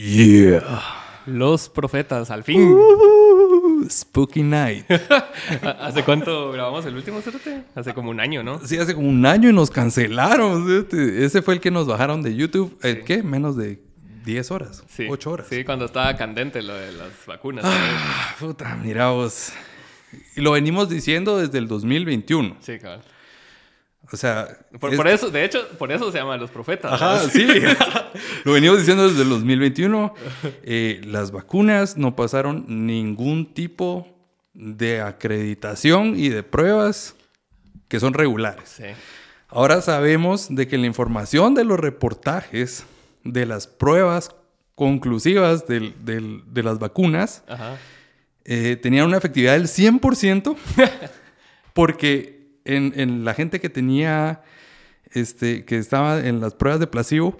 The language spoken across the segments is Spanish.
Yeah. Los profetas, al fin. Uh, spooky Night. ¿Hace cuánto grabamos el último cerote? Hace como un año, ¿no? Sí, hace como un año y nos cancelaron. Ese fue el que nos bajaron de YouTube. ¿Qué? Menos de 10 horas. Sí. 8 horas. Sí, cuando estaba candente lo de las vacunas. Ah, puta, mira vos. Lo venimos diciendo desde el 2021. Sí, cabrón. O sea. Por, es- por eso, de hecho, por eso se llaman los profetas. Ajá, sí. Lo venimos diciendo desde el 2021. Eh, las vacunas no pasaron ningún tipo de acreditación y de pruebas que son regulares. Sí. Ahora sabemos de que la información de los reportajes de las pruebas conclusivas del- del- de las vacunas Ajá. eh, tenían una efectividad del 100% porque en, en la gente que tenía, este, que estaba en las pruebas de placebo,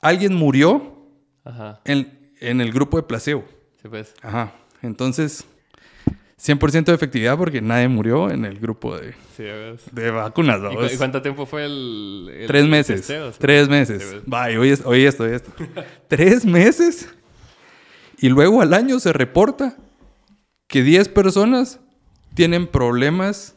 alguien murió Ajá. en, en el grupo de placebo. Sí, pues. Ajá. Entonces, 100% de efectividad porque nadie murió en el grupo de, Sí, de vacunas. ¿Y, y cuánto tiempo fue el, el Tres meses. Sí. Tres Sí, meses. pues. Vaya, oye, esto, oye esto, oye esto. Tres meses. Y luego al año se reporta que 10 personas tienen problemas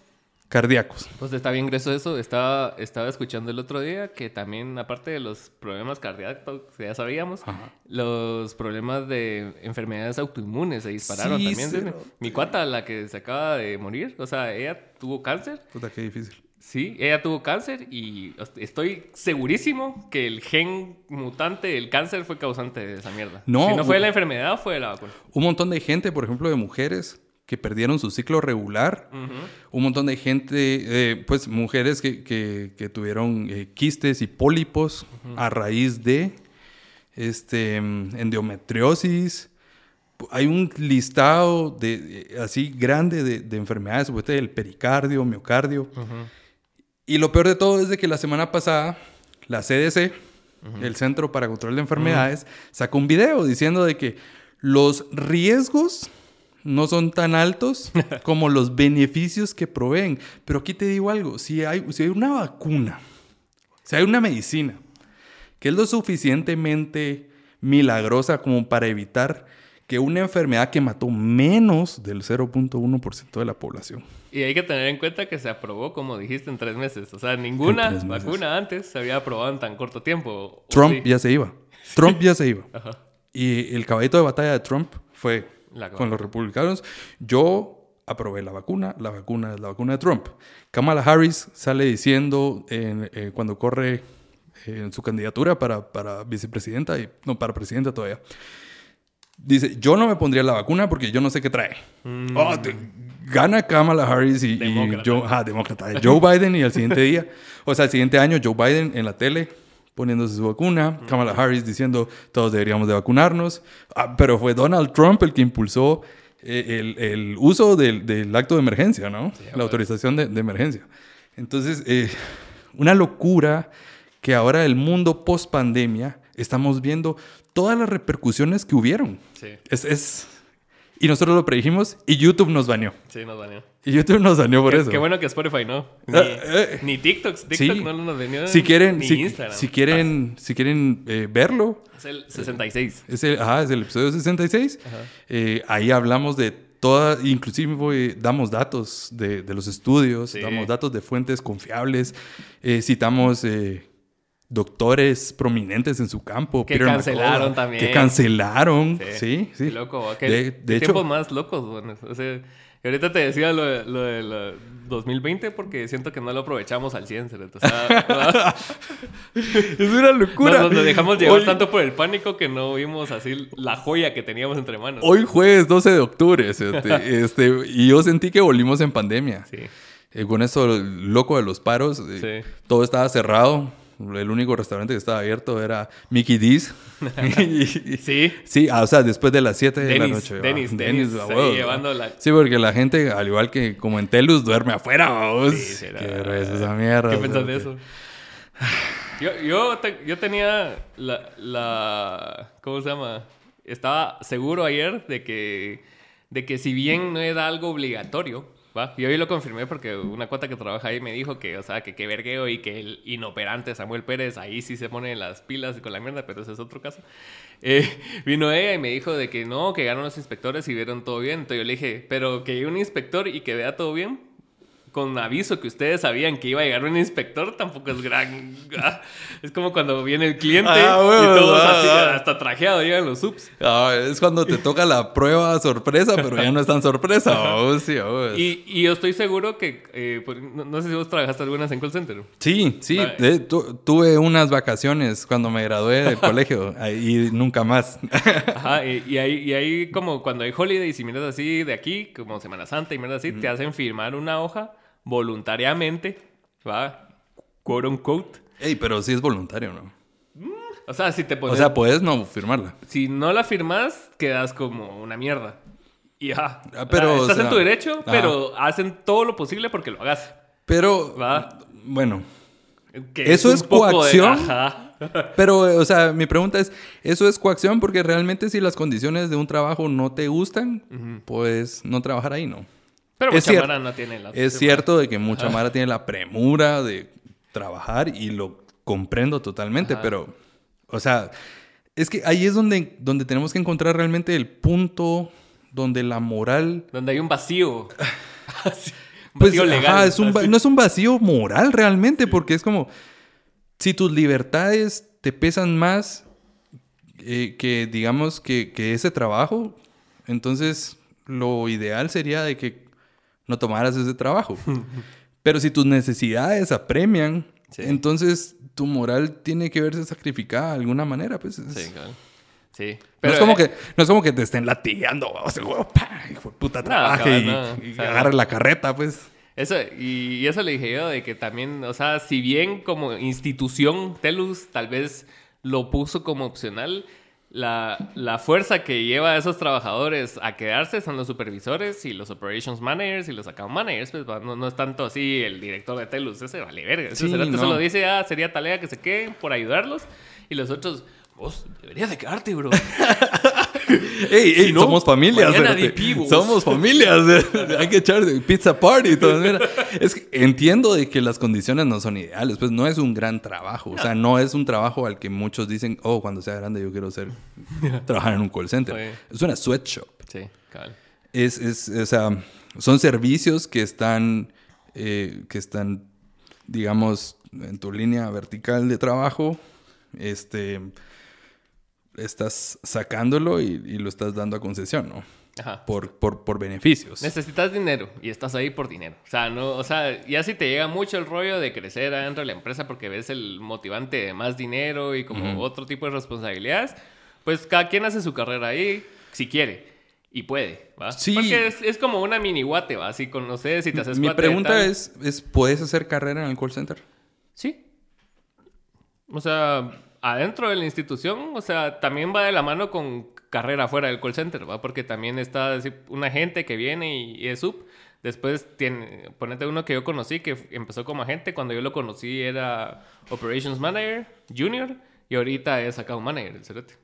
cardíacos. Pues está bien grueso eso. Estaba, estaba escuchando el otro día que también, aparte de los problemas cardíacos, que ya sabíamos, Ajá. los problemas de enfermedades autoinmunes se dispararon Sí, también. Mi cuata, la que se acaba de morir, o sea, ella tuvo cáncer. Puta, qué difícil. Sí, ella tuvo cáncer y estoy segurísimo que el gen mutante del cáncer fue causante de esa mierda. No, si no fue la enfermedad, fue la vacuna. Un montón de gente, por ejemplo, de mujeres que perdieron su ciclo regular. Un montón de gente, eh, pues mujeres que, que- que tuvieron eh, quistes y pólipos a raíz de este, endometriosis. Hay un listado de, eh, así grande de, de enfermedades, supuestamente del pericardio, miocardio. Y lo peor de todo es de que la semana pasada la CDC, el Centro para Control de Enfermedades, sacó un video diciendo de que los riesgos no son tan altos como los beneficios que proveen. Pero aquí te digo algo, si hay, si hay una vacuna, si hay una medicina que es lo suficientemente milagrosa como para evitar que una enfermedad que mató menos del 0.1% de la población. Y hay que tener en cuenta que se aprobó, como dijiste, en tres meses. O sea, ninguna vacuna antes se había aprobado en tan corto tiempo. ¿O Trump sí? ya se iba. Trump ya se iba. Ajá. Y el caballito de batalla de Trump fue con los republicanos. Yo aprobé la vacuna, la vacuna es la vacuna de Trump. Kamala Harris sale diciendo en- eh, cuando corre eh, en su candidatura para, para vicepresidenta, y, no, para presidenta todavía. Dice, yo no me pondría la vacuna porque yo no sé qué trae. Oh, te- gana Kamala Harris y, y. Joe, ajá, demócrata, Joe Biden y al siguiente día, o sea, el siguiente año Joe Biden en la tele poniéndose su vacuna, Kamala Harris diciendo todos deberíamos de vacunarnos, Ah, pero fue Donald Trump el que impulsó eh, el, el uso del, del acto de emergencia, ¿no? la autorización de, de emergencia. Entonces, eh, una locura que ahora el mundo post pandemia estamos viendo todas las repercusiones que hubieron. Sí, Es, es... Y nosotros lo predijimos y YouTube nos baneó. sí, nos baneó. Y YouTube nos baneó por Qué, eso. qué bueno que Spotify no. Ni, Eh, ni TikTok. TikTok Sí. no nos venía. Si quieren, Ni si, Instagram. si quieren, si quieren eh, verlo, Es el 66. es el, ajá, es el episodio 66. Ajá. Eh, ahí hablamos de toda, inclusive eh, damos datos de, de los estudios, Sí. damos datos de fuentes confiables, citamos doctores prominentes en su campo. Que Peter cancelaron McCullough, también. Que cancelaron, sí, sí. Qué loco. Qué, De, qué hecho, tiempos más locos, bueno. O sea, ahorita te decía lo de, lo de lo 2020 porque siento que no lo aprovechamos al 100, ¿cierto? O sea, es una locura. nos, nos dejamos llevar Hoy- tanto por el pánico que no vimos así la joya que teníamos entre manos. Hoy jueves 12 de octubre, este, este, y yo sentí que volvimos en pandemia. Sí. Eh, con eso loco de los paros, eh, Sí. todo estaba cerrado. El único restaurante que estaba abierto era Mickey D's. Sí. Sí, ah, o sea, después de las 7 de la noche. Denis, va. Llevando la- Sí, porque la gente, al igual que como en Telus, duerme afuera, vamos. Sí, será- Qué grueso esa mierda. ¿Qué piensas de eso? Yo, yo, te- yo tenía la, la... ¿Cómo se llama? Estaba seguro ayer de que, de que si bien no era algo obligatorio, Va, y hoy lo confirmé porque una cuota que trabaja ahí me dijo que, o sea, que qué vergueo y que el inoperante Samuel Pérez ahí sí se pone las pilas con la mierda, pero ese es otro caso. Eh, vino ella y me dijo de que no, que llegaron los inspectores y vieron todo bien. Entonces yo le dije, pero que llegue un inspector y que vea todo bien, con aviso que ustedes sabían que iba a llegar un inspector, tampoco es gran. Es como cuando viene el cliente Ah, y todos ah, así, ah. hasta trajeado llegan los subs. Ah, es cuando te toca la prueba sorpresa, pero ya no es tan sorpresa. sí. Y, y yo estoy seguro que, eh, pues, no, no sé si vos trabajaste algunas en call center. Sí, sí. Eh, tu- tuve unas vacaciones cuando me gradué del colegio y nunca más. Ajá, y, y ahí, y ahí como cuando hay holidays y mierdas así de aquí, como Semana Santa y mierdas así, te hacen firmar una hoja voluntariamente, ¿va? Quote unquote. Ey, pero sí es voluntario, ¿no? O sea, si te pones... O sea, puedes no firmarla. si no la firmas, quedas como una mierda. Y ajá. Ah, pero, estás o sea, en tu derecho, ajá. pero hacen todo lo posible porque lo hagas. Pero, Va. bueno, Que ¿Eso es coacción? pero, o sea, mi pregunta es, ¿eso es coacción? Porque realmente si las condiciones de un trabajo no te gustan, pues no trabajar ahí, ¿no? Pero Es mucha cierto. mara no tiene la... Es cierto de que mucha Mara tiene la premura de trabajar y lo comprendo totalmente, Ajá. pero, o sea, es que ahí es donde, donde tenemos que encontrar realmente el punto donde la moral... Donde hay un vacío. Un Pues, vacío legal. ajá, es un va- así. no es un vacío moral realmente, porque es como, si tus libertades te pesan más eh, que, digamos, que, que ese trabajo, entonces lo ideal sería de que no tomaras ese trabajo. Pero si tus necesidades apremian, Sí. entonces tu moral tiene que verse sacrificada de alguna manera. Pues, es- Sí, claro. Sí. no, es como eh, que, no es como que te estén latigando, o sea, huevo, puta, trabaje y, no. agarre la carreta, pues. Eso, y, y eso le dije yo, de que también, o sea, si bien como institución Telus tal vez lo puso como opcional, la, la fuerza que lleva a esos trabajadores a quedarse son los supervisores y los operations managers y los account managers, pues no, no es tanto así el director de Telus, ese vale verga. Ese Sí, cerote no. solo dice, ah, sería tarea que se queden por ayudarlos y los otros... Vos deberías de quedarte, bro. Ey, ey, Si no, somos familias. Somos familias. Hay que echar de pizza party. Mira, es que entiendo de que las condiciones no son ideales. Pues no es un gran trabajo. O sea, no es un trabajo al que muchos dicen, oh, cuando sea grande yo quiero ser, trabajar en un call center. Es una sweatshop. Sí, cabal. Es, es, o sea, son servicios que están, eh, que están, digamos, en tu línea vertical de trabajo. Este, estás sacándolo y, y lo estás dando a concesión, ¿no? Ajá. Por, por, por beneficios. Necesitas dinero y estás ahí por dinero. O sea, no, o sea, ya si te llega mucho el rollo de crecer adentro de la empresa porque ves el motivante de más dinero y como otro tipo de responsabilidades, pues cada quien hace su carrera ahí si quiere y puede, ¿va? Sí. Porque es, es como una mini guate, ¿va? Así conoces y te haces Mi pregunta tal. es, es, ¿puedes hacer carrera en el call center? Sí. O sea, adentro de la institución, o sea, también va de la mano con carrera fuera del call center, ¿va? Porque también está una gente que viene y, es sub. Después tiene, ponete uno que yo conocí que empezó como agente. Cuando yo lo conocí era Operations Manager Junior y ahorita es Account Manager, el cerote.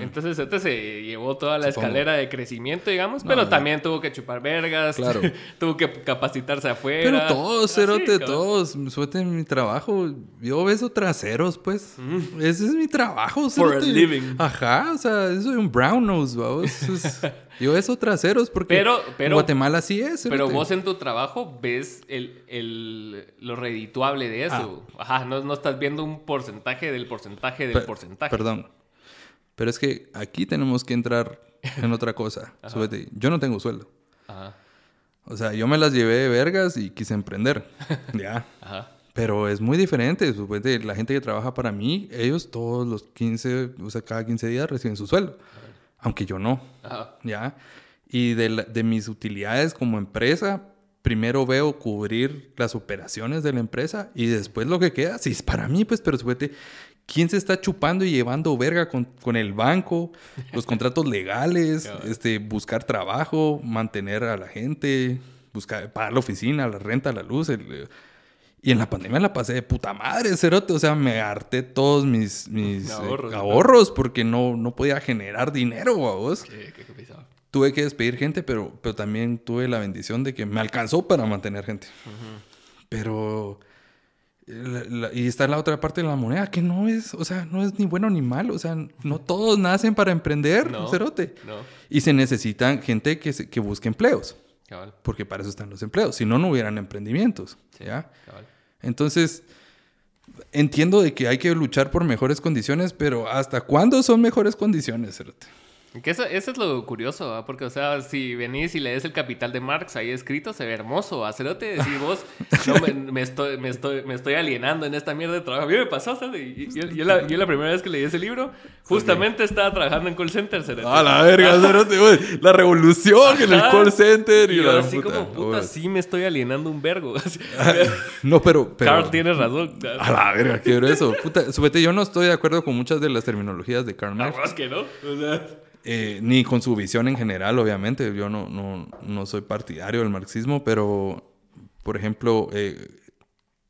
Entonces, este se llevó toda la Supongo. escalera de crecimiento, digamos, No, pero no. también tuvo que chupar vergas, Claro. tuvo que capacitarse afuera. Pero todos, Así, cerote, cabal. todos. Suerte en mi trabajo. Yo beso traseros, pues. Ese es mi trabajo, Mm. For a cerote. living. Ajá, o sea, yo soy un brown nose, vamos. Yo beso traseros porque Pero- pero- en Guatemala sí es. Pero cerote. vos en tu trabajo ves el, el- lo redituable de eso. Ajá, no, no estás viendo un porcentaje del porcentaje del Ah. Pe- porcentaje. Perdón. Pero es que aquí tenemos que entrar en otra cosa. Súbete. Yo no tengo sueldo. Ajá, O sea, yo me las llevé de vergas y quise emprender. ya. ajá. Pero es muy diferente. Súbete, la gente que trabaja para mí, ellos todos los 15, o sea, cada 15 días reciben su sueldo. Aunque yo no. ajá. ¿ya? Y de, la- de mis utilidades como empresa, primero veo cubrir las operaciones de la empresa y después lo que queda, sí es para mí, pues, pero suerte, ¿quién se está chupando y llevando verga con, con el banco, los contratos legales, este, buscar trabajo, mantener a la gente, buscar, pagar la oficina, la renta, la luz, el- y en la pandemia la pasé de puta madre, cerote. O sea, me harté todos mis, mis eh, Ahorros, ahorros, ¿no? porque no, no podía generar dinero, vos. Qué, qué, tuve que despedir gente, pero, pero también tuve la bendición de que me alcanzó para mantener gente. Pero... la- la- y está la otra parte de la moneda, que no es, o sea, no es ni bueno ni malo. O sea, no todos nacen para emprender, No. cerote. No, Y se necesitan gente que, se- que busque empleos, cabal, porque para eso están los empleos. Si no, no hubieran emprendimientos. ¿ya? cabal. Entonces, entiendo de que hay que luchar por mejores condiciones, pero ¿hasta cuándo son mejores condiciones? cerote? Que eso, eso es lo curioso, porque, o sea, si venís y lees el Capital de Marx ahí escrito, se ve hermoso. ¿va? Cerote, decís vos, no, me, me estoy, me, estoy, me estoy alienando en esta mierda de trabajo. A mí me pasó, ¿sabes? Y- Yo, yo la, yo la primera vez que leí ese libro, justamente estaba trabajando en call center, cerote. ¡A la verga! La revolución en el call center y, Y yo la así como, puta, sí me estoy alienando un vergo. Así, No, pero... pero Carl tiene razón. A la verga, qué grueso. Puta, súbete, yo no estoy de acuerdo con muchas de las terminologías de Karl Marx. verdad que no. O sea, Eh, ni con su visión en general, obviamente. Yo no, no, no soy partidario del marxismo, pero, por ejemplo, eh,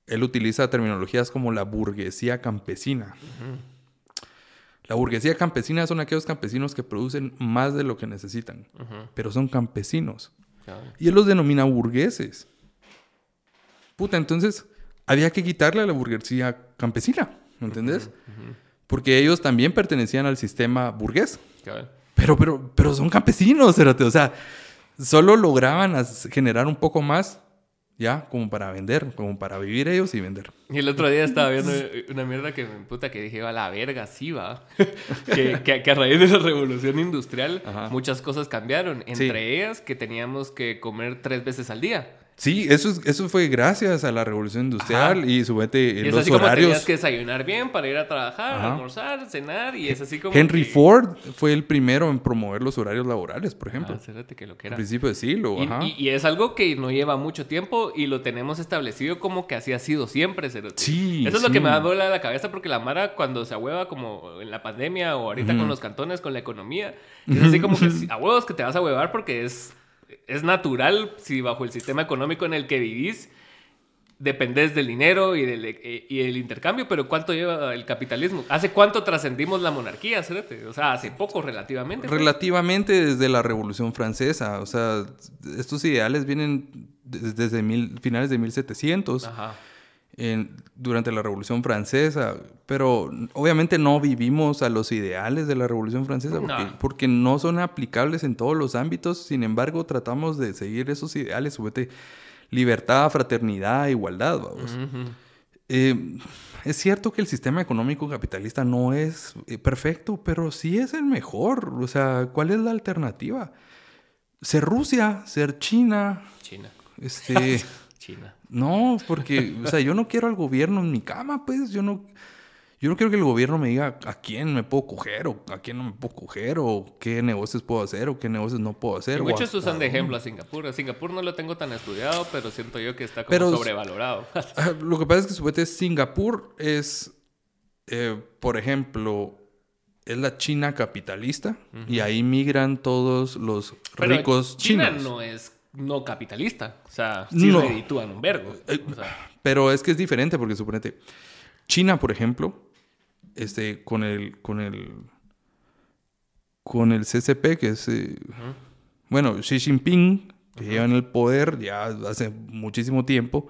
él utiliza terminologías como la burguesía campesina. La burguesía campesina son aquellos campesinos que producen más de lo que necesitan, pero son campesinos. Y él los denomina burgueses. Puta, entonces había que quitarle a la burguesía campesina, ¿me entendés? Porque ellos también pertenecían al sistema burgués. Cabal. Pero, pero, pero son campesinos, cerote. O sea, solo lograban generar un poco más, ya, como para vender, como para vivir ellos y vender. Y el otro día estaba viendo una mierda que me puta que dije, a la verga, sí va. que, que- que a raíz de la revolución industrial Ajá. muchas cosas cambiaron. Sí. Entre ellas que teníamos que comer tres veces al día. Sí, eso, es- eso fue gracias a la revolución industrial Ajá. y subete Y es los así como tenías horarios. que desayunar bien para ir a trabajar, Ajá. almorzar, cenar. Y es así como. Henry que- Ford fue el primero en promover los horarios laborales, por ejemplo. Ah, que lo que Al era. principio del siglo, Y, ajá. y- y es algo que no lleva mucho tiempo y lo tenemos establecido como que así ha sido siempre, cerote. Sí, Eso es lo que me da bola a la cabeza porque la Mara cuando se ahueva como en la pandemia o ahorita con los cantones, con la economía, es así como que a huevos que te vas a huevar porque es, es natural si bajo el sistema económico en el que vivís dependes del dinero y del, eh, y el intercambio, pero ¿cuánto lleva el capitalismo? ¿Hace cuánto trascendimos la monarquía? O sea, hace poco relativamente. pues. Relativamente desde la Revolución Francesa. O sea, estos ideales vienen des- desde mil- finales de 1700. Ajá. En- durante la Revolución Francesa, pero obviamente no vivimos a los ideales de la Revolución Francesa porque No. porque no son aplicables en todos los ámbitos, sin embargo tratamos de seguir esos ideales, libertad, fraternidad, igualdad, vamos. Eh, es cierto que el sistema económico capitalista no es eh, perfecto, pero sí es el mejor, o sea, ¿cuál es la alternativa? Ser Rusia, ser China, China. este... China. No, porque, o sea, yo no quiero al gobierno en mi cama, pues. Yo no, yo no quiero que el gobierno me diga a quién me puedo coger o a quién no me puedo coger o qué negocios puedo hacer o qué negocios no puedo hacer. Y muchos usan de ejemplo a Singapur. A Singapur no lo tengo tan estudiado, pero siento yo que está como Pero- sobrevalorado. Ah, Lo que pasa es que supuestamente Singapur es, eh, por ejemplo, es la China capitalista y ahí migran todos los Pero ricos China chinos. no es no capitalista. O sea, sí No. reditúan un vergo. Eh, O sea, Pero es que es diferente porque suponete, China, por ejemplo, este, con el, con el, con el CCP, que es, eh, bueno, Xi Jinping, que lleva en el poder ya hace muchísimo tiempo,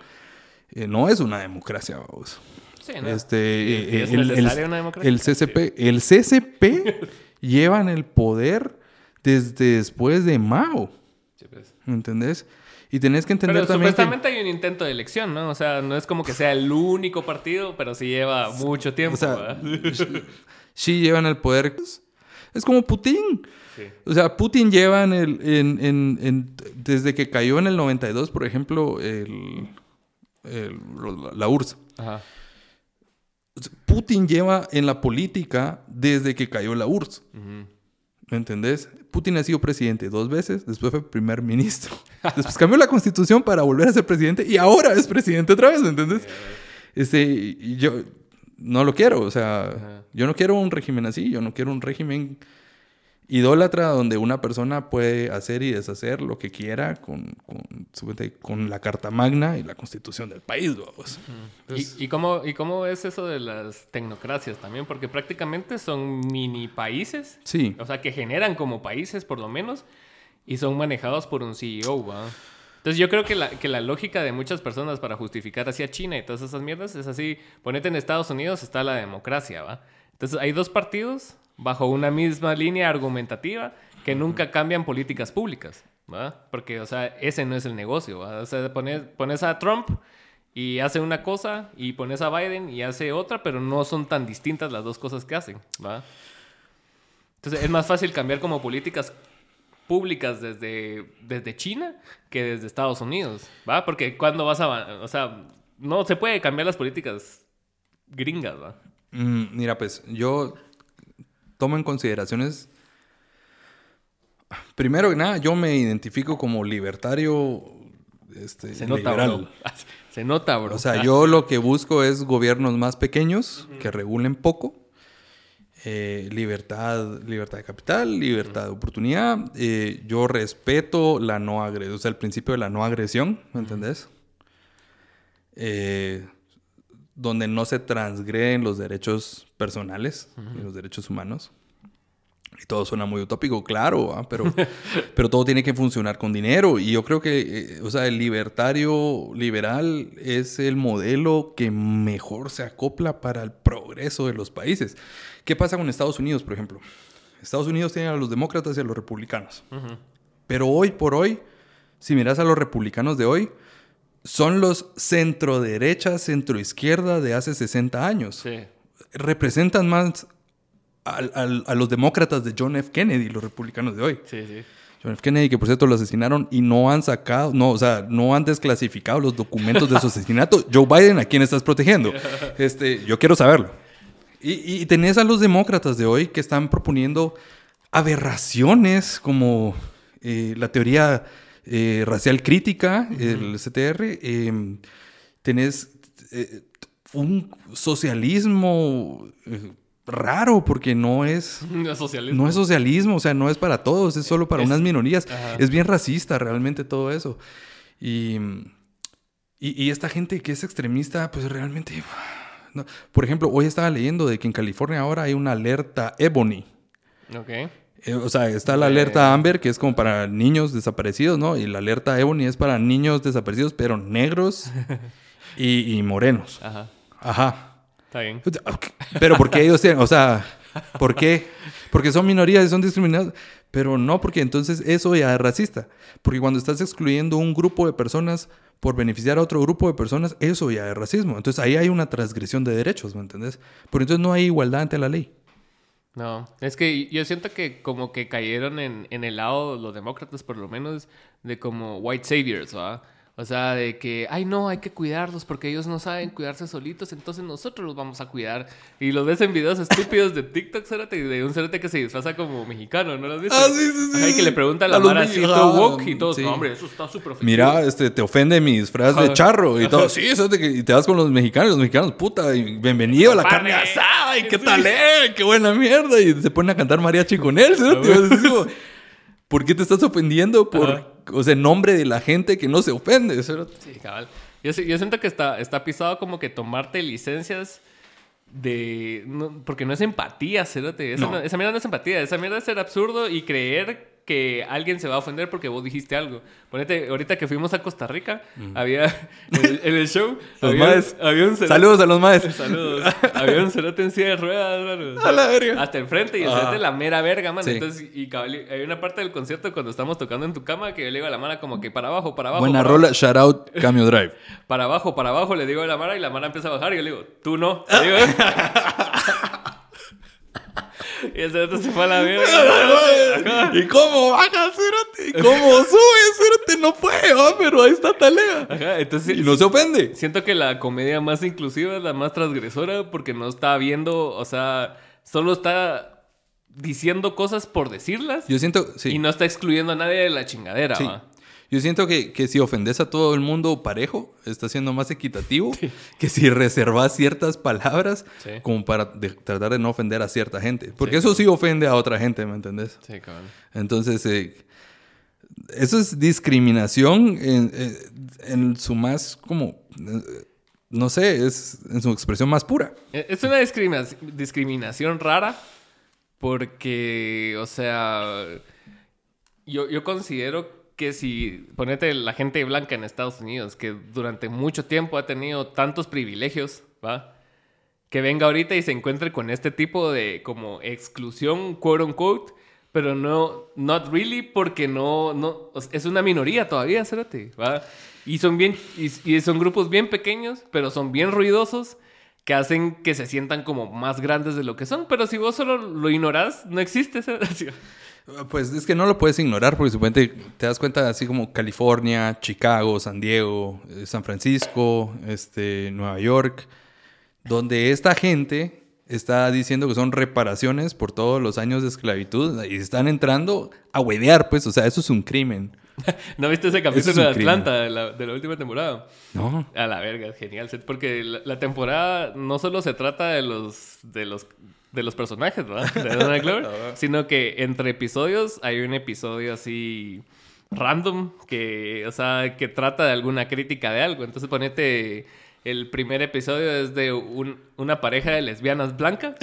eh, no es una democracia, vamos. sí, ¿no? Este, eh, ¿Es el- el- una democracia? El CCP, el CCP lleva en el poder desde después de Mao, Sí, pues. ¿me entendés? Y tenés que entender Pero también que- supuestamente hay un intento de elección, ¿no? O sea, no es como que sea el único partido, pero sí lleva mucho tiempo. O sea, ¿verdad? sí llevan el poder. Es como Putin. Sí. O sea, Putin lleva en el, en, en- en- desde que cayó en el 92, por ejemplo, el, el- la URSS. Ajá. Putin lleva en la política desde que cayó la URSS. Ujú. ¿Me entendés? Putin ha sido presidente dos veces, después fue primer ministro. Después cambió la constitución para volver a ser presidente y ahora es presidente otra vez, ¿me entendés? Este, yo no lo quiero, o sea, Ajá. yo no quiero un régimen así, yo no quiero un régimen idólatra donde una persona puede hacer y deshacer lo que quiera con, con, la Carta Magna y la constitución del país, vamos. ¿Y, y cómo, ¿Y cómo es eso de las tecnocracias también? Porque prácticamente son mini países, Sí, o sea, que generan como países por lo menos, y son manejados por un CEO, ¿va? Entonces yo creo que la, que la lógica de muchas personas para justificar hacia China y todas esas mierdas es así, ponete en Estados Unidos está la democracia, ¿va? Entonces hay dos partidos bajo una misma línea argumentativa que nunca cambian políticas públicas, ¿va? Porque, o sea, ese no es el negocio, ¿va? O sea, pones, pones a Trump y hace una cosa y pones a Biden y hace otra, pero no son tan distintas las dos cosas que hacen, ¿va? Entonces es más fácil cambiar como políticas públicas desde, desde China que desde Estados Unidos, ¿va? Porque cuando vas a... O sea, no se puede cambiar las políticas gringas, ¿va? Mm, mira, pues yo tomo en consideraciones... Primero que nada, yo me identifico como libertario este, Se nota, liberal. bro. Se nota, bro. O sea, yo lo que busco es gobiernos más pequeños que regulen poco. Eh, libertad, libertad de capital, libertad de oportunidad. Eh, yo respeto la no agresión, o sea, el principio de la no agresión, ¿me entendés? Eh, donde no se transgreden los derechos personales y los derechos humanos. Y todo suena muy utópico, claro, pero, pero todo tiene que funcionar con dinero. Y yo creo que, eh, o sea, el libertario liberal es el modelo que mejor se acopla para el progreso de los países. ¿Qué pasa con Estados Unidos, por ejemplo? Estados Unidos tiene a los demócratas y a los republicanos. Pero hoy por hoy, si miras a los republicanos de hoy, son los centro derecha, centro izquierda de hace 60 años. Sí. Representan más a los demócratas de John F. Kennedy, los republicanos de hoy. Sí, sí. John F. Kennedy, que por cierto lo asesinaron y no han sacado, no, o sea, no han desclasificado los documentos de su asesinato. Joe Biden, ¿a quién estás protegiendo? Este, yo quiero saberlo. Y, y tenés a los demócratas de hoy que están proponiendo aberraciones como eh, la teoría eh, racial crítica, el CTR. eh, tenés eh, un socialismo eh, raro porque no es No es socialismo. no es socialismo, o sea, no es para todos, es solo para Es- unas minorías. Ajá. Es bien racista realmente todo eso. Y, y, y esta gente que es extremista, pues realmente... no. Por ejemplo, hoy estaba leyendo de que en California ahora hay una alerta Ebony. Ok. Eh, o sea, está la alerta Amber, que es como para niños desaparecidos, ¿no? Y la alerta Ebony es para niños desaparecidos, pero negros y, y morenos. Ajá. Ajá. Está bien. Pero porque ellos tienen, o sea, ¿por qué? Porque son minorías y son discriminados. Pero no, porque entonces eso ya es racista. Porque cuando estás excluyendo un grupo de personas por beneficiar a otro grupo de personas, eso ya es racismo. Entonces ahí hay una transgresión de derechos, ¿me entendés? Pero entonces no hay igualdad ante la ley. No, es que yo siento que como que cayeron en, en el lado, los demócratas por lo menos, de como white saviors, ¿va? O sea, de que, ay no, hay que cuidarlos porque ellos no saben cuidarse solitos, entonces nosotros los vamos a cuidar. Y los ves en videos estúpidos de TikTok, cérate, de un cerete que se disfraza como mexicano, ¿no lo has visto? Ah, sí, sí, sí. Ajá, y que le pregunta a la Mara así, todo woke, y todos, sí. no, hombre, eso está súper ofensivo". Mira, este, te ofende mi disfraz de charro y todo. Sí, de que y te vas con los mexicanos, los mexicanos, puta, y bienvenido a la carne asada, y qué Sí. tal, eh, qué buena mierda. Y se ponen a cantar mariachi con él, ¿sí? ¿Por qué te estás ofendiendo por, Ajá. O sea, en nombre de la gente que no se ofende? ¿sí? Sí, cabal. Yo, si- yo siento que está, está pisado como que tomarte licencias de... no- porque no es empatía, cerote. Esa, no- esa mierda no es empatía. Esa mierda es ser absurdo y creer que alguien se va a ofender porque vos dijiste algo. Ponete, ahorita que fuimos a Costa Rica, había... En el, en el show... Los había, maes. había un cerote... Saludos a los maestros. Saludos. había un cerote en silla de ruedas, mano. A la verga. Hasta el frente y el cerote la mera verga, mano. Sí. Entonces, y cabal, hay una parte del concierto cuando estamos tocando en tu cama que yo le digo a la mano como que para abajo, para abajo. Buena para rola, shout out Cameo Drive. para abajo, para abajo, le digo a la Mara y la Mara empieza a bajar y yo le digo, tú no. Le digo. Y el cerote se fue a la mierda. ¿Y cómo baja, Cerote? ¿Y cómo sube, Cerote? No puede, va, pero ahí está Talega. Ajá, entonces Y no se ofende. siento que la comedia más inclusiva es la más transgresora porque no está viendo, o sea, solo está diciendo cosas por decirlas Yo siento, sí. y no está excluyendo a nadie de la chingadera, Sí. ¿va? Yo siento que, que si ofendes a todo el mundo parejo, está siendo más equitativo que si reservas ciertas palabras Sí. como para de- tratar de no ofender a cierta gente. Porque eso sí ofende a otra gente, ¿me entendés? Sí, cabrón. Entonces, eh, eso es discriminación en, eh, en su más como, eh, no sé, es en su expresión más pura. Eh, Es una discrimina- discriminación rara porque, o sea, yo, yo considero que si ponete la gente blanca en Estados Unidos, que durante mucho tiempo ha tenido tantos privilegios, ¿va? Que venga ahorita y se encuentre con este tipo de como exclusión, quote unquote, pero no, not really, porque no, no, es una minoría todavía, espérate, ¿va? Y son bien, y son grupos bien pequeños, pero son bien ruidosos que hacen que se sientan como más grandes de lo que son. Pero si vos solo lo ignorás, no existe esa Pues es que no lo puedes ignorar porque supuestamente te das cuenta así como California, Chicago, San Diego, eh, San Francisco, este, Nueva York, donde esta gente está diciendo que son reparaciones por todos los años de esclavitud y están entrando a huevear, pues, o sea, eso es un crimen. ¿No viste ese capítulo de Atlanta de la, de la, última temporada? No. A la verga, genial. Porque la, la, temporada no solo se trata de los, de los, de los personajes, ¿verdad? De Donald Glover, sino que entre episodios hay un episodio así random que, o sea, que trata de alguna crítica de algo. Entonces ponete, el primer episodio es de un, una pareja de lesbianas blancas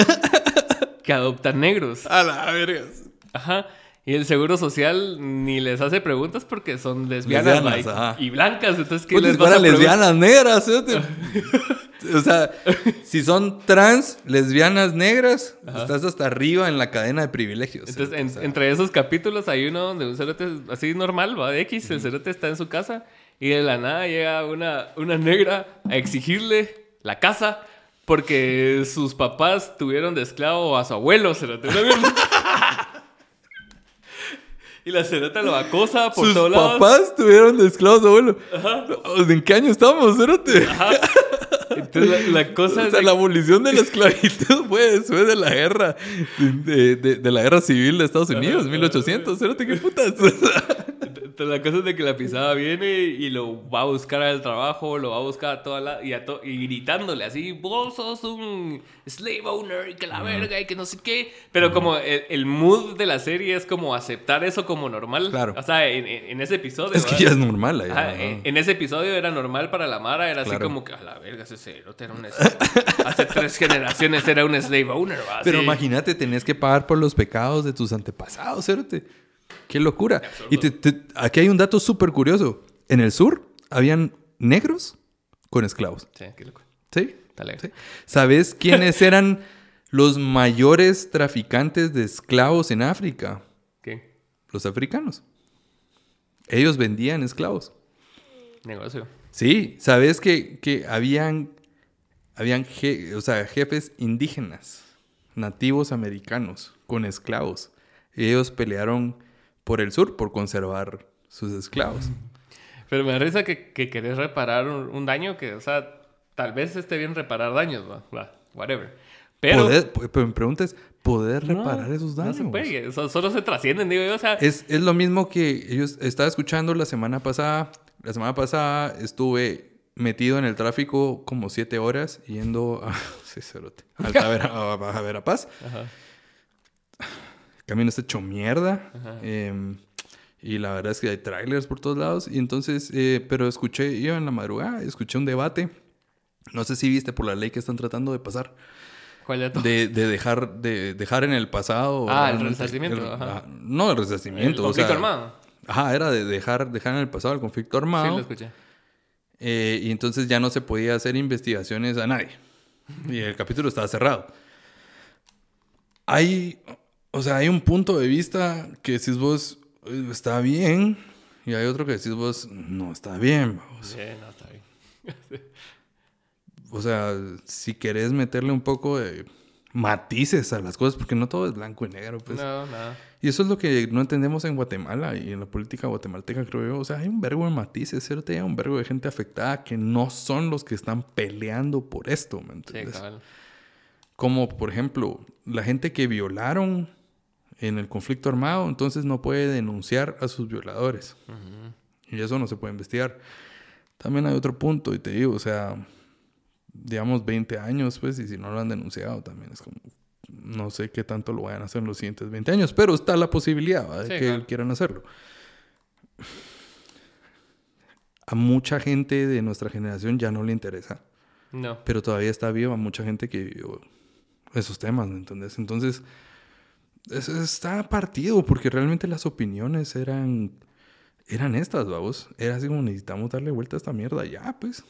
que adoptan negros. A la verga. Ajá. Y el seguro social ni les hace preguntas porque son lesbianas, lesbianas y, blancas. Entonces, ¿qué les vas a lesbianas negras. o sea, si son trans, lesbianas negras, estás hasta arriba en la cadena de privilegios. Entonces, entre esos capítulos hay uno donde un cerote así normal, va de X, el cerote está en su casa y de la nada llega una, una negra a exigirle la casa porque sus papás tuvieron de esclavo a su abuelo, cerote. Y la cerota lo acosa por Sus todos lados. papás tuvieron de esclavos abuelo. Ajá. ¿En qué año estamos, cerote? Ajá. Entonces la, cosa o sea, la abolición de la esclavitud fue después de la guerra, de, de, de la guerra civil de Estados Unidos, 1800. Cerote, ¿qué putas? Entonces la cosa es de que la pisada viene y lo va a buscar al trabajo, lo va a buscar a toda la... Y, a to, y gritándole así, vos sos un slave owner y que la verga y que no sé qué. Pero como el, el, mood de la serie es como aceptar eso como normal. Claro. O sea, en, en ese episodio... Es que ya es normal. Allá, Ajá, en, en, ese episodio era normal para la Mara, era claro. así como que a la verga ese cerote era un... Hace tres generaciones era un slave owner. Pero sí. imagínate, tenés que pagar por los pecados de tus antepasados, cerote. ¡Qué locura! Y te, te, aquí hay un dato súper curioso. En el sur habían negros con esclavos. Sí, qué loco. ¿Sí? ¿Sí? ¿Sabes quiénes eran los mayores traficantes de esclavos en África? Los africanos. Ellos vendían esclavos. Negocio. Sí, ¿sabes que, que habían, habían je, o sea, jefes indígenas, nativos americanos, con esclavos? Ellos pelearon por el sur, por conservar sus esclavos. Pero me da risa que, que querés reparar un, un, daño que, o sea, tal vez esté bien reparar daños, va, whatever. Pero, poder, pero mi pregunta es, ¿poder reparar no, esos daños? No se puede, solo se trascienden, digo yo, o sea... Es, es lo mismo que ellos estaba escuchando la semana pasada. La semana pasada estuve metido en el tráfico como siete horas yendo a... Sí, cerote. A, ver, a, a, a ver a Paz. Ajá camino está hecho mierda. Eh, y la verdad es que hay trailers por todos lados. Y entonces, eh, pero escuché, iba en la madrugada, escuché un debate. No sé si viste por la ley que están tratando de pasar. ¿Cuál de, de, de dejar de dejar en el pasado. Ah, el resarcimiento. Ajá. No, el resarcimiento. El conflicto o sea, armado. Ajá, era de dejar, dejar en el pasado el conflicto armado. Sí, lo escuché. Eh, y entonces ya no se podía hacer investigaciones a nadie. Y el capítulo estaba cerrado. Hay o sea, hay un punto de vista que decís vos está bien y hay otro que decís vos no está bien. Sí, no está bien. o sea, si querés meterle un poco de matices a las cosas, porque no todo es blanco y negro, pues. No, nada. Y eso es lo que no entendemos en Guatemala y en la política guatemalteca, creo yo. O sea, hay un verbo de matices, ¿cierto? Hay un verbo de gente afectada que no son los que están peleando por esto, ¿me entiendes? Sí, claro. Como, por ejemplo, la gente que violaron en el conflicto armado, entonces no puede denunciar a sus violadores. Uh -huh. Y eso no se puede investigar. También hay otro punto, y te digo, o sea, digamos 20 años, pues, y si no lo han denunciado, también es como, no sé qué tanto lo vayan a hacer en los siguientes 20 años, pero está la posibilidad ¿va? de sí, que claro. quieran hacerlo. A mucha gente de nuestra generación ya no le interesa. No. Pero todavía está viva mucha gente que vivió esos temas, ¿me entendés? Entonces, es- está partido porque realmente las opiniones eran, eran estas, vamos. Era así como necesitamos darle vuelta a esta mierda ya, pues.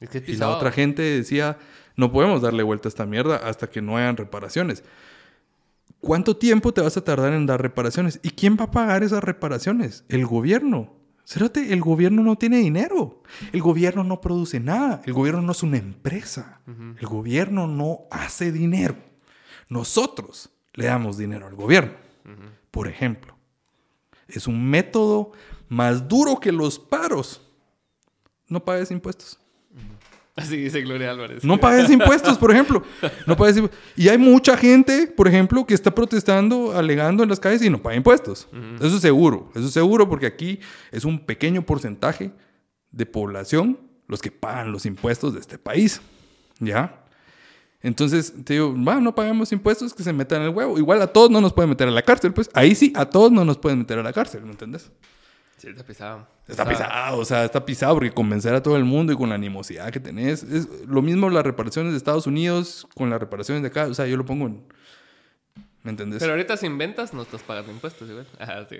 Es que es Y la otra gente decía, no podemos darle vuelta a esta mierda hasta que no hayan reparaciones. ¿Cuánto tiempo te vas a tardar en dar reparaciones? ¿Y quién va a pagar esas reparaciones? El gobierno. Cérate, el gobierno no tiene dinero. El gobierno no produce nada. El gobierno no es una empresa. El gobierno no hace dinero. Nosotros le damos dinero al gobierno. Por ejemplo, es un método más duro que los paros. No pagues impuestos. Así dice Gloria Álvarez. No pagues impuestos, por ejemplo. No pagues Y hay mucha gente, por ejemplo, que está protestando, alegando en las calles y no paga impuestos. Eso es seguro. Eso es seguro porque aquí es un pequeño porcentaje de población los que pagan los impuestos de este país. ¿Ya? Entonces, te digo, va, no pagamos impuestos, que se metan en el huevo. Igual a todos no nos pueden meter a la cárcel, pues. Ahí sí, a todos no nos pueden meter a la cárcel, ¿me entiendes? Sí, está pisado. Está O sea, pisado, o sea, está pisado porque convencer a todo el mundo y con la animosidad que tenés. Es lo mismo las reparaciones de Estados Unidos con las reparaciones de acá. O sea, yo lo pongo en. ¿Me entendés? Pero ahorita sin ventas no estás pagando impuestos, igual. Ajá, sí.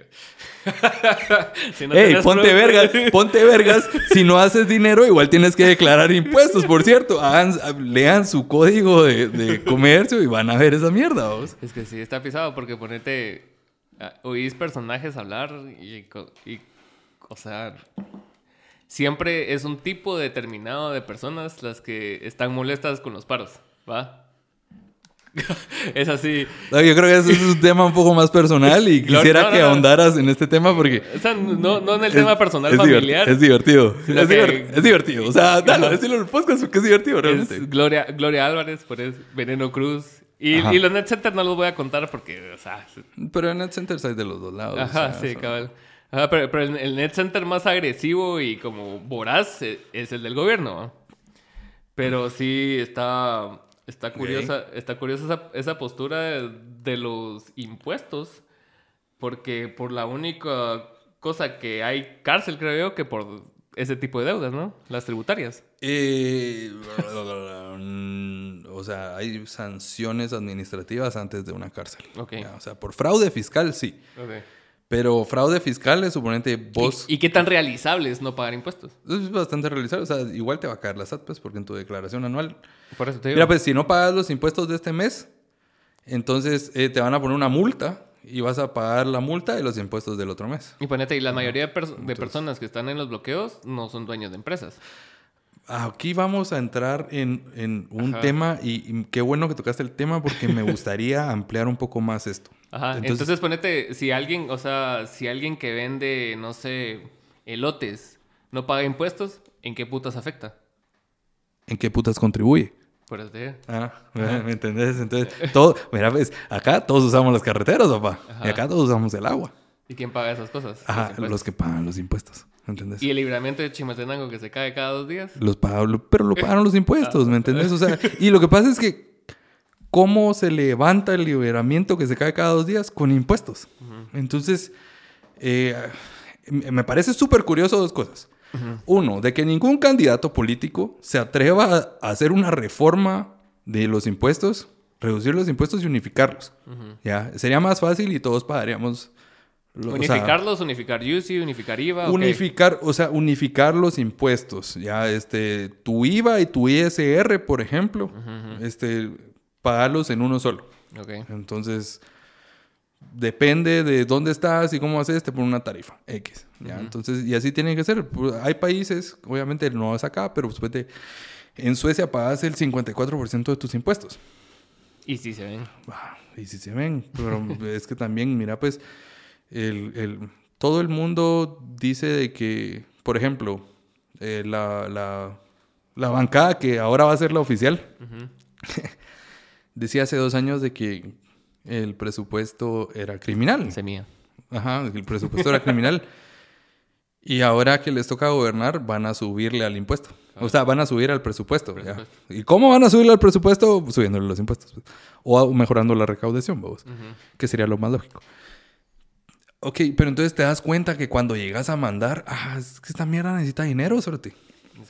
Si no Ey, ponte vergas, ponte vergas. Si no haces dinero, igual tienes que declarar impuestos, por cierto. Hagan, lean su código de, de comercio y van a ver esa mierda, vos. Es que sí, está pisado porque ponete... ah, Oís personajes hablar y, y... O sea... Siempre es un tipo determinado de personas las que están molestas con los paros, ¿va? es así. No, Yo creo que ese es un tema un poco más personal y quisiera no, no, que ahondaras en este tema porque... O sea, no, no en el tema personal es familiar. Es divertido. Es, que- divert- es divertido. O sea, dale, decirlo en el podcast porque es divertido realmente. Gloria, Gloria Álvarez, por eso, Veneno Cruz. Y, y los Net Center no los voy a contar porque, o sea, Pero en Net Centers hay de los dos lados. Ajá, o sea, sí, cabal. Ajá, pero, pero el, net center más agresivo y como voraz eh, es el del gobierno. Pero sí está, está curiosa, está curiosa esa, esa postura de, de los impuestos. Porque por la única cosa que hay cárcel, creo yo, que por ese tipo de deudas, ¿no? Las tributarias. Eh, o sea, hay sanciones administrativas antes de una cárcel. Ok. Ya, o sea, por fraude fiscal sí. Ok. Pero fraude fiscal es suponente vos... ¿Y, y qué tan realizable es no pagar impuestos? Es bastante realizable. O sea, igual te va a caer la SAT, pues, porque en tu declaración anual... Por eso te digo. Mira, pues, si no pagas los impuestos de este mes, entonces eh, te van a poner una multa y vas a pagar la multa y los impuestos del otro mes. Y ponete, y la mayoría de, pers- de personas que están en los bloqueos no son dueños de empresas. Aquí vamos a entrar en, en un Ajá. tema y, y qué bueno que tocaste el tema porque me gustaría ampliar un poco más esto. Ajá. Entonces- Entonces, ponete, si alguien, o sea, si alguien que vende, no sé, elotes no paga impuestos, ¿en qué putas afecta? ¿En qué putas contribuye? Por eso te. Ah, ¿me entendés? Entonces, todo, mira, pues, acá todos usamos las carreteras, papá. Ajá. Y acá todos usamos el agua. ¿Y quién paga esas cosas? Ajá, los que pagan los impuestos. ¿Me entendés? Y el libramiento de Chimaltenango que se cae cada dos días. Los pagan, pero lo pagan los impuestos, ¿me entendés? O sea, y lo que pasa es que, ¿cómo se levanta el liberamiento que se cae cada dos días? Con impuestos. Entonces, eh, me parece súper curioso dos cosas. Uno, de que ningún candidato político se atreva a hacer una reforma de los impuestos, reducir los impuestos y unificarlos. ¿Ya? Sería más fácil y todos pagaríamos... lo- o sea, Unificarlos, unificar UCI, unificar IVA. Unificar, o sea, unificar los impuestos. Ya, este, tu IVA y tu ISR, por ejemplo, este, pagarlos en uno solo. Entonces, depende de dónde estás y cómo haces, te ponen una tarifa X. ¿ya? Entonces, y así tiene que ser. Pues, Hay países, obviamente no es acá, pero pues, vete, en Suecia pagas el 54% de tus impuestos. Y sí se ven. Ah, Y si se ven, pero es que también, mira, pues, el, el- todo el mundo dice de que, por ejemplo, eh, la, la, la bancada que ahora va a ser la oficial, decía hace dos años de que el presupuesto era criminal. Semilla. Ajá, el presupuesto era criminal. Y ahora que les toca gobernar, van a subirle al impuesto. O sea, van a subir al presupuesto. ¿Y cómo van a subirle al presupuesto? Subiéndole los impuestos. pues. O mejorando la recaudación, vamos. Que sería lo más lógico. Ok, pero entonces te das cuenta que cuando llegas a mandar, ah, es que esta mierda necesita dinero, suerte.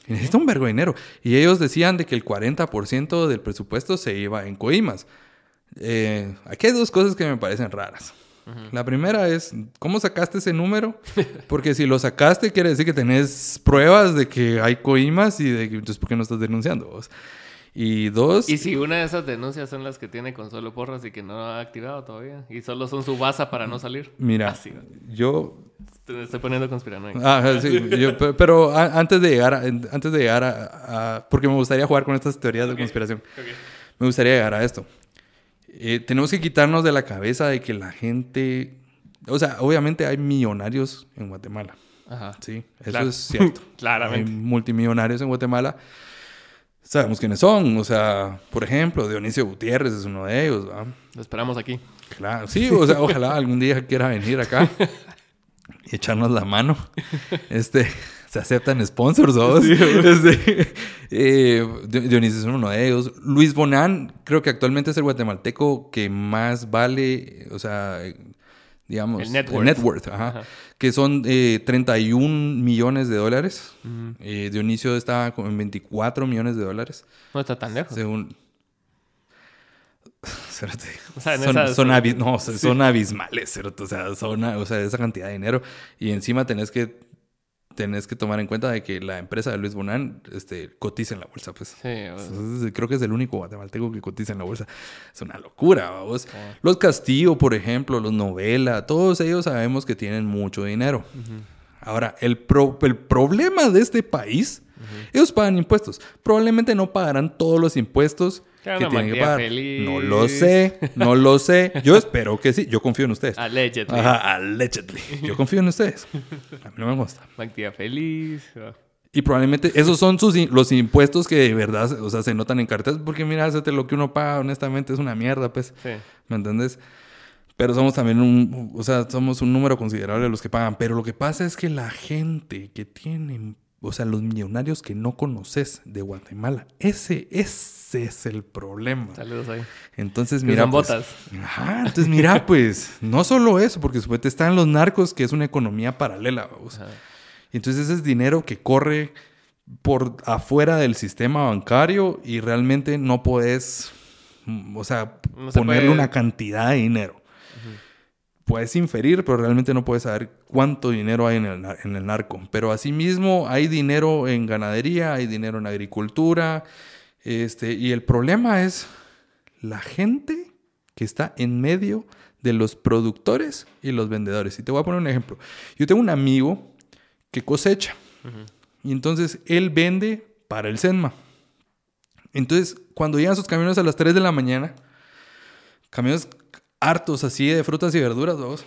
Necesita un vergo de dinero. Y ellos decían de que el 40% del presupuesto se iba en coimas. Eh, aquí hay dos cosas que me parecen raras. La primera es, ¿cómo sacaste ese número? Porque si lo sacaste, quiere decir que tenés pruebas de que hay coimas y de que, entonces, ¿por qué no estás denunciando vos? Y dos... Y si una de esas denuncias son las que tiene con solo porras y que no ha activado todavía. Y solo son su base para no salir. Mira, Así, yo... Te estoy poniendo conspiranoico. Ah, sí, yo- pe- pero antes de llegar a, antes de llegar a, a- Porque me gustaría jugar con estas teorías de conspiración. Ok. Me gustaría llegar a esto. Eh, tenemos que quitarnos de la cabeza de que la gente... O sea, obviamente hay millonarios en Guatemala. Ajá. Sí, eso Claro. es cierto. Claramente. Hay multimillonarios en Guatemala. Sabemos quiénes son. O sea, por ejemplo, Dionisio Gutiérrez es uno de ellos. ¿va? Lo esperamos aquí. Claro, sí, o sea, ojalá algún día quiera venir acá y echarnos la mano. Este, se aceptan sponsors, ¿sabes? Este, eh, Di- Dionisio es uno de ellos. Luis Bonán, creo que actualmente es el guatemalteco que más vale, o sea, digamos, El net worth. ajá, Ajá. que son eh, 31 millones de dólares. Ujú. Eh, Dionisio está como en 24 millones de dólares, No está tan lejos. según... O sea, son, esas- son abis- no, o sea, son abismales, ¿cierto? O sea, son, o sea, esa cantidad de dinero. Y encima tenés que, tenés que tomar en cuenta de que la empresa de Luis Bonán este, cotiza en la bolsa, pues. Sí, Entonces, creo que es el único guatemalteco que cotiza en la bolsa. Es una locura, vamos. Los Castillo, por ejemplo, los Novela, todos ellos sabemos que tienen mucho dinero. Ahora, el, pro- el problema de este país, ellos pagan impuestos. Probablemente no pagarán todos los impuestos Claro, que una tienen que mayoría pagar. feliz. No lo sé, no lo sé. Yo espero que sí. Yo confío en ustedes. Allegedly. Ajá, allegedly. Yo confío en ustedes. A mí no me gusta. Actividad feliz. Y probablemente esos son sus, los impuestos que de verdad, o sea, se notan en carteras. Porque mira, lo que uno paga, honestamente, es una mierda, pues. Sí. ¿Me entiendes? Pero somos también un, o sea, somos un número considerable de los que pagan. Pero lo que pasa es que la gente que tiene, o sea, los millonarios que no conoces de Guatemala, ese, ese es el problema. Saludos ahí. Entonces, mira. son pues, botas. Ajá, entonces mira, pues, no solo eso, porque supuestamente están los narcos, que es una economía paralela. vamos. Entonces ese es dinero que corre por afuera del sistema bancario y realmente no puedes, mm, o sea, No se ponerle puede- una cantidad de dinero. Puedes inferir, pero realmente no puedes saber cuánto dinero hay en el, en el narco. Pero asimismo hay dinero en ganadería, hay dinero en agricultura. Este, y el problema es la gente que está en medio de los productores y los vendedores. Y te voy a poner un ejemplo. Yo tengo un amigo que cosecha. Y entonces él vende para el SENMA. Entonces, cuando llegan sus camiones a las 3 de la mañana, camiones hartos así de frutas y verduras, vamos,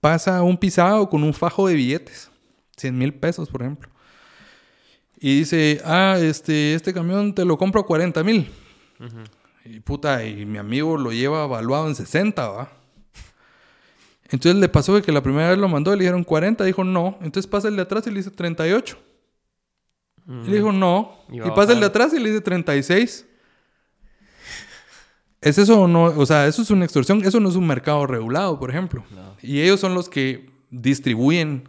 pasa un pisado con un fajo de billetes, 100 mil pesos, por ejemplo. Y dice, ah, este, este camión te lo compro a 40 mil. Y puta, y mi amigo lo lleva evaluado en 60, ¿va? Entonces le pasó que la primera vez lo mandó le dijeron 40, dijo no. Entonces pasa el de atrás y le dice 38. Y le dijo no. Y Y, pasa el de atrás y le dice 36. ¿Es eso o no? O sea, eso es una extorsión. Eso no es un mercado regulado, por ejemplo. No. Y ellos son los que distribuyen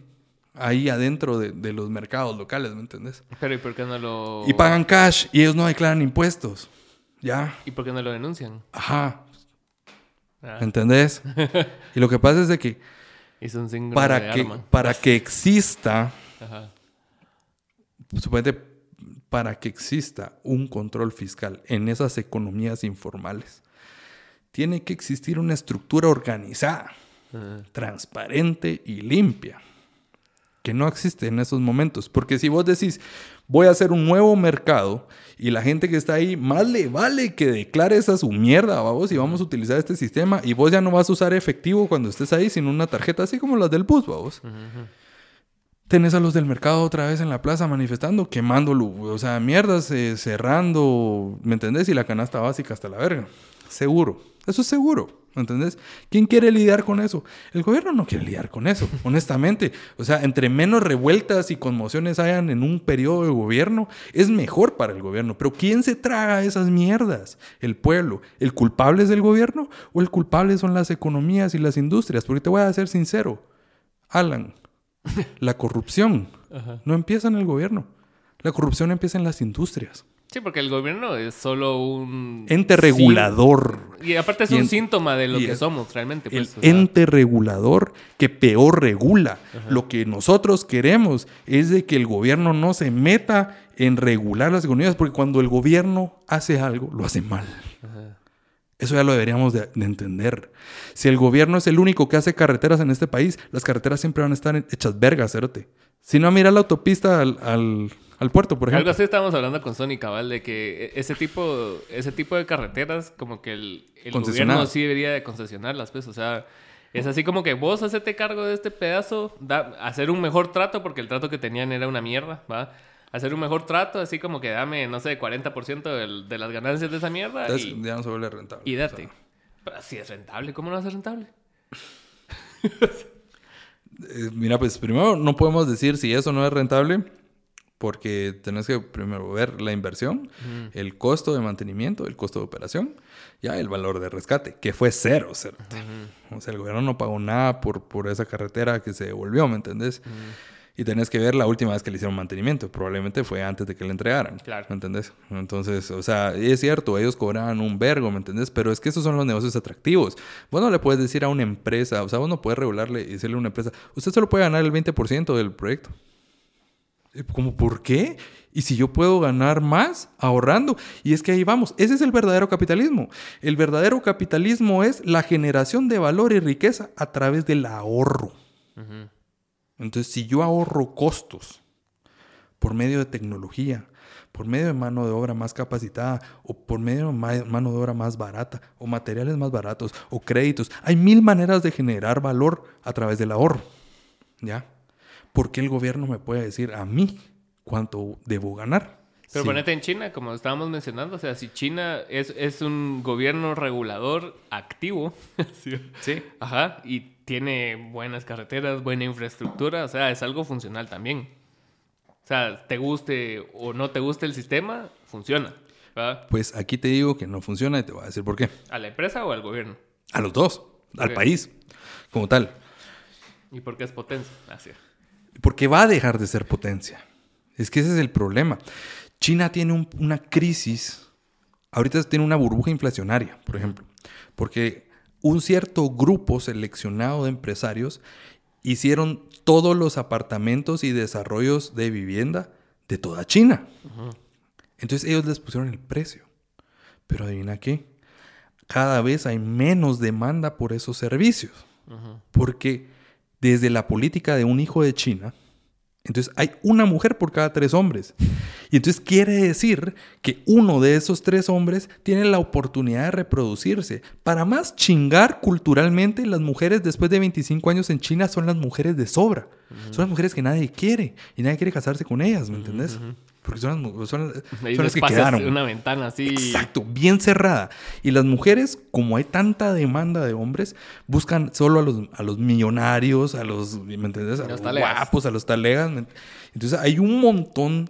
ahí adentro de, de los mercados locales, ¿me entendés? Pero ¿y por qué no lo... Y pagan cash y ellos no declaran impuestos. ¿Ya? ¿Y por qué no lo denuncian? Ajá. Ah, ¿Entendés? y lo que pasa es de que es un síndrome de para que, arma. para que exista, Ajá. suponete, para que exista un control fiscal en esas economías informales, tiene que existir una estructura organizada, transparente y limpia, que no existe en esos momentos. Porque si vos decís, voy a hacer un nuevo mercado y la gente que está ahí, más le vale que declare esa su mierda, vamos, y vamos a utilizar este sistema y vos ya no vas a usar efectivo cuando estés ahí, sino una tarjeta así como las del bus, vamos. Tenés a los del mercado otra vez en la plaza manifestando, quemándolo, o sea, mierdas, eh, cerrando, ¿me entendés? Y la canasta básica hasta la verga. Seguro. Eso es seguro, ¿me entendés? ¿Quién quiere lidiar con eso? El gobierno no quiere lidiar con eso, honestamente. O sea, entre menos revueltas y conmociones hayan en un periodo de gobierno, es mejor para el gobierno. Pero ¿quién se traga esas mierdas? El pueblo. ¿El culpable es el gobierno o el culpable son las economías y las industrias? Porque te voy a ser sincero, Alan, la corrupción no empieza en el gobierno. La corrupción empieza en las industrias. Sí, porque el gobierno es solo un... Ente regulador. Y aparte es Y un en- síntoma de lo y que somos realmente. El Pues, sea, ente regulador que peor regula. Lo que nosotros queremos es de que el gobierno no se meta en regular las economías, porque cuando el gobierno hace algo, lo hace mal. Eso ya lo deberíamos de, de entender. Si el gobierno es el único que hace carreteras en este país, las carreteras siempre van a estar hechas vergas, cerote. Si no, mira la autopista al, al- al puerto, por Algo ejemplo. así estábamos hablando con Sony Cabal de que e, ese tipo, ese tipo de carreteras, como que el, el gobierno sí debería de concesionarlas, pues, o sea, es así como que vos hacete cargo de este pedazo, da- hacer un mejor trato, porque el trato que tenían era una mierda, ¿va? Hacer un mejor trato, así como que dame, no sé, 40% del- de las ganancias de esa mierda Entonces, y, ya no se vuelve rentable. y O sea, date. Pero si es rentable, ¿cómo no va a ser rentable? Eh, mira, pues primero no podemos decir si eso no es rentable porque tenés que primero ver la inversión, el costo de mantenimiento, el costo de operación, ya el valor de rescate, que fue cero, cero. O sea, el gobierno no pagó nada por, por esa carretera que se devolvió, ¿me entendés? Y tenés que ver la última vez que le hicieron mantenimiento. Probablemente fue antes de que le entregaran. Claro. ¿Me entendés? Entonces, o sea, es cierto, ellos cobraban un vergo, ¿me entendés? Pero es que esos son los negocios atractivos. Vos no le puedes decir a una empresa, o sea, vos no puedes regularle y decirle a una empresa, usted solo puede ganar el 20% del proyecto. Y Como, ¿por qué? Y si yo puedo ganar más ahorrando. Y es que ahí vamos. Ese es el verdadero capitalismo. El verdadero capitalismo es la generación de valor y riqueza a través del ahorro. Entonces, si yo ahorro costos por medio de tecnología, por medio de mano de obra más capacitada, o por medio de ma- mano de obra más barata, o materiales más baratos, o créditos, hay mil maneras de generar valor a través del ahorro. ¿Ya? ¿Por qué el gobierno me puede decir a mí cuánto debo ganar? Pero Sí. ponete en China, como estábamos mencionando, o sea, si China es, es un gobierno regulador activo, sí. Sí. ajá, y tiene buenas carreteras, buena infraestructura, o sea, es algo funcional también. O sea, te guste o no te guste el sistema, funciona. ¿verdad? Pues aquí te digo que no funciona y te voy a decir por qué. ¿A la empresa o al gobierno? A los dos, al país, como tal. ¿Y por qué es potencia? Así. Porque va a dejar de ser potencia. Es que ese es el problema. China tiene un- una crisis, ahorita tiene una burbuja inflacionaria, por ejemplo, porque un cierto grupo seleccionado de empresarios hicieron todos los apartamentos y desarrollos de vivienda de toda China. Entonces ellos les pusieron el precio. Pero adivina qué, cada vez hay menos demanda por esos servicios. Porque desde la política de un hijo de China, entonces hay una mujer por cada tres hombres. Y entonces quiere decir que uno de esos tres hombres tiene la oportunidad de reproducirse. Para más chingar culturalmente, las mujeres después de 25 años en China son las mujeres de sobra. Son las mujeres que nadie quiere y nadie quiere casarse con ellas, ¿me entendés? Porque son las, son, son las que quedaron. una ventana así. Exacto, bien cerrada. Y las mujeres, como hay tanta demanda de hombres, buscan solo a los, a los millonarios, a los, ¿me entendés? A Los los, guapos, a los talegas. ¿me ent- Entonces hay un montón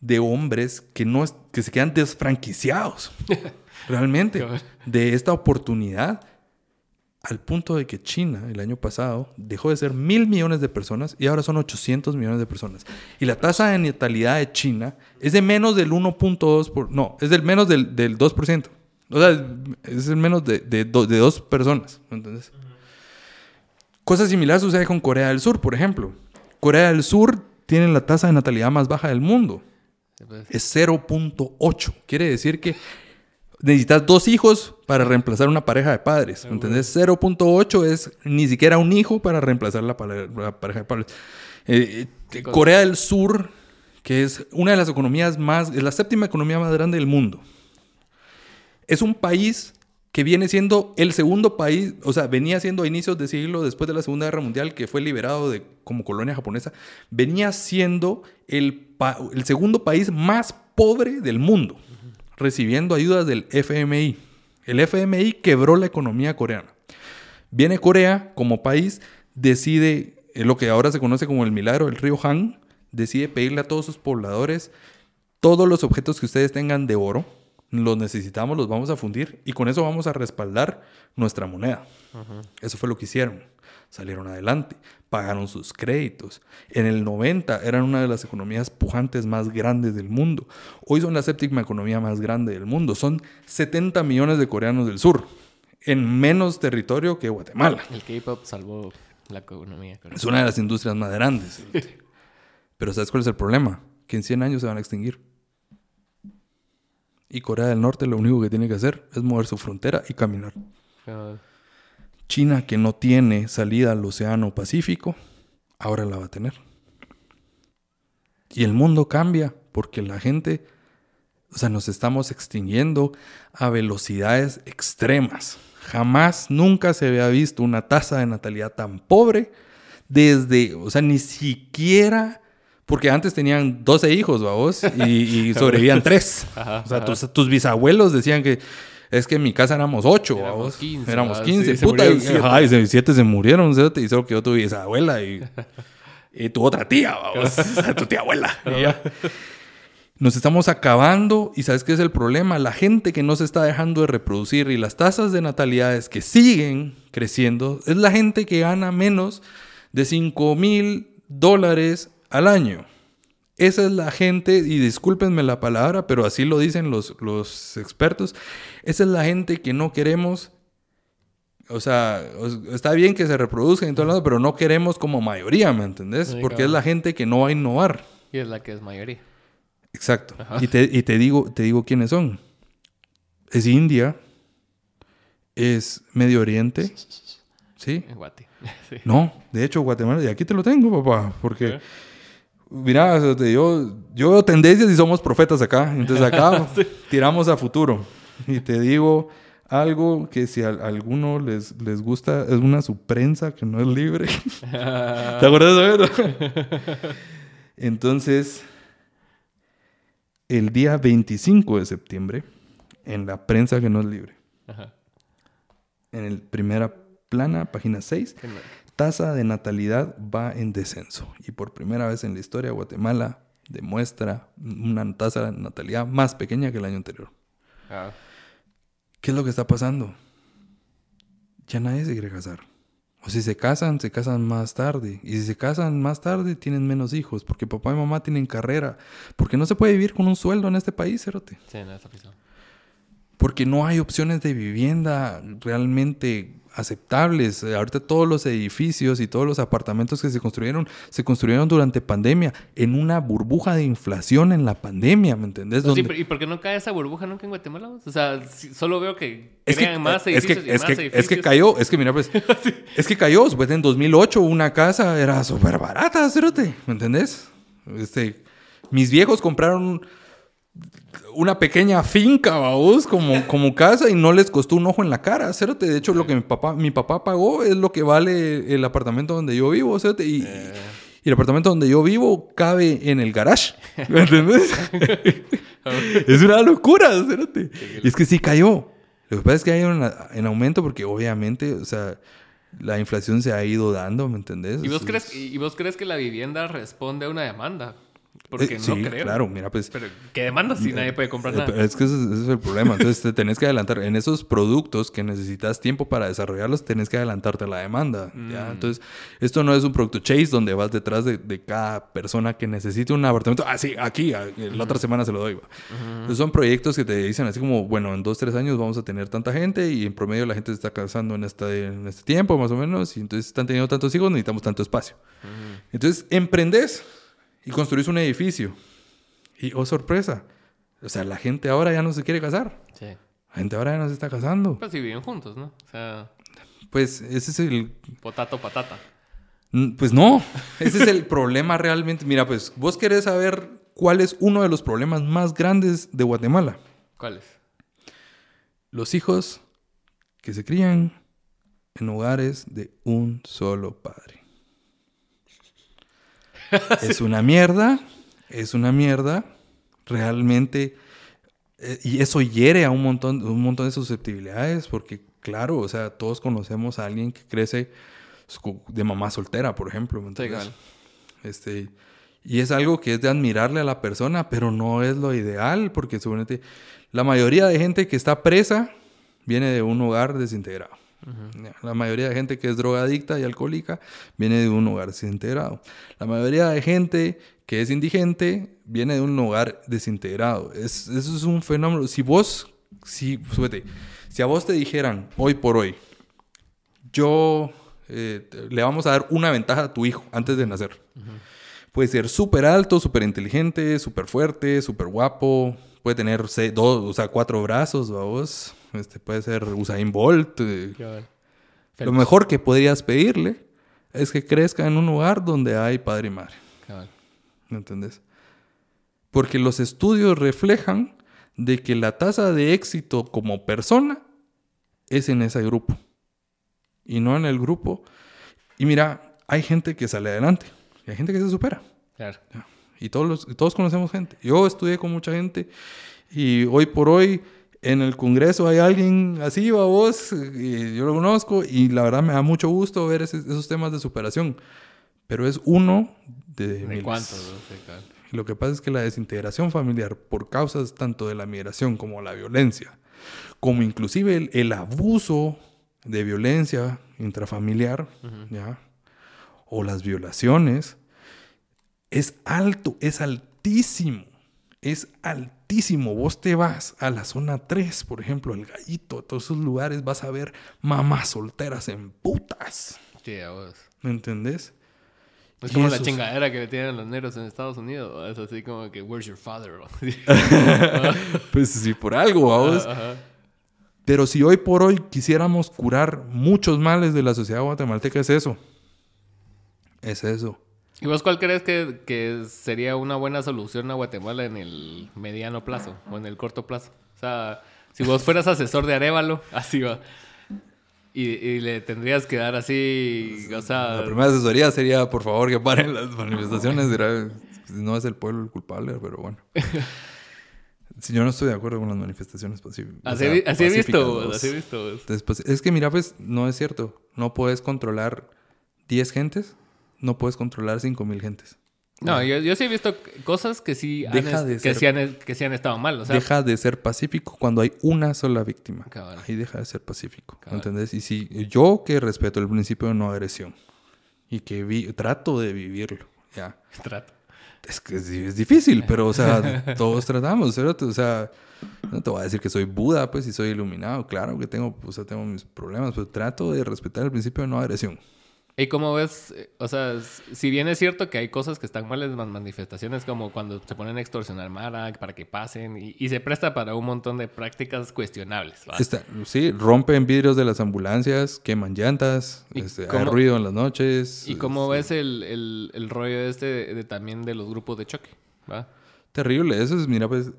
de hombres que, no es- que se quedan desfranquiciados, realmente, de esta oportunidad. Al punto de que China el año pasado dejó de ser mil millones de personas y ahora son 800 millones de personas. Y la tasa de natalidad de China es de menos del 1.2%, por, no, es del menos del, del 2%. O sea, es el menos de, de, do- de dos personas. ¿entendés? Cosa similar sucede con Corea del Sur, por ejemplo. Corea del Sur tiene la tasa de natalidad más baja del mundo. Sí, pues. Es 0.8. Quiere decir que necesitas dos hijos para reemplazar una pareja de padres. ¿me ¿Entendés? 0.8 es ni siquiera un hijo para reemplazar la, pare- la pareja de padres. Eh, eh. Corea del Sur, que es una de las economías más, es la séptima economía más grande del mundo. Es un país que viene siendo el segundo país, o sea, venía siendo a inicios de siglo después de la Segunda Guerra Mundial, que fue liberado de, como colonia japonesa, venía siendo el segundo país más pobre del mundo, recibiendo ayudas del FMI. El FMI quebró la economía coreana. Viene Corea como país, decide, eh, lo que ahora se conoce como el milagro del río Han, decide pedirle a todos sus pobladores todos los objetos que ustedes tengan de oro, los necesitamos, los vamos a fundir y con eso vamos a respaldar nuestra moneda. Eso fue lo que hicieron. Salieron adelante, pagaron sus créditos. En el 90 eran una de las economías pujantes más grandes del mundo. Hoy son la séptima economía más grande del mundo. Son 70 millones de coreanos del sur, en menos territorio que Guatemala. El K-pop salvó la economía. Es una de las industrias más grandes. Pero ¿sabes cuál es el problema? Que en 100 años se van a extinguir. Y Corea del Norte lo único que tiene que hacer es mover su frontera y caminar. China, que no tiene salida al Océano Pacífico, ahora la va a tener. Y el mundo cambia porque la gente, o sea, nos estamos extinguiendo a velocidades extremas. Jamás, nunca se había visto una tasa de natalidad tan pobre desde, o sea, ni siquiera, porque antes tenían 12 hijos, vos, y, y sobrevivían 3. o sea, tus, tus bisabuelos decían que es que en mi casa éramos ocho, éramos 15. Éramos 15, puta, y, siete. siete se murieron, y solo que yo tuve esa abuela y, y tu otra tía, vamos, tu tía abuela. Nos estamos acabando y ¿sabes qué es el problema? La gente que no se está dejando de reproducir y las tasas de natalidades que siguen creciendo es la gente que gana menos de 5 mil dólares al año. Esa es la gente, y discúlpenme la palabra, pero así lo dicen los, los expertos, esa es la gente que no queremos, o sea, está bien que se reproduzcan en todo lado, pero no queremos como mayoría, ¿me entendés? Porque es la gente que no va a innovar. Y es la que es mayoría. Exacto. Y, te, y te, digo, te digo quiénes son. Es India, es Medio Oriente, ¿sí? Guate. No, de hecho Guatemala, y aquí te lo tengo, papá, porque... Mira, yo, yo veo tendencias y somos profetas acá. Entonces acá tiramos a futuro. Y te digo algo que si a, alguno les, les gusta, es una suprensa que no es libre. ¿Te acuerdas de eso? Entonces, el día 25 de septiembre, en la prensa que no es libre, en el primera plana, página 6, tasa de natalidad va en descenso. Y por primera vez en la historia, Guatemala demuestra una tasa de natalidad más pequeña que el año anterior. Ah. ¿Qué es lo que está pasando? Ya nadie se quiere casar. O si se casan, se casan más tarde. Y si se casan más tarde, tienen menos hijos. Porque papá y mamá tienen carrera. Porque no se puede vivir con un sueldo en este país, Cerote. Sí, en esta Porque no hay opciones de vivienda realmente aceptables. Eh, ahorita todos los edificios y todos los apartamentos que se construyeron, se construyeron durante pandemia, en una burbuja de inflación en la pandemia, ¿me entendés? Sí, ¿Y por qué no cae esa burbuja nunca en Guatemala? O sea, solo veo que es que, más edificios es que, es que, Es que cayó, es que mira, pues, es que cayó, pues en 2008 una casa era súper barata, ¿me entendés? Este, mis viejos compraron una pequeña finca, vamos, como, como casa y no les costó un ojo en la cara, cérate. De hecho, lo que mi papá, mi papá pagó es lo que vale el apartamento donde yo vivo, cérate. Y, eh. y el apartamento donde yo vivo cabe en el garage, ¿me entiendes? es una locura, cérate. Y es que sí cayó. Lo que pasa es que hay un en aumento porque obviamente, o sea, la inflación se ha ido dando, ¿me entendés? ¿Y vos, crees, ¿Y vos crees que la vivienda responde a una demanda? Porque eh, no sí, claro, mira, pues... Pero, ¿qué demanda si nadie puede comprar nada? Es que ese, es el problema. Entonces, te tenés que adelantar. En esos productos que necesitas tiempo para desarrollarlos, tenés que adelantarte a la demanda, ¿ya? Mm. Entonces, esto no es un producto chase donde vas detrás de, de cada persona que necesite un apartamento. Ah, sí, aquí, la otra semana se lo doy. Entonces, son proyectos que te dicen así como, bueno, en dos, tres años vamos a tener tanta gente y en promedio la gente se está casando en este, en este tiempo, más o menos, y entonces están teniendo tantos hijos, necesitamos tanto espacio. Entonces, emprendes y construís un edificio. Y, oh sorpresa, o sea, la gente ahora ya no se quiere casar. Sí. La gente ahora ya no se está casando. Pues si viven juntos, ¿no? O sea... Pues ese es el... Potato, patata. Pues no, ese es el problema realmente. Mira, pues vos querés saber cuál es uno de los problemas más grandes de Guatemala. ¿Cuáles? Los hijos que se crían en hogares de un solo padre. es una mierda, es una mierda, realmente. Eh, y eso hiere a un montón, un montón de susceptibilidades, porque claro, o sea, todos conocemos a alguien que crece de mamá soltera, por ejemplo. Este, y es algo que es de admirarle a la persona, pero no es lo ideal, porque seguramente la mayoría de gente que está presa viene de un hogar desintegrado. La mayoría de gente que es drogadicta y alcohólica viene de un hogar desintegrado. La mayoría de gente que es indigente viene de un hogar desintegrado. Es, eso es un fenómeno. Si vos, si, si a vos te dijeran hoy por hoy, yo eh, le vamos a dar una ventaja a tu hijo antes de nacer. Puede ser súper alto, súper inteligente, súper fuerte, súper guapo. Puede tener dos, o sea, cuatro brazos, vos. Este, puede ser Usain Bolt. Eh. Lo mejor que podrías pedirle es que crezca en un lugar donde hay padre y madre. ¿Me entendés? Porque los estudios reflejan de que la tasa de éxito como persona es en ese grupo y no en el grupo. Y mira, hay gente que sale adelante y hay gente que se supera. Claro. Y todos, todos conocemos gente. Yo estudié con mucha gente y hoy por hoy en el Congreso hay alguien así, va vos, y yo lo conozco y la verdad me da mucho gusto ver esos temas de superación. Pero es uno de, ¿De cuántos? Lo que pasa es que la desintegración familiar por causas tanto de la migración como la violencia, como inclusive el, abuso de violencia intrafamiliar, ¿ya? o las violaciones, es alto, es altísimo, es altísimo. Vos te vas a la zona 3, por ejemplo, el gallito, a todos esos lugares, vas a ver mamás solteras en putas. ¿Me entendés? Es como la chingadera que le tienen los negros en Estados Unidos. Es así como que, where's your father? pues sí, por algo, vamos. Pero si hoy por hoy quisiéramos curar muchos males de la sociedad guatemalteca, es eso. Es eso. ¿Y vos cuál crees que, sería una buena solución a Guatemala en el mediano plazo o en el corto plazo? O sea, si vos fueras asesor de Arevalo, así va. Y, le tendrías que dar así, o sea... La primera asesoría sería, por favor, que paren las manifestaciones. no es el pueblo el culpable, pero bueno. Si yo no estoy de acuerdo con las manifestaciones así, así, he visto, así he visto. es que mira, pues no es cierto. No puedes controlar 10 gentes no puedes controlar 5.000 gentes. No, yo, yo, sí he visto cosas que sí han, que, sí han, que sí han estado mal. deja de ser pacífico cuando hay una sola víctima. Ahí deja de ser pacífico. ¿Entendés? Y si yo que respeto el principio de no agresión y que vi, trato de vivirlo, ya. Trato. Es que es, difícil, pero, o sea, todos tratamos, ¿cierto? O sea, no te voy a decir que soy Buda, pues, y soy iluminado. Claro que tengo, o sea, tengo mis problemas, pero trato de respetar el principio de no agresión. ¿Y cómo ves? O sea, si bien es cierto que hay cosas que están mal en las manifestaciones, como cuando se ponen a extorsionar Mara para que pasen, y, se presta para un montón de prácticas cuestionables. sí, rompen vidrios de las ambulancias, queman llantas, este, hay ruido en las noches. ¿Y cómo ves el, el, rollo este de, también de los grupos de choque? ¿va? Terrible, eso es, mira, pues,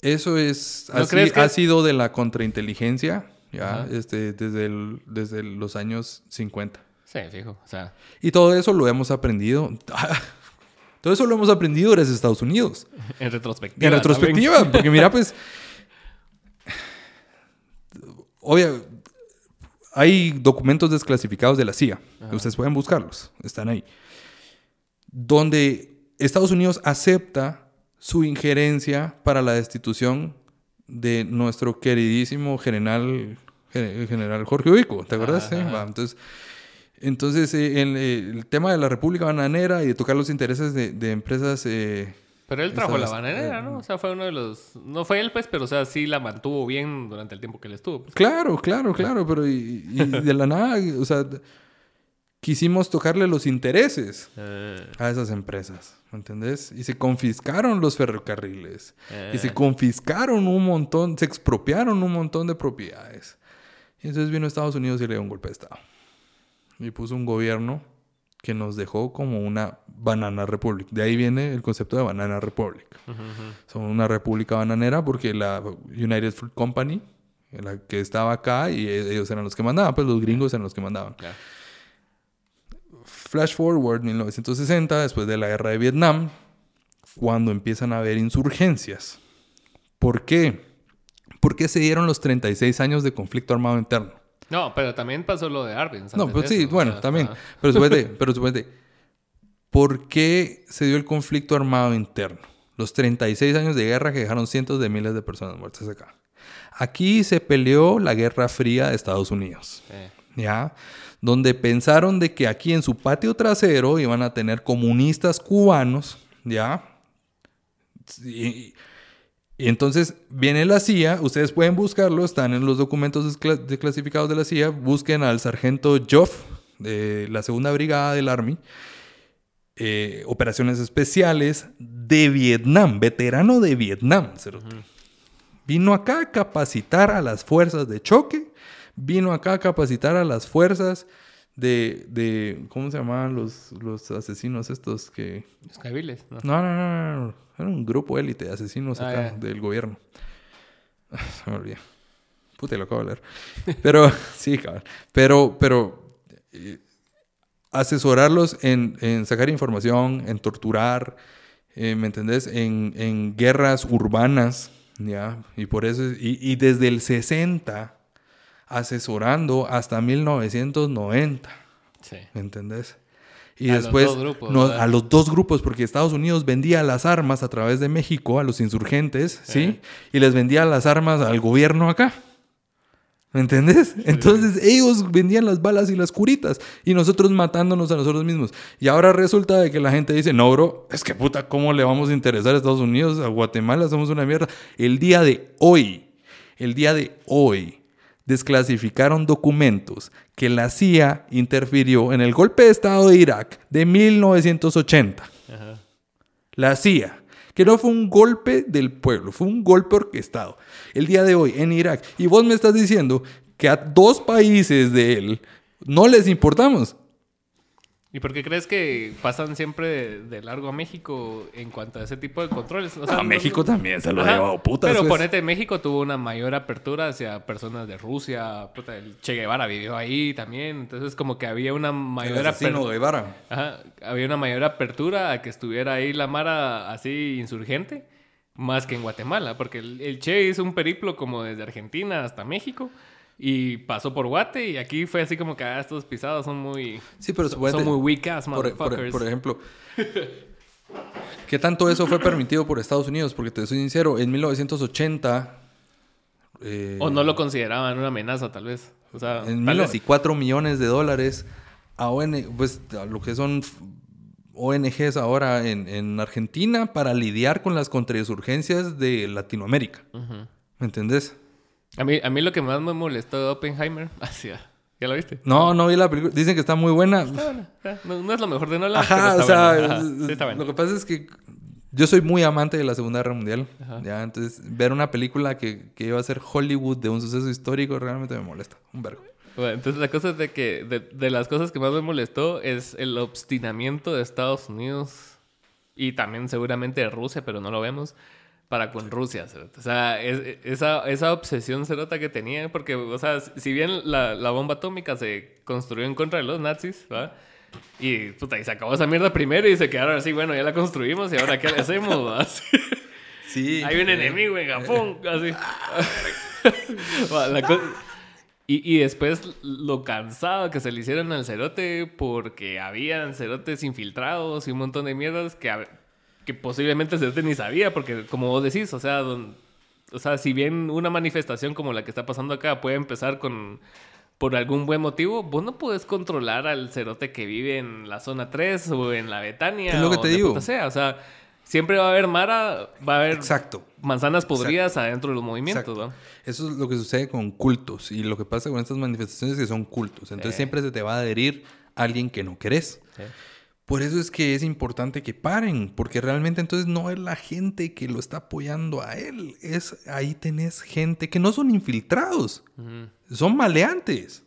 eso es, ha sido de la contrainteligencia, ya, este, desde, el, desde los años 50. Sí, fijo. O sea. Y todo eso lo hemos aprendido. todo eso lo hemos aprendido gracias a Estados Unidos. En retrospectiva. En retrospectiva. Porque mira, pues. Obvio, hay documentos desclasificados de la CIA. Ustedes pueden buscarlos. Están ahí. Donde Estados Unidos acepta su injerencia para la destitución de nuestro queridísimo general, general Jorge Ubico. ¿Te acuerdas? Sí. Entonces entonces, eh, el, tema de la República Bananera y de tocar los intereses de, empresas... Eh, pero él trajo la bananera, ¿no? O sea, fue uno de los... No fue él, pues, pero o sea, sí la mantuvo bien durante el tiempo que él estuvo. Pues. Claro, claro, claro, pero y, de la nada, o sea, quisimos tocarle los intereses eh. a esas empresas, ¿entendés? Y se confiscaron los ferrocarriles. Y se confiscaron un montón, se expropiaron un montón de propiedades. Y entonces vino Estados Unidos y le dio un golpe de Estado y puso un gobierno que nos dejó como una banana republic. De ahí viene el concepto de banana republic. Son una república bananera porque la United Fruit Company, la que estaba acá, y ellos eran los que mandaban, pues los gringos eran los que mandaban. Flash forward 1960, después de la guerra de Vietnam, cuando empiezan a haber insurgencias. ¿Por qué? ¿Por qué se dieron los 36 años de conflicto armado interno? No, pero también pasó lo de Arvin. No, pues sí, bueno, también. Pero suponete, pero suponete, ¿por qué se dio el conflicto armado interno? Los 36 años de guerra que dejaron cientos de miles de personas muertas acá. Aquí se peleó la Guerra Fría de Estados Unidos. ¿Ya? Donde pensaron de que aquí en su patio trasero iban a tener comunistas cubanos, ¿ya? Y, y entonces viene la CIA, ustedes pueden buscarlo, están en los documentos desclasificados de la CIA, busquen al sargento Joff de la segunda brigada del Army, eh, operaciones especiales de Vietnam, veterano de Vietnam. Vino acá a capacitar a las fuerzas de choque, vino acá a capacitar a las fuerzas de, de ¿cómo se llamaban los, los asesinos estos que... Los cabiles, ¿no? No, no, no, no, era un grupo élite de asesinos ah, acá del gobierno. Se me olvidó. Puta, lo acabo de leer. Pero, sí, cabrón. Pero, pero... Eh, asesorarlos en, en, sacar información, en torturar, eh, ¿me entendés? En, en, guerras urbanas, ¿ya? Y por eso, y, y, desde el 60, asesorando hasta 1990, sí. ¿me entendés? Y después no, a los dos grupos, porque Estados Unidos vendía las armas a través de México a los insurgentes, ¿sí? Y les vendía las armas al gobierno acá. ¿Me entendés? Entonces ellos vendían las balas y las curitas y nosotros matándonos a nosotros mismos. Y ahora resulta de que la gente dice, no, bro, es que puta, ¿cómo le vamos a interesar a Estados Unidos? A Guatemala somos una mierda. El día de hoy, el día de hoy, desclasificaron documentos que la CIA interfirió en el golpe de Estado de Irak de 1980. La CIA que no fue un golpe del pueblo, fue un golpe orquestado. El día de hoy en Irak. Y vos me estás diciendo que a dos países de él no les importamos. ¿Y por qué crees que pasan siempre de, largo a México en cuanto a ese tipo de controles? a México también se lo ha llevado putas. Pero pues. ponete, México tuvo una mayor apertura hacia personas de Rusia. el che Guevara vivió ahí también. Entonces, como que había una mayor apertura. Guevara. Ajá, había una mayor apertura a que estuviera ahí la Mara así insurgente, más que en Guatemala. Porque el, el Che hizo un periplo como desde Argentina hasta México. Y pasó por Guate y aquí fue así como que ah, estos pisados son muy... Sí, pero son, muy weak por, por, por, ejemplo, ¿qué tanto eso fue permitido por Estados Unidos? Porque te soy sincero, en 1980... Eh, o no lo consideraban una amenaza, tal vez. O sea, en 4 millones de dólares a ONG, pues a lo que son ONGs ahora en, en, Argentina para lidiar con las contrainsurgencias de Latinoamérica. ¿Me entendés? A mí, a mí lo que más me molestó de Oppenheimer, hacia... ¿Ya lo viste? No, no vi la película. Dicen que está muy buena. Está buena. No, es lo mejor de Nolan. Ajá, o sea, lo que pasa es que yo soy muy amante de la Segunda Guerra Mundial. Ya, entonces ver una película que, que iba a ser Hollywood de un suceso histórico realmente me molesta. Un vergo. Bueno, entonces la cosa es de que de, de las cosas que más me molestó es el obstinamiento de Estados Unidos y también seguramente de Rusia, pero no lo vemos para con Rusia. O sea, esa, esa obsesión cerota que tenía, porque, o sea, si bien la, la, bomba atómica se construyó en contra de los nazis, ¿va? Y, puta, y se acabó esa mierda primero y se quedaron así, bueno, ya la construimos y ahora ¿qué le hacemos? ¿va? Sí. Hay un enemigo en Japón, así. y, y, después lo cansado que se le hicieron al cerote porque habían cerotes infiltrados y un montón de mierdas que que posiblemente se ni sabía, porque como vos decís, o sea, o sea, si bien una manifestación como la que está pasando acá puede empezar con por algún buen motivo, vos no puedes controlar al cerote que vive en la zona 3 o en la Betania. Es lo que te digo. Sea. O sea, siempre va a haber Mara, va a haber Exacto. manzanas podridas adentro de los movimientos. ¿no? Eso es lo que sucede con cultos y lo que pasa con estas manifestaciones es que son cultos. Entonces siempre se te va a adherir alguien que no querés. Por eso es que es importante que paren, porque realmente entonces no es la gente que lo está apoyando a él, es ahí tenés gente que no son infiltrados, son maleantes.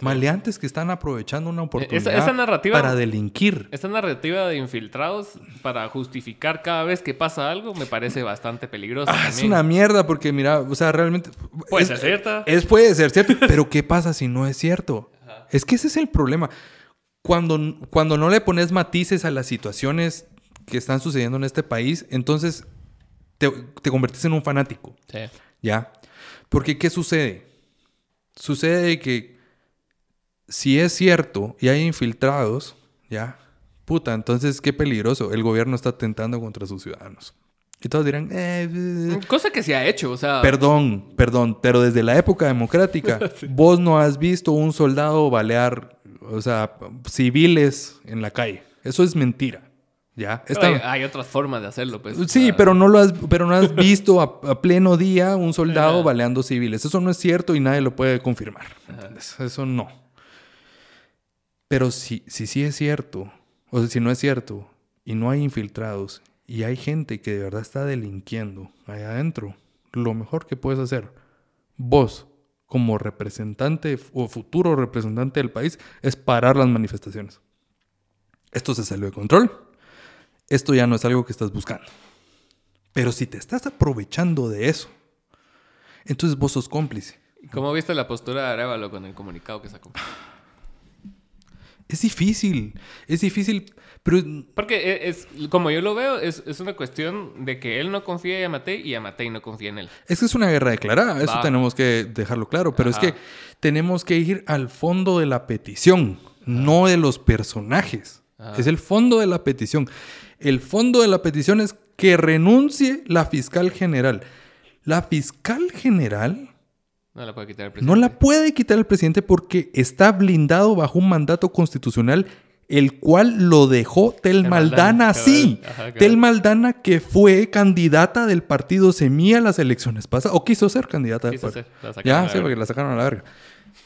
Maleantes que están aprovechando una oportunidad narrativa, para delinquir. Esta narrativa de infiltrados para justificar cada vez que pasa algo me parece bastante peligrosa. Ah, es una mierda porque, mira, o sea, realmente... Puede ser cierta. Es, puede ser cierto, pero ¿qué pasa si no es cierto? Es que ese es el problema cuando, cuando no le pones matices a las situaciones que están sucediendo en este país, entonces te, te convertís en un fanático. Sí. ¿Ya? Porque ¿qué sucede? Sucede que si es cierto y hay infiltrados, ¿ya? Puta, entonces qué peligroso. El gobierno está atentando contra sus ciudadanos. Y todos dirán, eh, Cosa que se ha hecho, o sea... perdón, perdón, pero desde la época democrática, vos no has visto un soldado balear, o sea, civiles en la calle. Eso es mentira. ¿Ya? Esta- hay, hay otras formas de hacerlo, pues. Sí, pero no lo has, pero no has visto a, a pleno día un soldado baleando civiles. Eso no es cierto y nadie lo puede confirmar. Eso no. Pero si, si sí es cierto, o sea, si no es cierto, y no hay infiltrados, y hay gente que de verdad está delinquiendo allá adentro, lo mejor que puedes hacer, vos, como representante o futuro representante del país, es parar las manifestaciones. Esto se salió de control. Esto ya no es algo que estás buscando. Pero si te estás aprovechando de eso, entonces vos sos cómplice. ¿Cómo viste la postura de Arevalo con el comunicado que sacó? Es difícil, es difícil, pero Porque e- es, como yo lo veo, es, es una cuestión de que él no confía en Yamatei y Yamatei no confía en él. es que es una guerra declarada, eso Va. tenemos que dejarlo claro, pero Ajá. es que tenemos que ir al fondo de la petición, no de los personajes. Ajá. Es el fondo de la petición. El fondo de la petición es que renuncie la fiscal general. La fiscal general No la puede quitar el No presidente. la puede quitar el presidente porque está blindado bajo un mandato constitucional, el cual lo dejó Tel Maldana. Ajá, cabal. Tel Maldana que fue candidata del partido Semilla a las elecciones pasadas, o quiso ser candidata del Quiso partido. ser, la Ya, sí, porque la sacaron a la verga.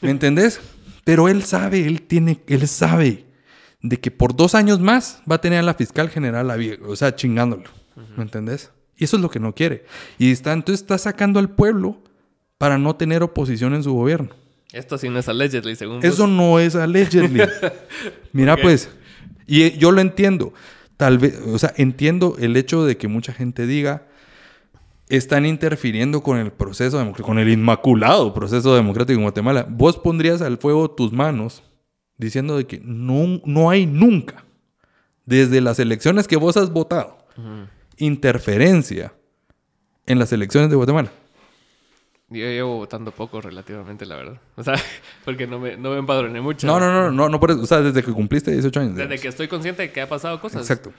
¿Me entendés? Pero él sabe, él tiene, él sabe de que por dos años más va a tener a la fiscal general, o sea, chingándolo. ¿Me entendés? Y eso es lo que no quiere. Y está, entonces está sacando al pueblo para no tener oposición en su gobierno. Esto sí no es allegedly, según Eso vos. no es allegedly. Mira, pues, y eh, yo lo entiendo. Tal vez, o sea, entiendo el hecho de que mucha gente diga están interfiriendo con el proceso democrático, con el inmaculado proceso democrático en Guatemala. Vos pondrías al fuego tus manos diciendo de que no, no hay nunca, desde las elecciones que vos has votado, interferencia en las elecciones de Guatemala. Yo llevo votando poco relativamente, la verdad. O sea, porque no me, no me empadroné mucho. No, no, no, no, no por eso. O sea, desde que cumpliste 18 años. Desde digamos. que estoy consciente de que ha pasado cosas. Exacto.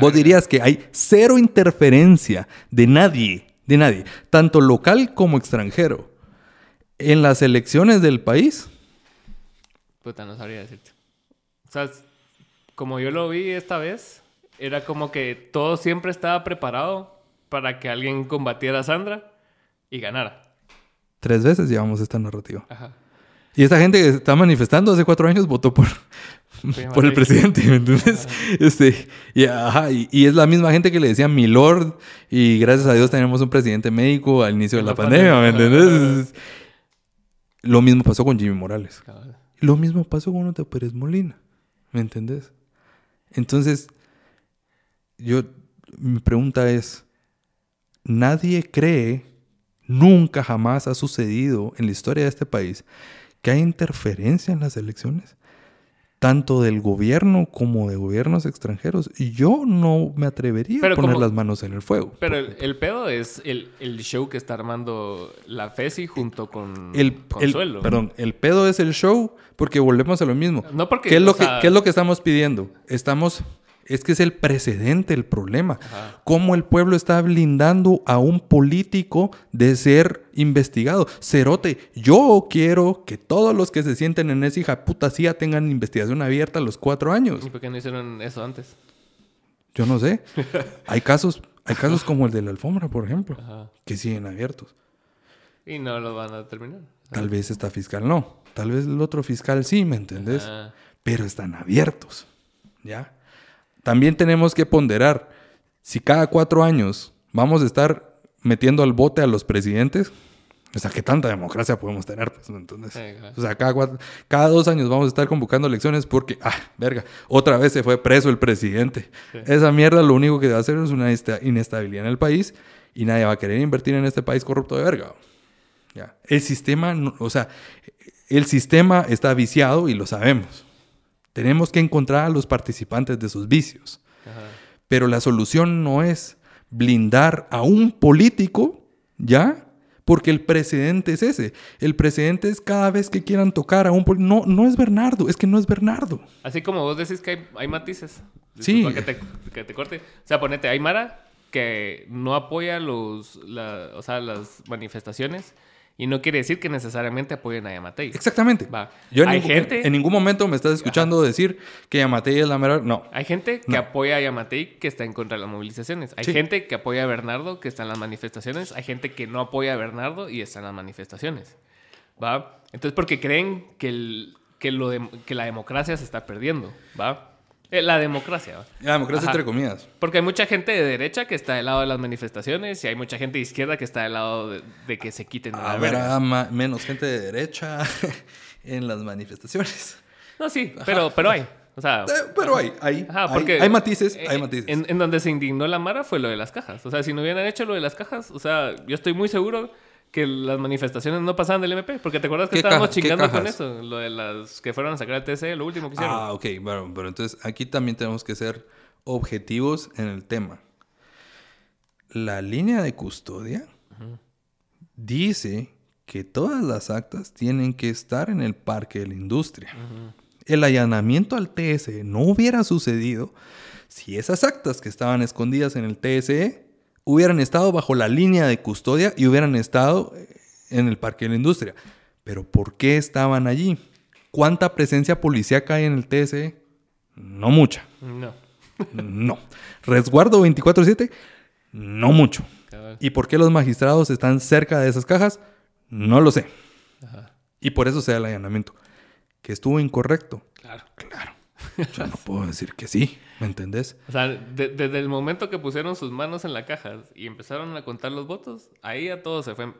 Vos dirías que hay cero interferencia de nadie, de nadie, tanto local como extranjero, en las elecciones del país. Puta, no sabría decirte. O sea, como yo lo vi esta vez, era como que todo siempre estaba preparado para que alguien combatiera a Sandra y ganara. Tres veces llevamos esta narrativa. Ajá. Y esta gente que está manifestando hace cuatro años votó por, por el presidente, ¿me entiendes? Este, y, ajá, y, y es la misma gente que le decía mi lord y gracias a Dios tenemos un presidente médico al inicio de la, la pandemia, ¿me entiendes? Lo mismo pasó con Jimmy Morales. Cabal. Lo mismo pasó con Otto Pérez Molina. ¿Me entendés? Entonces, yo, mi pregunta es, nadie cree, nunca jamás ha sucedido en la historia de este país, que hay interferencia en las elecciones, tanto del gobierno como de gobiernos extranjeros. Y yo no me atrevería Pero a poner como- las manos en el fuego. Pero el, el pedo es el, el show que está armando la FESI junto con El, el- Consuelo. perdón, el pedo es el show porque volvemos a lo mismo. No porque, ¿Qué es, lo o sea- que, qué es lo que estamos pidiendo? Estamos... Es que es el precedente el problema. Ajá. Cómo el pueblo está blindando a un político de ser investigado. Cerote, yo quiero que todos los que se sienten en esa hija puta silla tengan investigación abierta a los cuatro años. ¿Y por qué no hicieron eso antes? Yo no sé. Hay casos, hay casos como el de la alfombra, por ejemplo, Ajá. que siguen abiertos. Y no lo van a terminar. Tal vez esta fiscal no. Tal vez el otro fiscal sí, ¿me entendés? Ajá. Pero están abiertos. ¿Ya? También tenemos que ponderar. Si cada cuatro años vamos a estar metiendo al bote a los presidentes, o sea, ¿qué tanta democracia podemos tener? Pues, Entonces, o sea, cada, cuatro- cada dos años vamos a estar convocando elecciones porque, ah, verga, otra vez se fue preso el presidente. Sí. Esa mierda lo único que va a hacer es una inesta- inestabilidad en el país y nadie va a querer invertir en este país corrupto de verga. Ya. El sistema, o sea, el sistema está viciado y lo sabemos. Tenemos que encontrar a los participantes de sus vicios. Ajá. Pero la solución no es blindar a un político, ¿ya? Porque el precedente es ese. El precedente es cada vez que quieran tocar a un político. No, no es Bernardo, es que no es Bernardo. Así como vos decís que hay, hay matices. Sí. Que te, que te corte. O sea, ponete, hay Mara que no apoya los, la- o sea, las manifestaciones y no quiere decir que necesariamente apoyen a Yamatei. Exactamente. Va. Yo en, Hay ningún, gente- en ningún momento me estás escuchando decir que Yamatei es la mera... No. Hay gente que No. apoya a Yamatei que está en contra de las movilizaciones. Hay Sí. gente que apoya a Bernardo que está en las manifestaciones. Hay gente que no apoya a Bernardo y está en las manifestaciones. ¿Va? Entonces, porque creen que, el, que, lo de- que la democracia se está perdiendo. ¿Va? Eh, la democracia. ¿va? La democracia Ajá. entre comillas. Porque hay mucha gente de derecha que está del lado de las manifestaciones y hay mucha gente de izquierda que está del lado de, de que se quiten de. Habrá menos gente de derecha en las manifestaciones. No, sí, pero, pero hay. O sea, Eh, Pero hay, hay, Ajá, hay- porque hay matices, eh, hay matices. En, en donde se indignó la Mara fue lo de las cajas. O sea, si no hubieran hecho lo de las cajas, o sea, yo estoy muy seguro que las manifestaciones no pasaban del MP. Porque te acuerdas que ¿Qué estábamos chingando con eso. Lo de las que fueron a sacar el TC, lo último que hicieron. Ah, ok, bueno, pero entonces aquí también tenemos que ser objetivos en el tema. La línea de custodia dice que todas las actas tienen que estar en el parque de la industria. El allanamiento al TSE no hubiera sucedido si esas actas que estaban escondidas en el TSE hubieran estado bajo la línea de custodia y hubieran estado eh, en el parque de la industria. Pero ¿por qué estaban allí? ¿Cuánta presencia policíaca hay en el TSE? No mucha. No. No. ¿Resguardo 24/7? No mucho. ¿Y por qué los magistrados están cerca de esas cajas? No lo sé. Ajá. Y por eso se da el allanamiento. ¿Que estuvo incorrecto? Claro. Claro. Yo no puedo decir que sí, ¿me entendés? O sea, de- desde el momento que pusieron sus manos en la caja y empezaron a contar los votos, ahí a todos se fue a,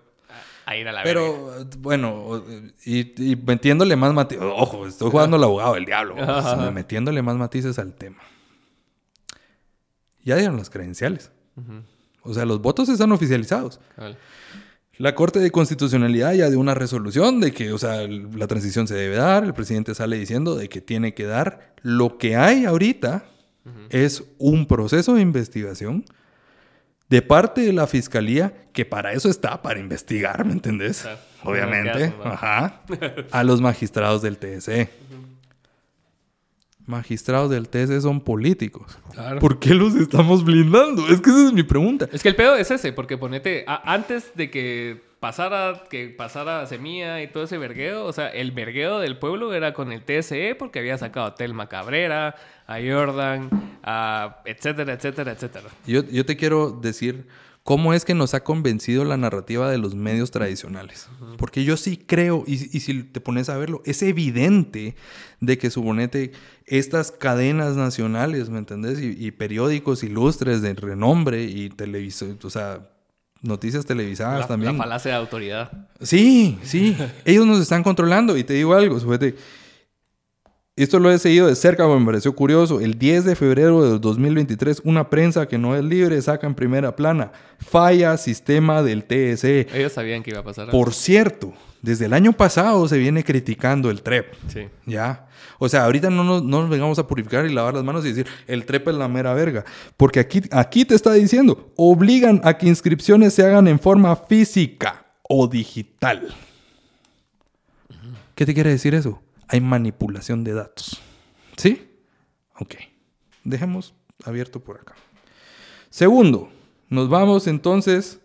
a ir a la. Pero, eh, bueno, y, y metiéndole más matices. Ojo, estoy jugando al abogado del diablo. O sea, metiéndole más matices al tema. Ya dieron las credenciales. O sea, los votos están oficializados. La Corte de Constitucionalidad ya dio una resolución de que, o sea, la transición se debe dar. El presidente sale diciendo de que tiene que dar. Lo que hay ahorita es un proceso de investigación de parte de la fiscalía, que para eso está, para investigar, ¿me entendés? Claro. Obviamente. Ajá. A los magistrados del TSE. Magistrados del TSE son políticos. Claro. ¿Por qué los estamos blindando? Es que esa es mi pregunta. Es que el pedo es ese, porque ponete, a- antes de que pasara, que pasara Semilla y todo ese vergueo, o sea, el vergueo del pueblo era con el TSE porque había sacado a Telma Cabrera, a Jordan, a etcétera, etcétera, etcétera. Yo, yo te quiero decir cómo es que nos ha convencido la narrativa de los medios tradicionales. Porque yo sí creo, y, y si te pones a verlo, es evidente de que suponete estas cadenas nacionales, ¿me entendés? Y, y periódicos ilustres de renombre y televisores, o sea, noticias televisadas La, también. la falacia de autoridad. Sí, sí. Ellos nos están controlando. Y te digo algo, suerte. Esto lo he seguido de cerca, me pareció curioso. El 10 de febrero de 2023, una prensa que no es libre saca en primera plana. Falla sistema del TSE. Ellos sabían que iba a pasar. Por cierto, desde el año pasado se viene criticando el TREP. Sí. ¿Ya? O sea, ahorita no nos, no nos vengamos a purificar y lavar las manos y decir, el TREP es la mera verga. Porque aquí, aquí te está diciendo, obligan a que inscripciones se hagan en forma física o digital. ¿Qué te quiere decir eso? Hay manipulación de datos. ¿Sí? Ok. Dejemos abierto por acá. Segundo, nos vamos entonces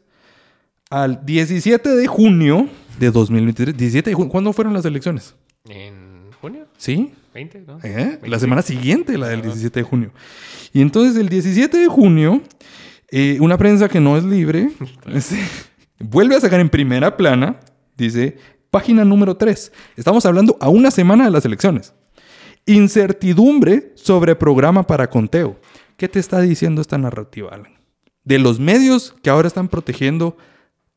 al 17 de junio de 2023. 17 de junio. ¿Cuándo fueron las elecciones? ¿En junio? ¿Sí? 20, ¿no? ¿Eh? La semana siguiente, la del 17 de junio. Y entonces el 17 de junio, eh, una prensa que no es libre este, vuelve a sacar en primera plana, dice, página número 3. Estamos hablando a una semana de las elecciones. Incertidumbre sobre programa para conteo. ¿Qué te está diciendo esta narrativa, Alan? De los medios que ahora están protegiendo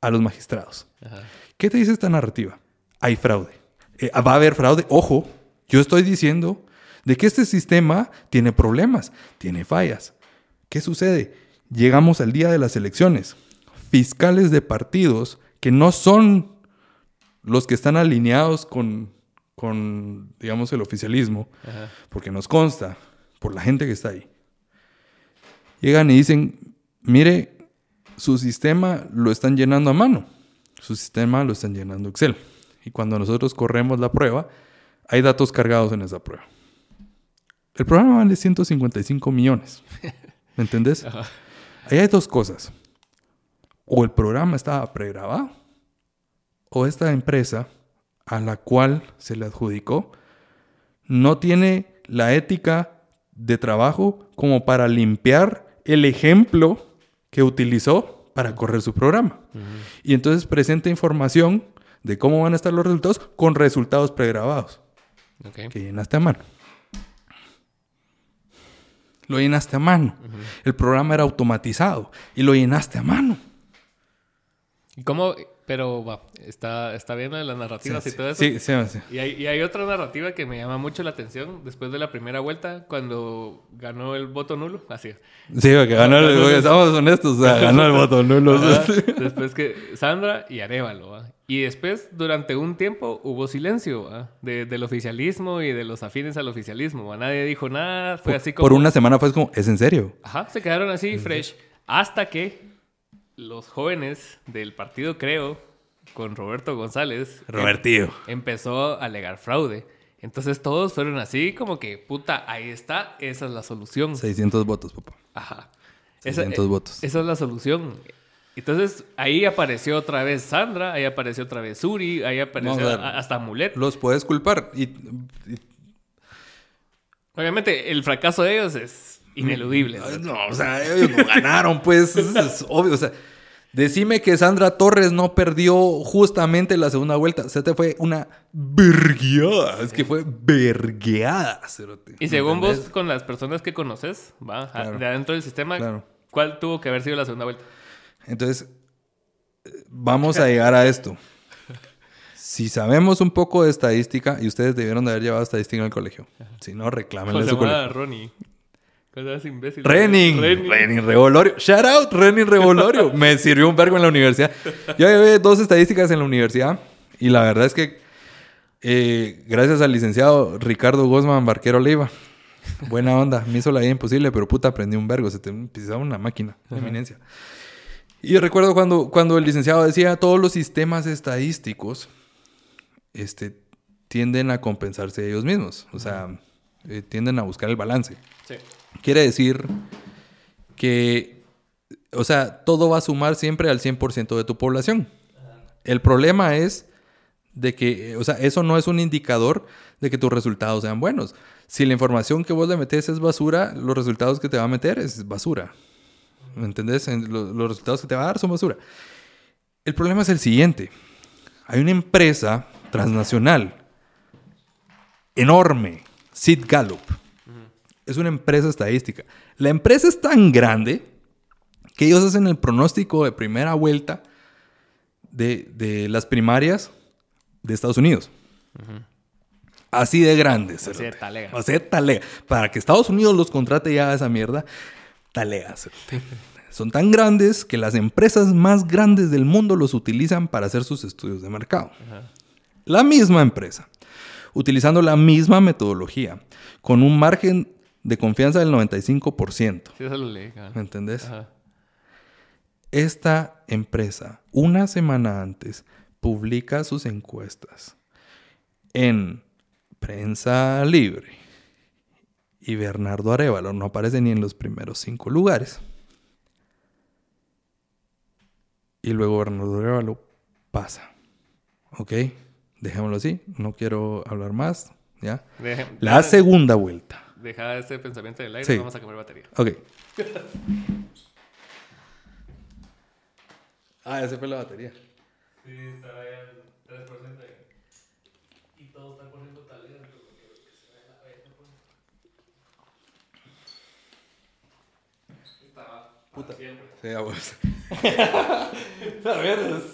a los magistrados. Ajá. ¿Qué te dice esta narrativa? Hay fraude. Eh, va a haber fraude. Ojo, yo estoy diciendo de que este sistema tiene problemas, tiene fallas. ¿Qué sucede? Llegamos al día de las elecciones. Fiscales de partidos que no son los que están alineados con, con digamos, el oficialismo, Ajá. porque nos consta por la gente que está ahí. Llegan y dicen, mire, su sistema lo están llenando a mano, su sistema lo están llenando Excel. Y cuando nosotros corremos la prueba, hay datos cargados en esa prueba. El programa vale 155 millones. ¿Me entendés? Ajá. Ahí hay dos cosas. O el programa estaba pregrabado, o esta empresa a la cual se le adjudicó no tiene la ética de trabajo como para limpiar el ejemplo que utilizó para correr su programa. Y entonces presenta información de cómo van a estar los resultados con resultados pregrabados que llenaste a mano. Lo llenaste a mano. El programa era automatizado y lo llenaste a mano. ¿Y cómo? Pero va, está, está bien las narrativas y todo eso. Sí, sí, sí. Y hay, y hay otra narrativa que me llama mucho la atención después de la primera vuelta, cuando ganó el voto nulo. Así es. Sí, porque ganó, el, porque estamos honestos, o sea, ganó el voto nulo. Ajá. Después que Sandra y Arevalo. ¿va? Y después, durante un tiempo, hubo silencio ¿va? De- del oficialismo y de los afines al oficialismo. ¿va? Nadie dijo nada. Fue así como. Por una semana fue como, ¿es en serio? Ajá, se quedaron así, fresh. Hasta que los jóvenes del partido Creo, con Roberto González, Robertillo. empezó a alegar fraude. Entonces todos fueron así como que, puta, ahí está, esa es la solución. 600 votos, papá. Ajá. 600 eh, votos. Esa es la solución. Entonces ahí apareció otra vez Sandra, ahí apareció otra vez Suri, ahí apareció ver. hasta Mulet. Los puedes culpar. Y, y- Obviamente el fracaso de ellos es ineludible. Ay, no, o sea, ellos no ganaron, pues. Es, es obvio. O sea, decime que Sandra Torres no perdió justamente la segunda vuelta. Se te fue una vergueada. Es que fue vergueada. Y según vos, con las personas que conoces, va, Claro. de adentro del sistema, Claro. ¿cuál tuvo que haber sido la segunda vuelta? Entonces, vamos a llegar a esto. Si sabemos un poco de estadística, y ustedes debieron de haber llevado estadística en el colegio. Si no, reclámenle ¿Cómo se su colegio. Ronnie? Cosas imbéciles. Renin. Renin. Renin Revolorio. Shout out, Renin Revolorio. Me sirvió un vergo en la universidad. Yo llevé dos estadísticas en la universidad y la verdad es que eh, gracias al licenciado Ricardo Guzmán Barquero Leiva. Buena onda. Me hizo la vida imposible, pero puta aprendí un vergo. Se te pisaba una máquina. Una eminencia. Y recuerdo cuando, cuando el licenciado decía todos los sistemas estadísticos este, tienden a compensarse ellos mismos. O sea, eh, tienden a buscar el balance. Sí. Quiere decir que, o sea, todo va a sumar siempre al 100% de tu población. El problema es de que, o sea, eso no es un indicador de que tus resultados sean buenos. Si la información que vos le metes es basura, los resultados que te va a meter es basura. ¿Me entendés? En- lo- Los resultados que te va a dar son basura. El problema es el siguiente. Hay una empresa transnacional enorme, Sid Gallup. Es una empresa estadística. La empresa es tan grande que ellos hacen el pronóstico de primera vuelta de, de las primarias de Estados Unidos. Así de grandes. Así de talega. Así de talega. Para que Estados Unidos los contrate y haga esa mierda, talega. Son tan grandes que las empresas más grandes del mundo los utilizan para hacer sus estudios de mercado. La misma empresa, utilizando la misma metodología, con un margen de confianza del 95%. Sí, eso lo. ¿Me entendés? Ajá. Esta empresa, una semana antes, publica sus encuestas en Prensa Libre. Y Bernardo Arevalo no aparece ni en los primeros cinco lugares. Y luego Bernardo Arevalo pasa. ¿Ok? Dejémoslo así. No quiero hablar más. ¿Ya? La segunda vuelta. Deja este pensamiento del aire, Sí. vamos a cambiar batería. Ok. ah, esa fue la batería. Sí, estaba ya en 3% y todo está corriendo tal Puta. Siempre. Sí, a vos. es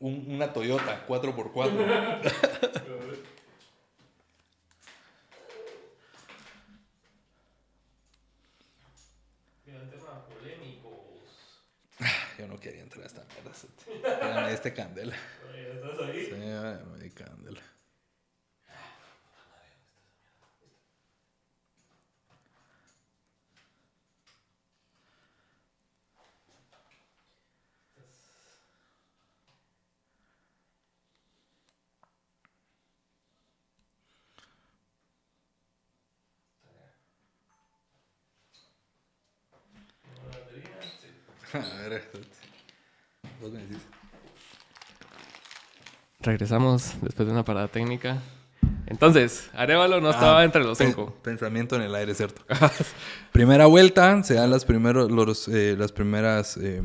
un- una Toyota 4x4. Mira, temas polémicos. Yo no quería entrar a esta mierda. este candela. Oye, ¿Estás ahí? Sí, ay, candela. A ver, vos me decís. Regresamos después de una parada técnica. Entonces, Arevalo no estaba Ah, entre los cinco. Pensamiento en el aire, ¿cierto? Primera vuelta, se dan las, primeros, los, eh, las primeras eh,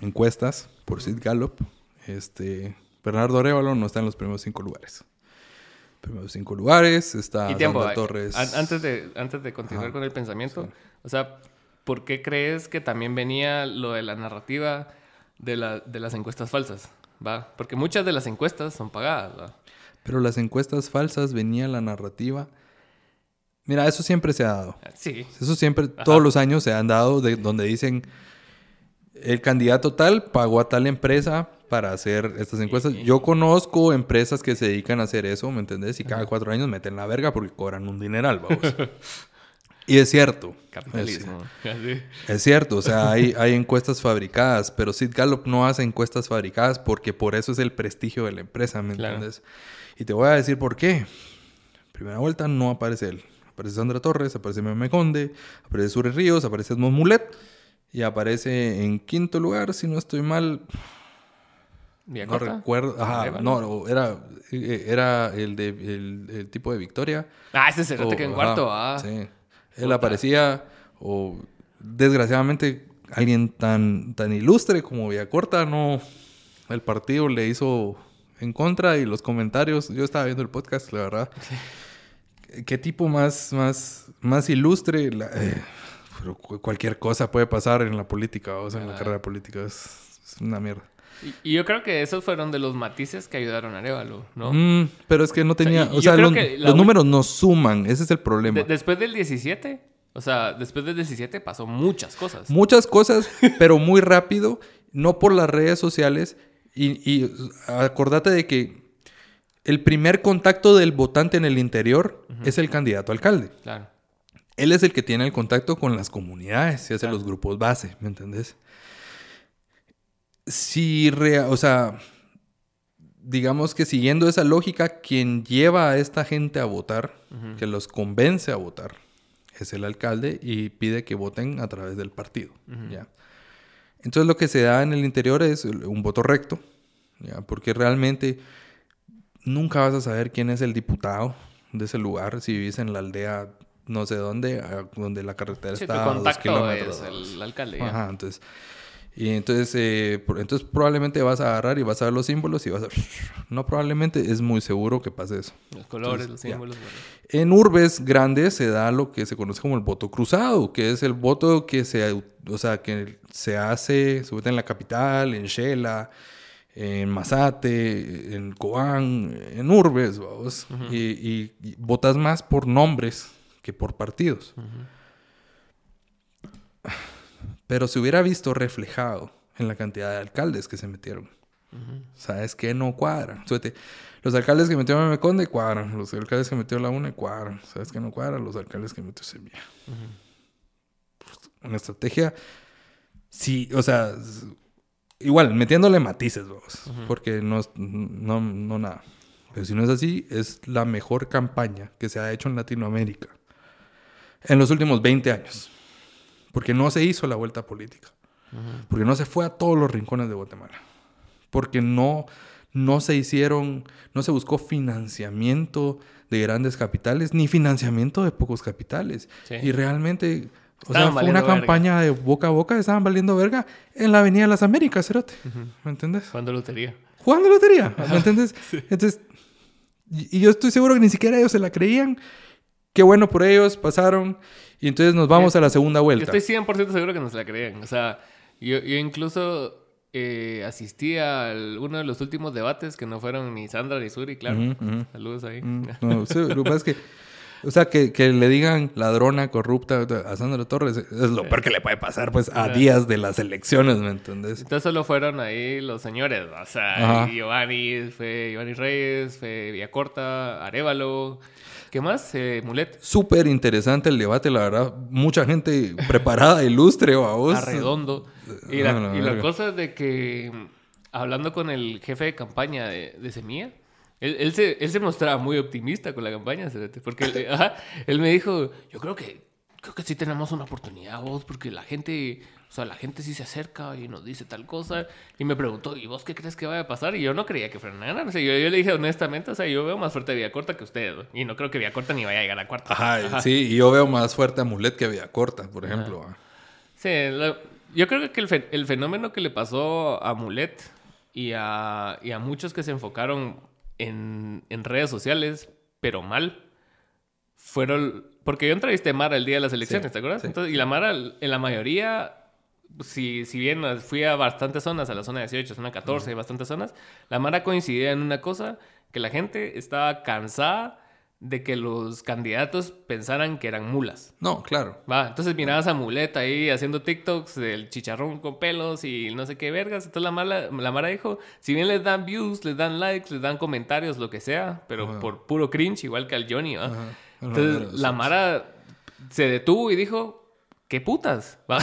encuestas por Sid Gallup. Este, Bernardo Arevalo no está en los primeros cinco lugares. Primeros cinco lugares, está Y tiempo, Sandra eh, Torres. an- antes de, antes de continuar Ajá, con el pensamiento, sí. o sea, ¿por qué crees que también venía lo de la narrativa de, la, de las encuestas falsas? ¿Va? Porque muchas de las encuestas son pagadas, ¿va? Pero las encuestas falsas, venía la narrativa. Mira, eso siempre se ha dado. Sí. Eso siempre, todos los años se han dado de donde dicen el candidato tal pagó a tal empresa para hacer estas encuestas. Yo conozco empresas que se dedican a hacer eso, ¿me entendés? Y cada cuatro años meten la verga porque cobran un dineral, vamos. y es cierto. Capitalismo. Es cierto, o sea, hay, hay encuestas fabricadas, pero Sid Gallup no hace encuestas fabricadas porque por eso es el prestigio de la empresa, ¿me Claro. entiendes? Y te voy a decir por qué. Primera vuelta no aparece él. Aparece Sandra Torres, aparece Meme Conde, aparece Suri Ríos, aparece Edmond Mulet y aparece en quinto lugar, si no estoy mal, no recuerdo. Ajá, no, era, eh, era el, de, el, el tipo de Victoria. Ah, ese cerote O- que en ajá, cuarto, ah. Sí. Él aparecía, o desgraciadamente, alguien tan, tan ilustre como Villacorta, no. El partido le hizo en contra y los comentarios. Yo estaba viendo el podcast, la verdad. ¿Qué tipo más, más, más ilustre? La- eh, pero cualquier cosa puede pasar en la política, o sea, en la carrera política. Es, es una mierda. Y, y yo creo que esos fueron de los matices que ayudaron a Arevalo, ¿no? Mm, pero es que no tenía. O sea, los, números no suman. Ese es el problema. De- después del 17, o sea, después del 17 pasó muchas cosas. Muchas cosas, pero muy rápido, no por las redes sociales. Y, y acordate de que el primer contacto del votante en el interior es el candidato a alcalde. Claro. Él es el que tiene el contacto con las comunidades y hace Claro. los grupos base, ¿me entendés? Si, o sea, digamos que siguiendo esa lógica, quien lleva a esta gente a votar, que los convence a votar, es el alcalde y pide que voten a través del partido, ¿ya? Entonces lo que se da en el interior es un voto recto, ¿ya? Porque realmente nunca vas a saber quién es el diputado de ese lugar si vivís en la aldea no sé dónde, donde la carretera Sí, está a dos kilómetros. es el alcalde. Ajá, entonces... Y entonces, eh, entonces probablemente vas a agarrar y vas a ver los símbolos y vas a... No probablemente, es muy seguro que pase eso. Los colores, Entonces, los símbolos. bueno. En urbes grandes se da lo que se conoce como el voto cruzado, que es el voto que se, o sea, que se hace, se vota en la capital, en Shela, en Mazate, en Cobán, en urbes, vamos. y, y- y votas más por nombres que por partidos. Pero se hubiera visto reflejado en la cantidad de alcaldes que se metieron. ¿Sabes qué? No cuadran. Los alcaldes que metió Meme Conde cuadran. Los alcaldes que metió La UNE cuadran. ¿Sabes qué no cuadran? Los alcaldes que metió Semilla. Una estrategia... Sí, o sea... Igual, metiéndole matices, vamos. Porque no, es- no, no nada. Pero si no es así, es la mejor campaña que se ha hecho en Latinoamérica. En los últimos 20 años. Porque no se hizo la vuelta política. Porque no se fue a todos los rincones de Guatemala. Porque no, no se hicieron, no se buscó financiamiento de grandes capitales, ni financiamiento de pocos capitales. Sí. Y realmente, o Estaban sea, fue una verga. campaña de boca a boca, estaban valiendo verga en la Avenida de las Américas, cerote. ¿Me entiendes? Jugando lotería. Jugando lotería, ¿me entiendes? Entonces, y yo estoy seguro que ni siquiera ellos se la creían. Qué bueno por ellos, pasaron. Y entonces nos vamos a la segunda Yo vuelta. estoy 100% seguro que nos la creían. O sea, yo, yo incluso eh, asistí a uno de los últimos debates que no fueron ni Sandra ni Suri, claro. Saludos ahí. Mm, No, sí, lo que pasa es que, o sea, que, que le digan ladrona, corrupta a Sandra Torres es lo peor que le puede pasar, pues, a días de las elecciones, ¿me entendés? Entonces solo fueron ahí los señores. O sea. Giovanni, fue Giovanni Reyes, fue Villacorta, Arevalo. ¿Qué más? Eh, Mulet. Súper interesante el debate, la verdad. Mucha gente preparada, ilustre, vamos. Arredondo. Y la, Ah, la y la cosa es de que, hablando con el jefe de campaña de, de Semilla, él, él se, él se mostraba muy optimista con la campaña, porque él, ajá, él me dijo, yo creo que creo que sí tenemos una oportunidad vos, porque la gente, o sea, la gente sí se acerca y nos dice tal cosa. Y me preguntó, ¿y vos qué crees que vaya a pasar? Y yo no creía que fuera nada. O sea, yo, yo le dije honestamente, o sea, yo veo más fuerte a Villacorta que usted. ¿no? Y no creo que Villacorta ni vaya a llegar a cuarta. Ajá, sí, y yo veo más fuerte a Mulet que a Villacorta, por ejemplo. ah. Sí, yo creo que el, fe- el fenómeno que le pasó a Mulet y a, y a muchos que se enfocaron en, en redes sociales, pero mal, fueron... Porque yo entrevisté a Mara el día de las elecciones, Sí, ¿te acuerdas? sí. Entonces, y la Mara, en la mayoría, si, si bien fui a bastantes zonas, a la zona 18, zona 14, bastantes zonas, la Mara coincidía en una cosa, que la gente estaba cansada de que los candidatos pensaran que eran mulas. No, claro. Va, entonces mirabas a Muleta ahí haciendo TikToks del chicharrón con pelos y no sé qué vergas. Entonces la mala, la Mara dijo, si bien les dan views, les dan likes, les dan comentarios, lo que sea, pero por puro cringe, igual que al Johnny, ¿va? Entonces la Mara se detuvo y dijo, ¿qué putas? ¿Va?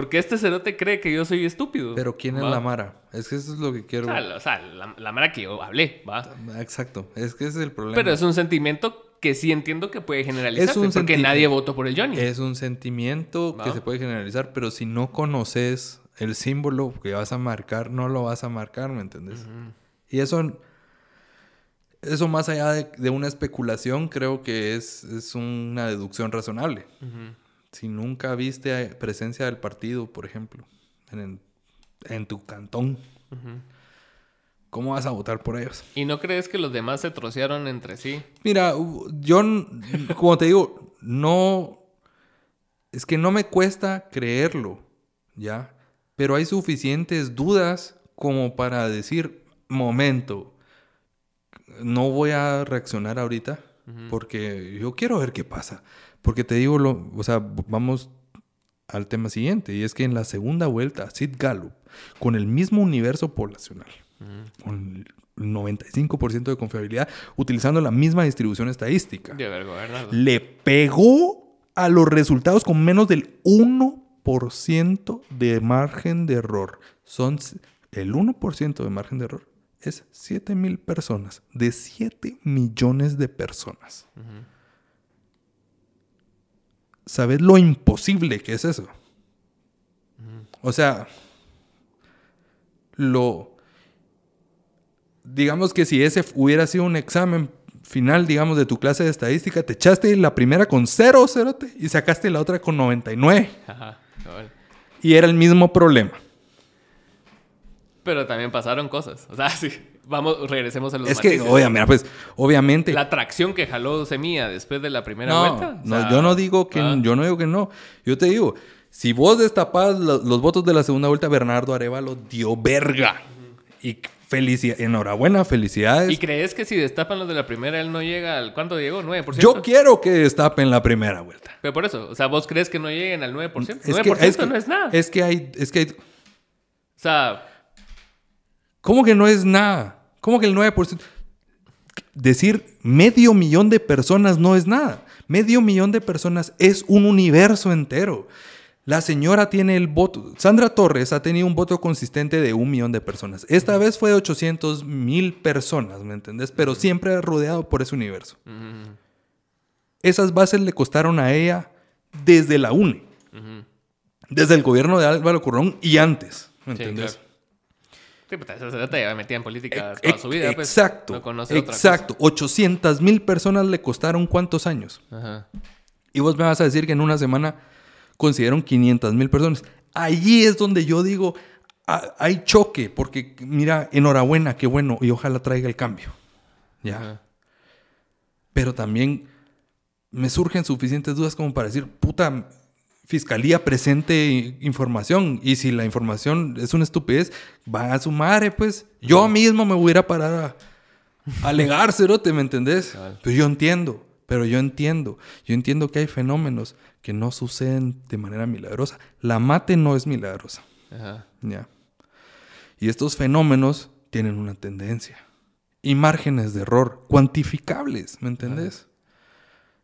Porque este cerote cree que yo soy estúpido. Pero ¿quién es la Mara? Es que eso es lo que O quiero. sea, o sea, la- la Mara que yo hablé, ¿va? Exacto. Es que ese es el problema. Pero es un sentimiento que sí entiendo que puede generalizarse. Es un porque nadie votó por el Johnny. Es un sentimiento que se puede generalizar, pero si no conoces el símbolo que vas a marcar, no lo vas a marcar, ¿me entendés? Y eso, eso más allá de, de una especulación, creo que es, es una deducción razonable. Ujú. Si nunca viste eh, presencia del partido, por ejemplo, en, el- en tu cantón. ¿cómo vas a votar por ellos? ¿Y no crees que los demás se trocearon entre sí? Mira, yo, como te digo, no. Es que no me cuesta creerlo, ¿ya? Pero hay suficientes dudas como para decir, momento, no voy a reaccionar ahorita porque yo quiero ver qué pasa. Porque te digo, lo, o sea, vamos al tema siguiente, y es que en la segunda vuelta, Sid Gallup, con el mismo universo poblacional, con el 95% de confiabilidad, utilizando la misma distribución estadística, De le pegó a los resultados con menos del 1% de margen de error. Son el 1% de margen de error es 7 mil personas, de 7 millones de personas. ¿Sabes lo imposible que es eso? O sea, lo... Digamos que si ese hubiera sido un examen final, digamos, de tu clase de estadística, te echaste la primera con 0, cerote, y sacaste la otra con 99. Ajá, cabal. Y era el mismo problema. Pero también pasaron cosas. O sea, sí. Vamos, regresemos a los Es que, matices. pues, obviamente... La atracción que jaló Semilla después de la primera no, vuelta. o no, yo no digo que ah, yo no digo que no. Yo te digo, si vos destapás lo- los votos de la segunda vuelta, Bernardo Arevalo dio verga. Y felicidad, enhorabuena, felicidades. ¿Y crees que si destapan los de la primera, él no llega al. ¿Cuánto llegó? ¿9%? Yo quiero que destapen la primera vuelta. Pero por eso, o sea, ¿vos crees que no lleguen al 9%? 9% Es que, es que- no es nada. Es que hay, es que hay- O sea, ¿cómo que no es nada? ¿Cómo que el 9%? Decir medio millón de personas no es nada. Medio millón de personas es un universo entero. La señora tiene el voto. Sandra Torres ha tenido un voto consistente de un millón de personas. Esta vez fue de 800 mil personas, ¿me entendés? Pero siempre rodeado por ese universo. Esas bases le costaron a ella desde la UNE, desde el gobierno de Álvaro Currón y antes, ¿me Sí, entendés? claro. Sí, cerota ya metida en política toda su vida. pues. exacto, No conoce otra exacto. 800 mil personas le costaron cuántos años. cosa. Ajá. Y vos me vas a decir que en una semana consiguieron 500 mil personas. Allí es donde yo digo, "Ah, hay choque, porque mira, enhorabuena, qué bueno, y ojalá traiga el cambio. Ya. Ajá. Pero también me surgen suficientes dudas como para decir, puta, fiscalía presente información. Y si la información es una estupidez, va a su madre, pues. Yo mismo me voy a ir a parar a, a alegar, cerote, ¿me entendés? Cabal. Pero yo entiendo, pero yo entiendo. Yo entiendo que hay fenómenos que no suceden de manera milagrosa. La mate no es milagrosa, Ajá. ¿ya? Y estos fenómenos tienen una tendencia. Y márgenes de error cuantificables, ¿me entendés?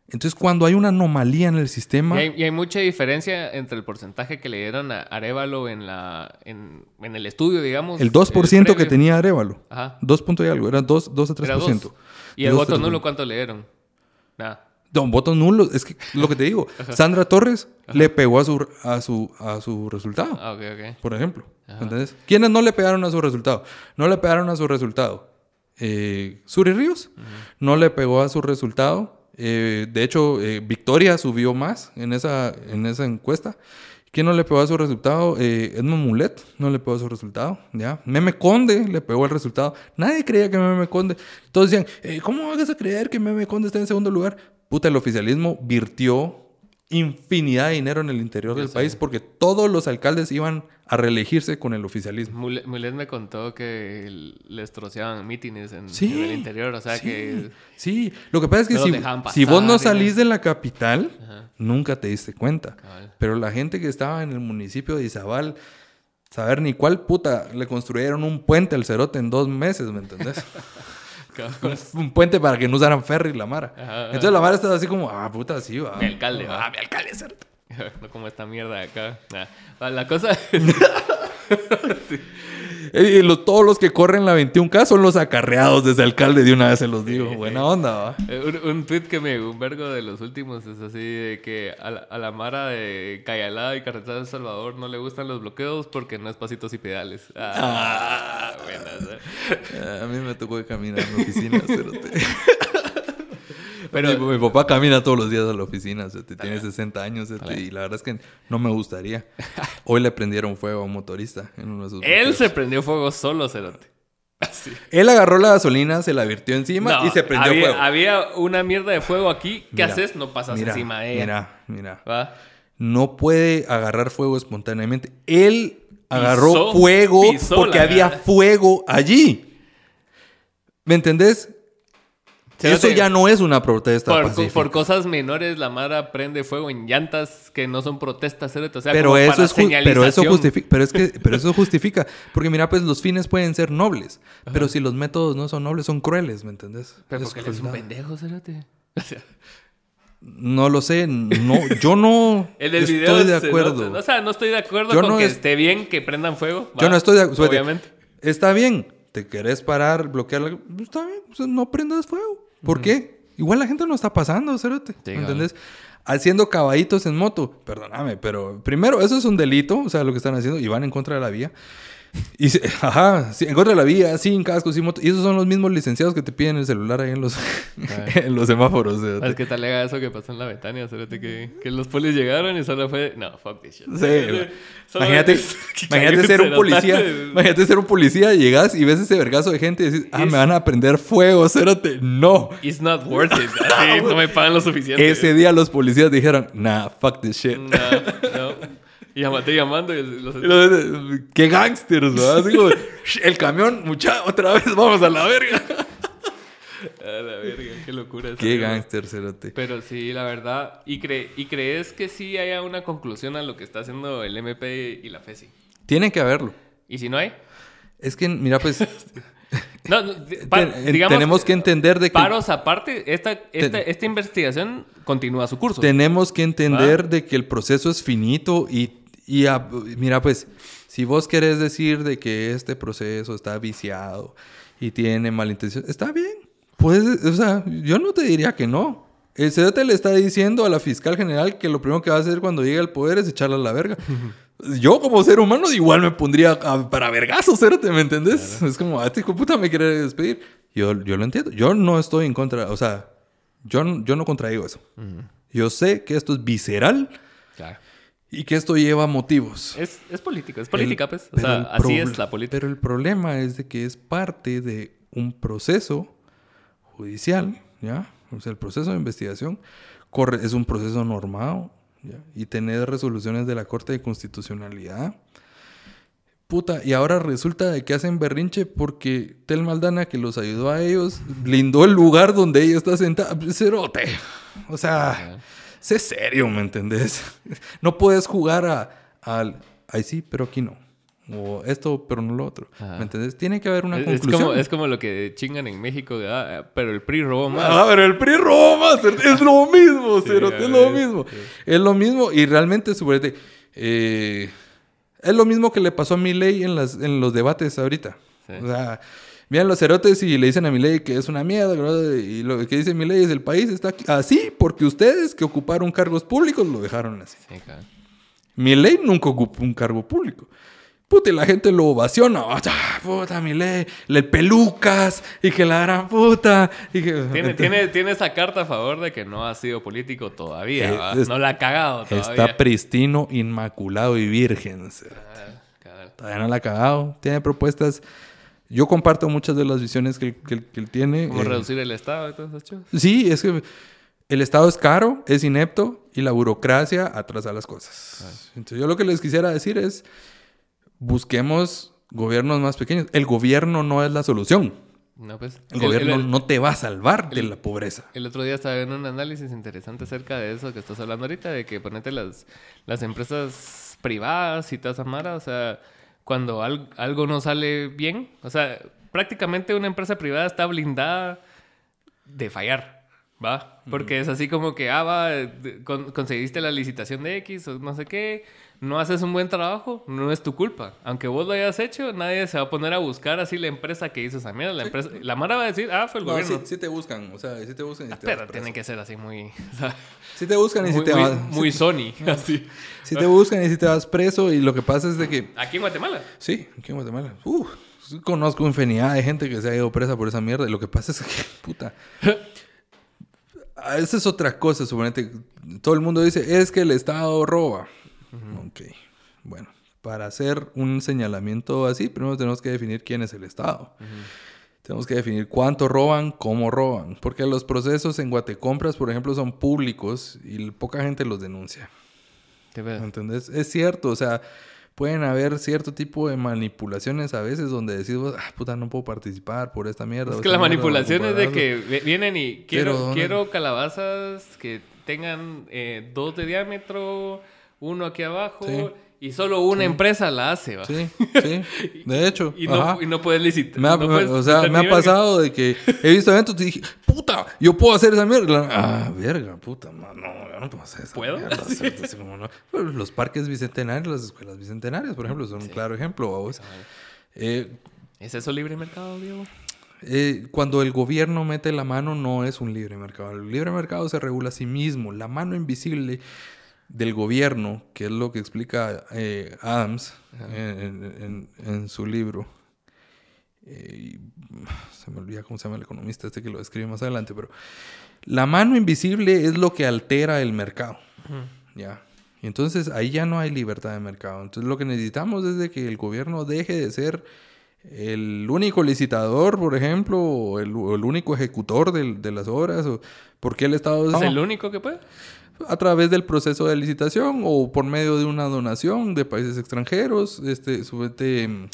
Entonces, cuando hay una anomalía en el sistema, Y hay, y hay mucha diferencia entre el porcentaje que le dieron a Arevalo en, la, en, en el estudio, digamos. el 2% que previo. tenía Arevalo, Ajá. 2 punto y algo, era 2, 2 a 3%. Era. Y el voto nulo. ¿cuánto le dieron? Nada. No, votos nulos. Es que lo que te digo, Sandra Torres le pegó a su, a su, a su resultado, Ah, ok, ok. por ejemplo. ¿Entendés? ¿Quiénes no le pegaron a su resultado? No le pegaron a su resultado. Eh, Suri Ríos no le pegó a su resultado. Eh, de hecho, eh, Victoria subió más en esa, en esa encuesta. ¿Quién no le pegó a su resultado? Eh, Edmond Mulet no le pegó a su resultado. ¿ya? Meme Conde le pegó el resultado. Nadie creía que Meme Conde. Todos decían, eh, ¿cómo hagas a creer que Meme Conde está en segundo lugar? Puta, el oficialismo virtió infinidad de dinero en el interior del país porque todos los alcaldes iban a reelegirse con el oficialismo. Mule- Mulet me contó que les troceaban mítines en, Sí. en el interior, o sea sí, que... Sí, lo que pasa es que No si, vos no salís de la capital, Ajá. nunca te diste cuenta. Cabal. Pero la gente que estaba en el municipio de Izabal, saber ni cuál puta, le construyeron un puente al cerote en dos meses, ¿me entendés? Un puente para que no usaran ferry la Mara. Ajá, ajá. Entonces la Mara estaba así como, ah, puta, sí, va. Mi alcalde, va. Ah, mi alcalde, no como esta mierda de acá. Nah. Va, La cosa es... Eh, Y los- todos los que corren la 21K son los acarreados de ese alcalde, de una vez se los digo. Buena onda, va. Eh, Un, un tweet que me un vergo de los últimos es así de que a la, a la Mara de Cayalá y Carretera de El Salvador no le gustan los bloqueos porque no es pasitos y pedales. Ah, buenas, eh. A mí me tocó de caminar en la oficina. Pero- mi, mi papá camina todos los días a la oficina, cerote. tiene 60 años cerote, y la verdad es que no me gustaría. Hoy le prendieron fuego a un motorista en uno de sus Él se prendió fuego solo, Cerote. Así. Él agarró la gasolina, se la virtió encima No, y se prendió había, fuego. Había una mierda de fuego aquí. ¿Qué Mira, haces? No pasas mira, encima de ella. Mira, mira. ¿Va? No puede agarrar fuego espontáneamente. Él agarró Pisó- fuego pisó porque había fuego allí. ¿Me entendés? Eso ya no es una protesta Por, pacífica. por cosas menores, la Mara prende fuego en llantas que no son protestas. O sea, pero como eso para es pero eso justifica pero es que pero eso justifica porque mira pues los fines pueden ser nobles pero si los métodos no son nobles son crueles ¿me entendés? Pero Es porque él es un pendejo, Cerote. O sea, no lo sé no yo no el del estoy video de se acuerdo o sea, no estoy de acuerdo Yo con no que es- esté bien que prendan fuego. yo no estoy de acuerdo Obviamente. está bien te querés parar bloquear la- está bien o sea, no prendas fuego ¿por qué? igual la gente no está pasando cerote Sí, ¿me entendés? haciendo caballitos en moto perdóname pero primero eso es un delito o sea lo que están haciendo y van en contra de la vía Y se- ajá, sí, en contra de la vía, sin casco, sin moto. Y esos son los mismos licenciados que te piden el celular ahí en los, en los semáforos. o sea, ¿Sabes qué tal lega eso que pasó en la Betania? Cerote, que, que los polis llegaron y solo fue... No, fuck this shit. Sí, imagínate, que imagínate ser un policía. Imagínate ser un policía, llegas y ves ese vergazo de gente y decís, ah, Es- me van a prender fuego, cérate. No. It's not worth it. Así no me pagan lo suficiente. Ese día los policías dijeron, nah, fuck this shit. No, no. Y llamate llamando y los... Qué gangsters, ¿verdad? Así como, "Sh, el camión, mucha, otra vez vamos a la verga. A la verga, qué locura. esa Qué gangster, cerote. Pero sí, la verdad. ¿Y, cre- ¿Y crees que sí haya una conclusión a lo que está haciendo el MP y la FESI? Tiene que haberlo. ¿Y si no hay? Es que, mira, pues, No, digamos, tenemos que entender de que... Paros aparte, esta, esta, esta investigación continúa su curso. Tenemos que entender de que el proceso es finito y, y a- mira, pues, si vos querés decir de que este proceso está viciado y tiene malintención, está bien. Puedes, o sea, yo no te diría que no. El CDT le está diciendo a la fiscal general que lo primero que va a hacer cuando llegue al poder es echarla a la verga. Yo como ser humano igual me pondría a- para vergazos, Cérate, ¿me entendés? Es como, a este hijo de puta me quiere despedir. Yo, yo lo entiendo. Yo no estoy en contra, o sea, yo, no- yo no contradigo eso. Yo sé que esto es visceral Claro. Y que esto lleva motivos. Es, es política, es política, El- pues. O sea, así es la política. Pero el problema es de que es parte de un proceso judicial, ¿ya? O sea, el proceso de investigación corre, es un proceso normado, ¿ya? Y tener resoluciones de la Corte de Constitucionalidad. Puta, y ahora resulta de que hacen berrinche porque Tel Maldana, que los ayudó a ellos, blindó el lugar donde ella está sentada. Cerote. O sea, sé serio, ¿me entendés? No puedes jugar a, al, ay sí, pero aquí no. O esto, pero no lo otro. Ajá. ¿Me entendés? Tiene que haber una Es, es conclusión. como, es como lo que chingan en México, ¿verdad? pero el PRI robó más. Ah, pero el PRI robó más. Es lo mismo, Cerote, es lo mismo. sí. Es lo mismo. Y realmente, subrete, eh, es lo mismo que le pasó a Milei en, las, en los debates ahorita. Sí. O sea, Vean los cerotes y le dicen a mi ley que es una mierda, y lo que dice mi ley es el país está así porque ustedes que ocuparon cargos públicos lo dejaron así. Sí, Mi ley nunca ocupó un cargo público. Puta, y la gente lo ovaciona. Ah, puta, mi ley. Le pelucas. Y que la gran puta. Y que... tiene, tiene, tiene, esa carta a favor de que no ha sido político todavía. Eh, no la ha cagado todavía. Está pristino, inmaculado y virgen. Ah, todavía no la ha cagado. Tiene propuestas. Yo comparto muchas de las visiones que, que, él tiene. ¿Cómo eh, reducir el Estado y todo eso? Sí, es que el Estado es caro, es inepto y la burocracia atrasa las cosas. Entonces, yo lo que les quisiera decir es busquemos gobiernos más pequeños. El gobierno no es la solución. No, pues. El, gobierno no te va a salvar de la pobreza. El otro día estaba viendo un análisis interesante acerca de eso que estás hablando ahorita, de que ponete las, las empresas privadas y toda mara, o sea, cuando algo no sale bien, o sea, prácticamente una empresa privada está blindada de fallar, ¿va? Porque es así como que, ah, va, conseguiste la licitación de X o no sé qué, no haces un buen trabajo, no es tu culpa. Aunque vos lo hayas hecho, nadie se va a poner a buscar así la empresa que hizo esa mierda. La, empresa, la Mara va a decir, ah, fue el gobierno. Sí, sí, te buscan, o sea, sí te buscan. Y pero tiene que ser así muy. sí te buscan y si te muy, vas. Muy Sony, así. Si te buscan y si te vas preso, y lo que pasa es de que. ¿Aquí en Guatemala? Sí, aquí en Guatemala. Uh, conozco infinidad de gente que se ha ido presa por esa mierda, y lo que pasa es que, puta. Esa es otra cosa, suponete. Todo el mundo dice, es que el Estado roba. Ok. Bueno, para hacer un señalamiento así, primero tenemos que definir quién es el Estado. Tenemos que definir cuánto roban, cómo roban. Porque los procesos en Guatecompras, por ejemplo, son públicos y poca gente los denuncia. ¿Entendés? Es cierto, o sea, pueden haber cierto tipo de manipulaciones a veces donde decís, ah, puta, no puedo participar por esta mierda. Es que la manipulación es de que vienen y quiero, quiero calabazas que tengan eh, dos de diámetro, uno aquí abajo. Y solo una empresa la hace, ¿va? Sí, sí. De hecho. y, no, y, no, puedes licitar. o sea, me ha pasado de que he visto eventos y dije, puta, yo puedo hacer esa mierda. Ah, verga, puta, no, yo no puedo hacer esa ¿Puedo? mierda. Los parques bicentenarios, las escuelas bicentenarias, por ejemplo, son un claro ejemplo, vos. Eh, ¿Es eso libre mercado, Diego? Eh, cuando el gobierno mete la mano no es un libre mercado. El libre mercado se regula a sí mismo. La mano invisible del gobierno, que es lo que explica eh, Adams en, su libro. Eh, se me olvida cómo se llama el economista este que lo escribe más adelante, pero la mano invisible es lo que altera el mercado. Ya. Y entonces ahí ya no hay libertad de mercado. Entonces lo que necesitamos es de que el gobierno deje de ser el único licitador, por ejemplo, o el, único ejecutor de, las obras. O, porque el Estado es el único que puede? A través del proceso de licitación o por medio de una donación de países extranjeros. Este, subete, mm,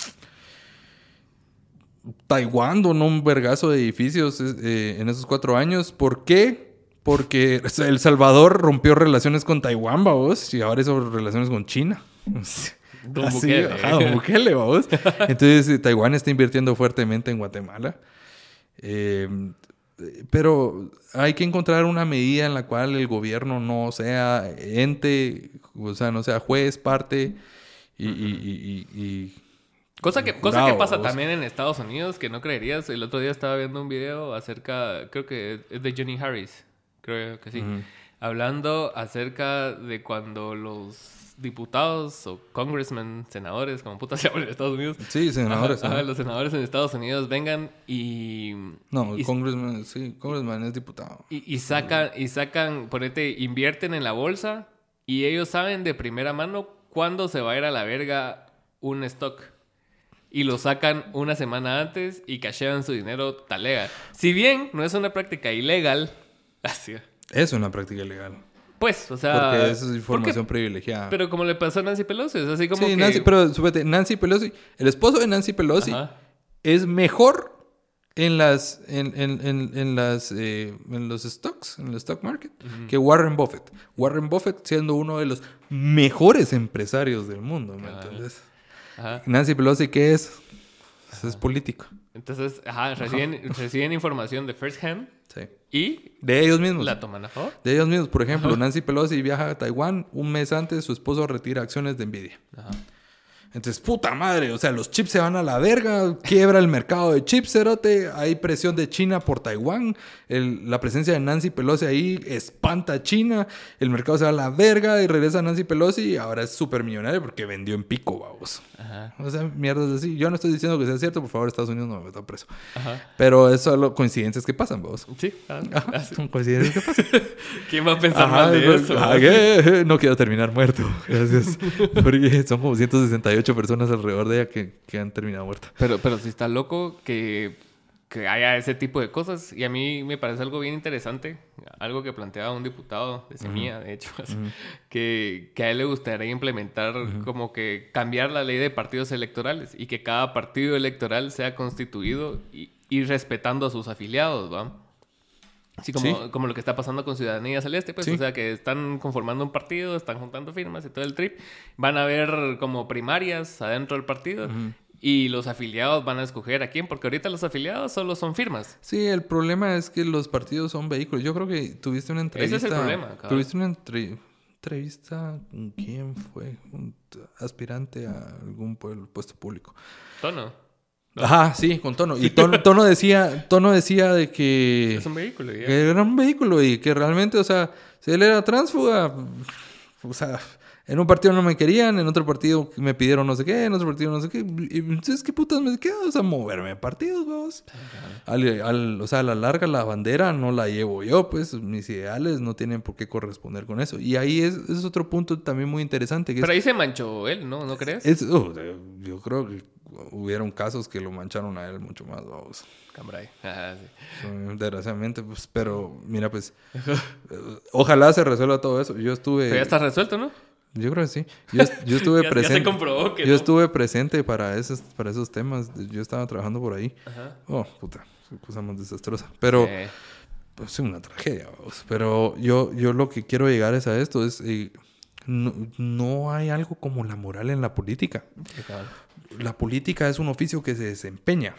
Taiwán donó un vergazo de edificios eh, en esos cuatro años. ¿Por qué? Porque El Salvador rompió relaciones con Taiwán, vamos, y ahora hizo relaciones con China. Don Bukele. Entonces, eh, Taiwán está invirtiendo fuertemente en Guatemala. Eh, pero hay que encontrar una medida en la cual el gobierno no sea ente, o sea, no sea juez, parte y... cosa que, cosa que pasa también en Estados Unidos, que no creerías. El otro día estaba viendo un video acerca, creo que es de Jenny Harris, creo que sí, hablando acerca de cuando los diputados o congressmen, senadores, como puta se en Estados Unidos. Sí, senadores. los senadores en Estados Unidos vengan y... No, el congressman, sí, congressman es diputado. Y, sacan, y sacan, ponete, invierten en la bolsa y ellos saben de primera mano cuándo se va a ir a la verga un stock. Y lo sacan una semana antes y cachean su dinero talega. Si bien no es una práctica ilegal, así. Es una práctica ilegal. Pues, o sea. Porque eso es información privilegiada. Pero como le pasó a Nancy Pelosi, es así como. Sí, Nancy, pero súbete, Nancy Pelosi, el esposo de Nancy Pelosi es mejor en las en, en, en, las eh, en los stocks, en el stock market, que Warren Buffett. Warren Buffett siendo uno de los mejores empresarios del mundo, ¿me entiendes? Nancy Pelosi, ¿qué es? Es político. Entonces, ajá, reciben, reciben información de first hand Sí. ¿Y? De ellos mismos. ¿La toman a favor? De ellos mismos. Por ejemplo, Nancy Pelosi viaja a Taiwán. Un mes antes, su esposo retira acciones de Nvidia. Entonces, puta madre, o sea, los chips se van a la verga, quiebra el mercado de chips, cerote, hay presión de China por Taiwán, el- la presencia de Nancy Pelosi ahí espanta a China, el mercado se va a la verga y regresa Nancy Pelosi y ahora es súper millonario porque vendió en pico, vamos. Ajá. O sea, mierdas así. Yo no estoy diciendo que sea cierto, por favor, Estados Unidos no me meta preso. Ajá. Pero es solo coincidencias que pasan. Sí. ah, Ajá, ah, sí. son coincidencias que pasan. ¿Quién va a pensar mal de pues, eso? ah, ¿qué? No quiero terminar muerto. Gracias. Porque son como 168 personas alrededor de ella que, que han terminado muertas. Pero, pero sí está loco que, que haya ese tipo de cosas. Y a mí me parece algo bien interesante. Algo que planteaba un diputado de Semilla, de hecho. que, que a él le gustaría implementar como que cambiar la ley de partidos electorales. Y que cada partido electoral sea constituido y, y respetando a sus afiliados, ¿va? Así como, Sí. como lo que está pasando con Ciudadanía Celeste, pues, Sí. o sea, que están conformando un partido, están juntando firmas y todo el trip. Van a haber como primarias adentro del partido y los afiliados van a escoger a quién, porque ahorita los afiliados solo son firmas. Sí, el problema es que los partidos son vehículos. Yo creo que tuviste una Ese es el entrevista. problema, cabrón. Tuviste una entre- entrevista con quién fue, un aspirante a algún pu- puesto público. Tono. Ajá, sí, con Tono. Y Tono, Tono decía, Tono decía de que, Es un vehículo. ya. que era un vehículo y que realmente, o sea, si él era tránsfuga, o sea, en un partido no me querían, en otro partido me pidieron no sé qué, en otro partido no sé qué. Y entonces, ¿qué putas me queda? O sea, moverme de partidos, vamos. Al, al- o sea, a la larga la bandera no la llevo yo, pues mis ideales no tienen por qué corresponder con eso. Y ahí es, es otro punto también muy interesante. Que es- Pero ahí se manchó él, ¿no? ¿No crees? es, oh, yo creo que hubieron casos que lo mancharon a él mucho más, vamos. Cambrai. Ajá, sí. Eh, Desgraciadamente, pues, pero mira, pues, eh, ojalá se resuelva todo eso. Yo estuve, Pero ya está resuelto, ¿no? Yo creo que sí. Yo, yo estuve Ya- ya se presente. comprobó que yo no. estuve presente para esos, para esos temas. Yo estaba trabajando por ahí. Ajá. Oh, puta, cosa más desastrosa. Pero, Eh, pues, es una tragedia, vamos. Pero yo, yo lo que quiero llegar es a esto, es, eh, no, no hay algo como la moral en la política. la política es un oficio que se desempeña.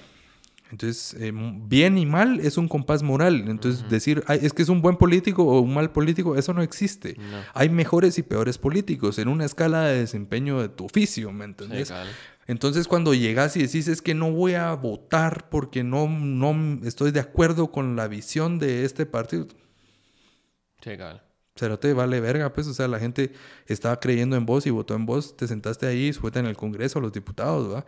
Entonces, eh, bien y mal es un compás moral. Entonces, decir, "Ay, es que es un buen político o un mal político, eso no existe. No. Hay mejores y peores políticos en una escala de desempeño de tu oficio, ¿me entendés? Entonces, cuando llegas y decís, es que no voy a votar porque no, no estoy de acuerdo con la visión de este partido, Sí, pero te vale verga, pues, o sea, la gente estaba creyendo en vos y votó en vos, te sentaste ahí, suelta en el Congreso, los diputados, ¿va?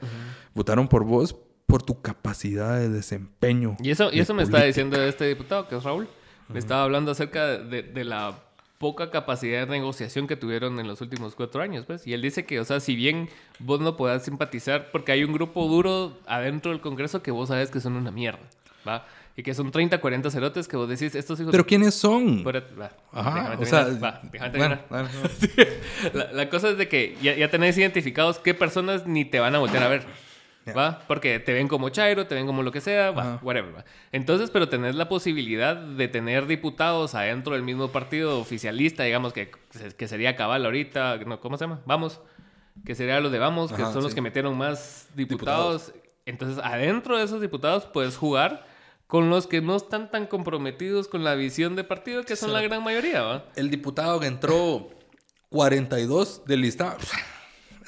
Votaron por vos por tu capacidad de desempeño. Y eso, y eso me está política. diciendo este diputado, que es Raúl. Me estaba hablando acerca de, de la poca capacidad de negociación que tuvieron en los últimos cuatro años, pues. Y él dice que, o sea, si bien vos no podás simpatizar, porque hay un grupo duro adentro del Congreso que vos sabes que son una mierda, ¿va? Y que son 30, 40 cerotes que vos decís, estos hijos... Pero ¿quiénes son? Espérate, va, Ajá, déjame o sea, va, déjame bueno, bueno, la, la cosa es de que ya, ya tenés identificados qué personas ni te van a voltear a ver. ¿Va? Porque te ven como Chairo, te ven como lo que sea, va, Ajá. whatever, va. Entonces, pero tenés la posibilidad de tener diputados adentro del mismo partido oficialista, digamos, que, que sería Cabal ahorita, no, ¿cómo se llama? Vamos. Que sería los de Vamos, que Ajá, son los sí. que metieron más diputados. Entonces, adentro de esos diputados puedes jugar con los que no están tan comprometidos con la visión de partido, que son la gran mayoría, ¿va? El diputado que entró 42 del listado.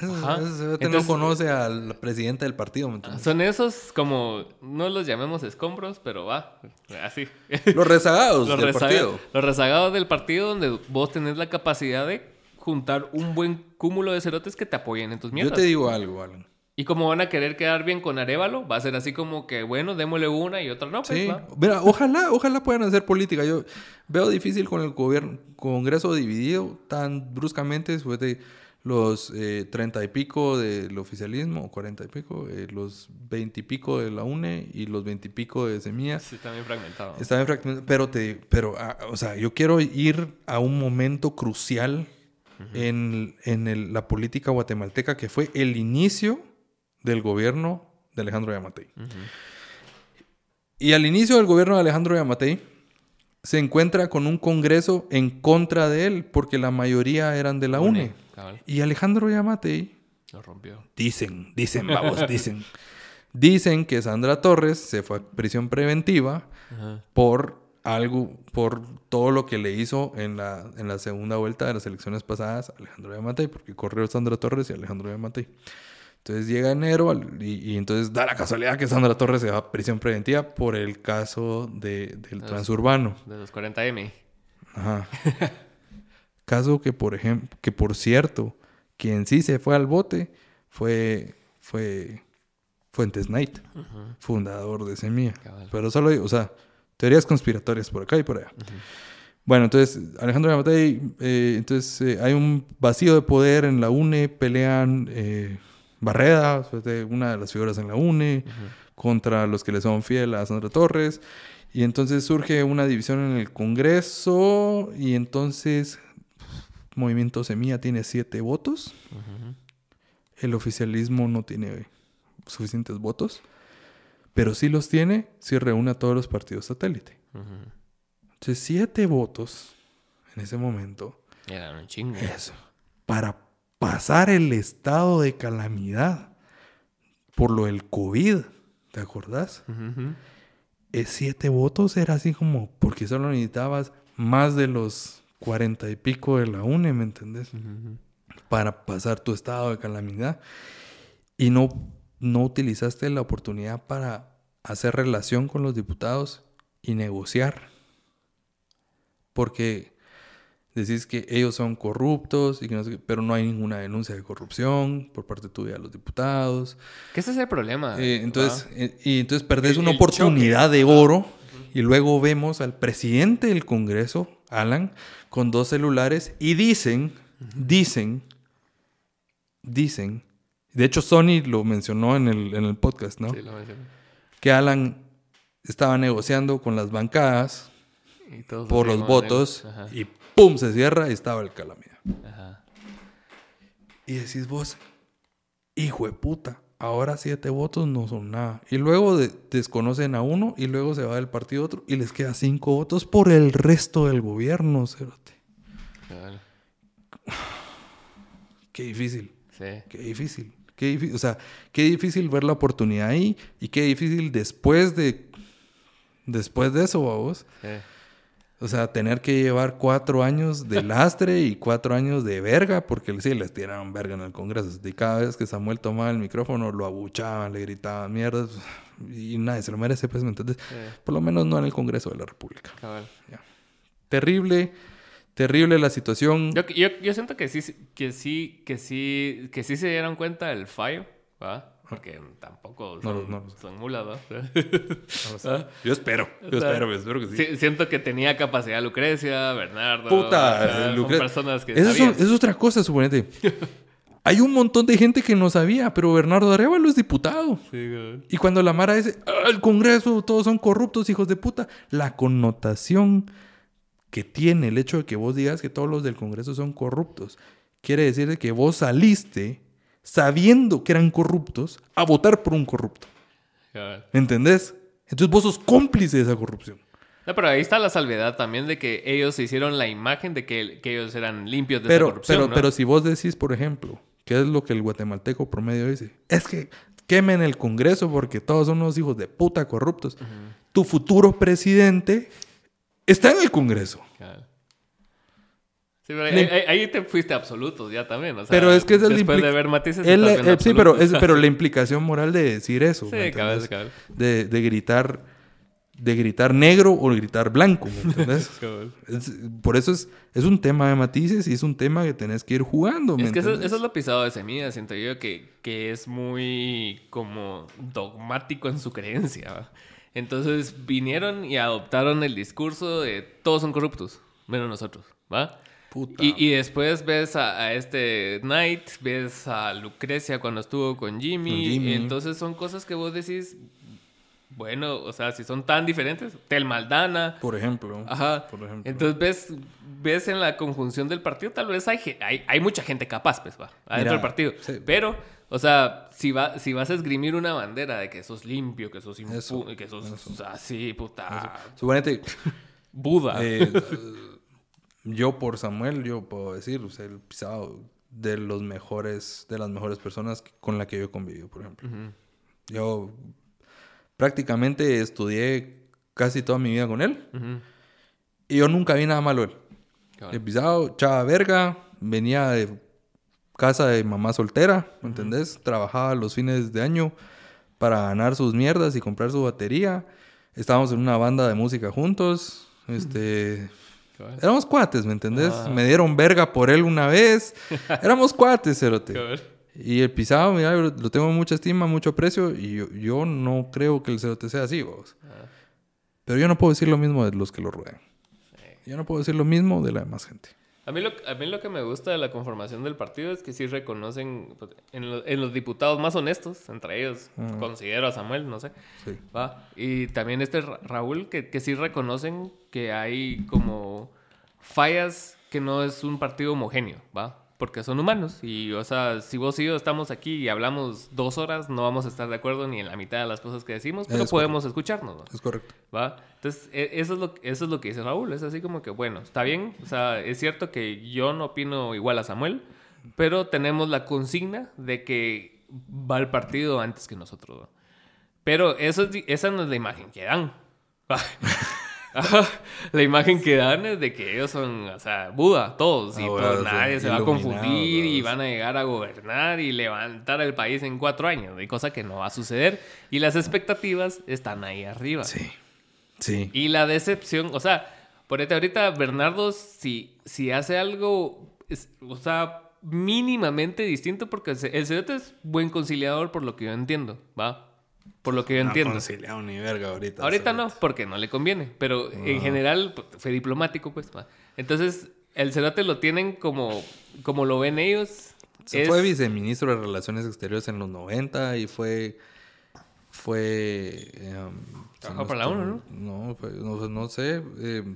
Ajá. ese cerote Entonces- no conoce al presidente del partido. Son esos como, no los llamemos escombros, pero va, así. Los rezagados los, del rezaga- partido. los rezagados del partido donde vos tenés la capacidad de juntar un buen cúmulo de cerotes que te apoyen en tus Yo mierdas. te digo algo, Alan. Y como van a querer quedar bien con Arevalo, va a ser así como que, bueno, démosle una y otra no, pues, Sí, va. mira, ojalá, ojalá puedan hacer política. Yo veo difícil con el gobierno, Congreso dividido tan bruscamente después de los eh, treinta y pico del oficialismo, cuarenta y pico, eh, los veinte y pico de la UNE y los veinte y pico de Semilla. Sí, también fragmentado. Está bien fragmentado, pero te, pero, ah, o sea, yo quiero ir a un momento crucial en, en el- la política guatemalteca que fue el inicio del gobierno de Alejandro Yamatei. Y al inicio del gobierno de Alejandro Yamatei se encuentra con un congreso en contra de él porque la mayoría eran de la UNE. Cabal, Y Alejandro Yamatei lo rompió. Dicen, dicen, vamos, dicen. Dicen que Sandra Torres se fue a prisión preventiva Ajá. por algo, por todo lo que le hizo en la, en la segunda vuelta de las elecciones pasadas a Alejandro Yamatei, porque corrió Sandra Torres y Alejandro Yamatei. Entonces llega enero y, y entonces da la casualidad que Sandra Torres se va a prisión preventiva por el caso de, del transurbano. De los 40M. Ajá. Caso que, por ejemplo, que por cierto, quien sí se fue al bote fue, fue Fuentes Knight, fundador de Semilla. Cabal. Pero solo, o sea, teorías conspiratorias por acá y por allá. Bueno, entonces, Alejandro Yamatei, eh, entonces eh, hay un vacío de poder en la UNE, pelean eh, Barreda, una de las figuras en la UNE, contra los que le son fiel a Sandra Torres. Y entonces surge una división en el Congreso y entonces Movimiento Semilla tiene siete votos. El oficialismo no tiene suficientes votos, pero sí los tiene si reúne a todos los partidos satélite. Entonces, siete votos en ese momento. Eran un chingo. Eso. Para pasar el estado de calamidad por lo del COVID. ¿Te acordás? Eh, siete votos era así como, porque solo necesitabas más de los cuarenta y pico de la UNE, ¿me entendés? Para pasar tu estado de calamidad. Y no, no utilizaste la oportunidad para hacer relación con los diputados y negociar. Porque decís que ellos son corruptos, y que no sé qué, pero no hay ninguna denuncia de corrupción por parte tuya de los diputados. Que ese es el problema. Eh, entonces, eh, y entonces perdés El- una el oportunidad de oro y luego vemos al presidente del Congreso, Alan, con dos celulares y dicen, dicen, dicen, de hecho Sony lo mencionó en el, en el podcast, ¿no? Sí, lo mencioné. Que Alan estaba negociando con las bancadas Y por los votos y ¡pum! se cierra y estaba el calamidad. ajá. Y decís vos, hijo de puta, ahora siete votos no son nada. Y luego de- desconocen a uno y luego se va del partido a otro y les queda cinco votos por el resto del gobierno, cerote. cabal. Qué difícil, Sí. qué difícil. Qué difícil, o sea, qué difícil ver la oportunidad ahí y qué difícil después de después de eso, vos. sí. O sea, tener que llevar cuatro años de lastre y cuatro años de verga, porque sí, les tiraron verga en el Congreso. Y cada vez que Samuel tomaba el micrófono, lo abuchaban, le gritaban mierdas. Y nadie se lo merece, pues, ¿me entiendes? Sí, Por lo menos no en el Congreso de la República. cabal. Terrible, terrible la situación. Yo, yo, yo siento que sí, que sí, que sí, que sí se dieron cuenta del fallo, ¿va? Porque tampoco No son, no lo- son mulas, ¿va? Yo espero, yo O sea, espero, espero que sí. Siento que tenía capacidad Lucrecia, Bernardo. Puta, o sea, son personas que Eso es, sabían. es otra cosa, suponete. Hay un montón de gente que no sabía, pero Bernardo Arevalo es diputado. Sí. Y cuando la Mara dice, "Ah, el Congreso, todos son corruptos, hijos de puta, la connotación que tiene el hecho de que vos digas que todos los del Congreso son corruptos, quiere decir de que vos saliste sabiendo que eran corruptos a votar por un corrupto. Cabal. ¿Me entendés? Entonces vos sos cómplice de esa corrupción. No, pero ahí está la salvedad también de que ellos se hicieron la imagen de que, que ellos eran limpios de Pero, esa corrupción, pero, ¿no? pero si vos decís, por ejemplo, ¿qué es lo que el guatemalteco promedio dice? Es que quemen el Congreso porque todos son unos hijos de puta corruptos. Tu futuro presidente está en el Congreso. Sí, pero ahí, Le- ahí- ahí te fuiste absolutos ya también, o sea, Pero es que es el después de ver matices El- en eh, sí, pero, es, pero la implicación moral de decir eso. ¿me Sí, cabal. De, de gritar de gritar negro o gritar blanco, ¿me entendés? Cabal. Es- por eso es, es un tema de matices y es un tema que tenés que ir jugando, ¿me Es que eso, es lo pisado de semilla, siento yo, que, que es muy como dogmático en su creencia. Entonces vinieron y adoptaron el discurso de todos son corruptos, menos nosotros, ¿va? Puta. Y, y después ves a, a este Knight, ves a Lucrecia cuando estuvo con Jimmy, Jimmy. entonces son cosas que vos decís, bueno, o sea, si son tan diferentes, Tel Maldana, Por ejemplo. Ajá. Por ejemplo. Entonces ves, ves en la conjunción del partido, tal vez hay, hay, hay mucha gente capaz, pues, va, adentro Mira, del partido. sí. Pero, o sea, si, va, si vas a esgrimir una bandera de que sos limpio, que sos impu- Eso, que sos así, puta, Suponete, Buda. eh, yo por Samuel, yo puedo decir, o sea, el pisado de los mejores, de las mejores personas con las que yo he convivido, por ejemplo. Ujú. Yo prácticamente estudié casi toda mi vida con él Ujú. y yo nunca vi nada malo él. El pisado, chava verga, venía de casa de mamá soltera, ¿me entendés? Trabajaba los fines de año para ganar sus mierdas y comprar su batería. Estábamos en una banda de música juntos. Este. Éramos cuates, ¿me entendés? Ah. Me dieron verga por él una vez. Éramos cuates, cerote. Y el pisado, mira, lo tengo mucha estima, mucho aprecio. Y yo, yo no creo que el cerote sea así, vos. Ah. Pero yo no puedo decir lo mismo de los que lo rodean. Yo no puedo decir lo mismo de la demás gente. A mí, lo, a mí lo que me gusta de la conformación del partido es que sí reconocen pues, en, lo- en los diputados más honestos, entre ellos considero a Samuel, no sé, Sí. ¿va? Y también este Ra- Raúl, que, que sí reconocen que hay como fallas que no es un partido homogéneo, ¿va? Porque son humanos y, o sea, si vos y yo estamos aquí y hablamos dos horas, no vamos a estar de acuerdo ni en la mitad de las cosas que decimos, pero Es podemos escucharnos, ¿no? Es correcto. ¿Va? Entonces, e- eso es, lo, eso es lo que dice Raúl. Es así como que, bueno, está bien. O sea, es cierto que yo no opino igual a Samuel, pero tenemos la consigna de que va el partido antes que nosotros. ¿va? Pero eso esa no es la imagen que dan. la imagen que dan es de que ellos son, o sea, Buda, todos, y Ah, todo- bueno, sí, nadie se va a confundir y van a llegar a gobernar y levantar el país en cuatro años, y cosa que no va a suceder. Y las expectativas están ahí arriba. Sí. Sí. Y la decepción, o sea, ponete ahorita, Bernardo, si, si hace algo, es- o sea, mínimamente distinto, porque el cerote es buen conciliador, por lo que yo entiendo, ¿va? Por lo que yo entiendo. conciliado ni verga ahorita. Ahorita no, porque no le conviene, pero en general pues, fue diplomático, pues. Entonces, el cerote lo tienen como, como lo ven ellos. Se es- fue viceministro de Relaciones Exteriores en los 90 y fue. Fue. em, Trabajó para la ONU, No, fue- no, no sé. em,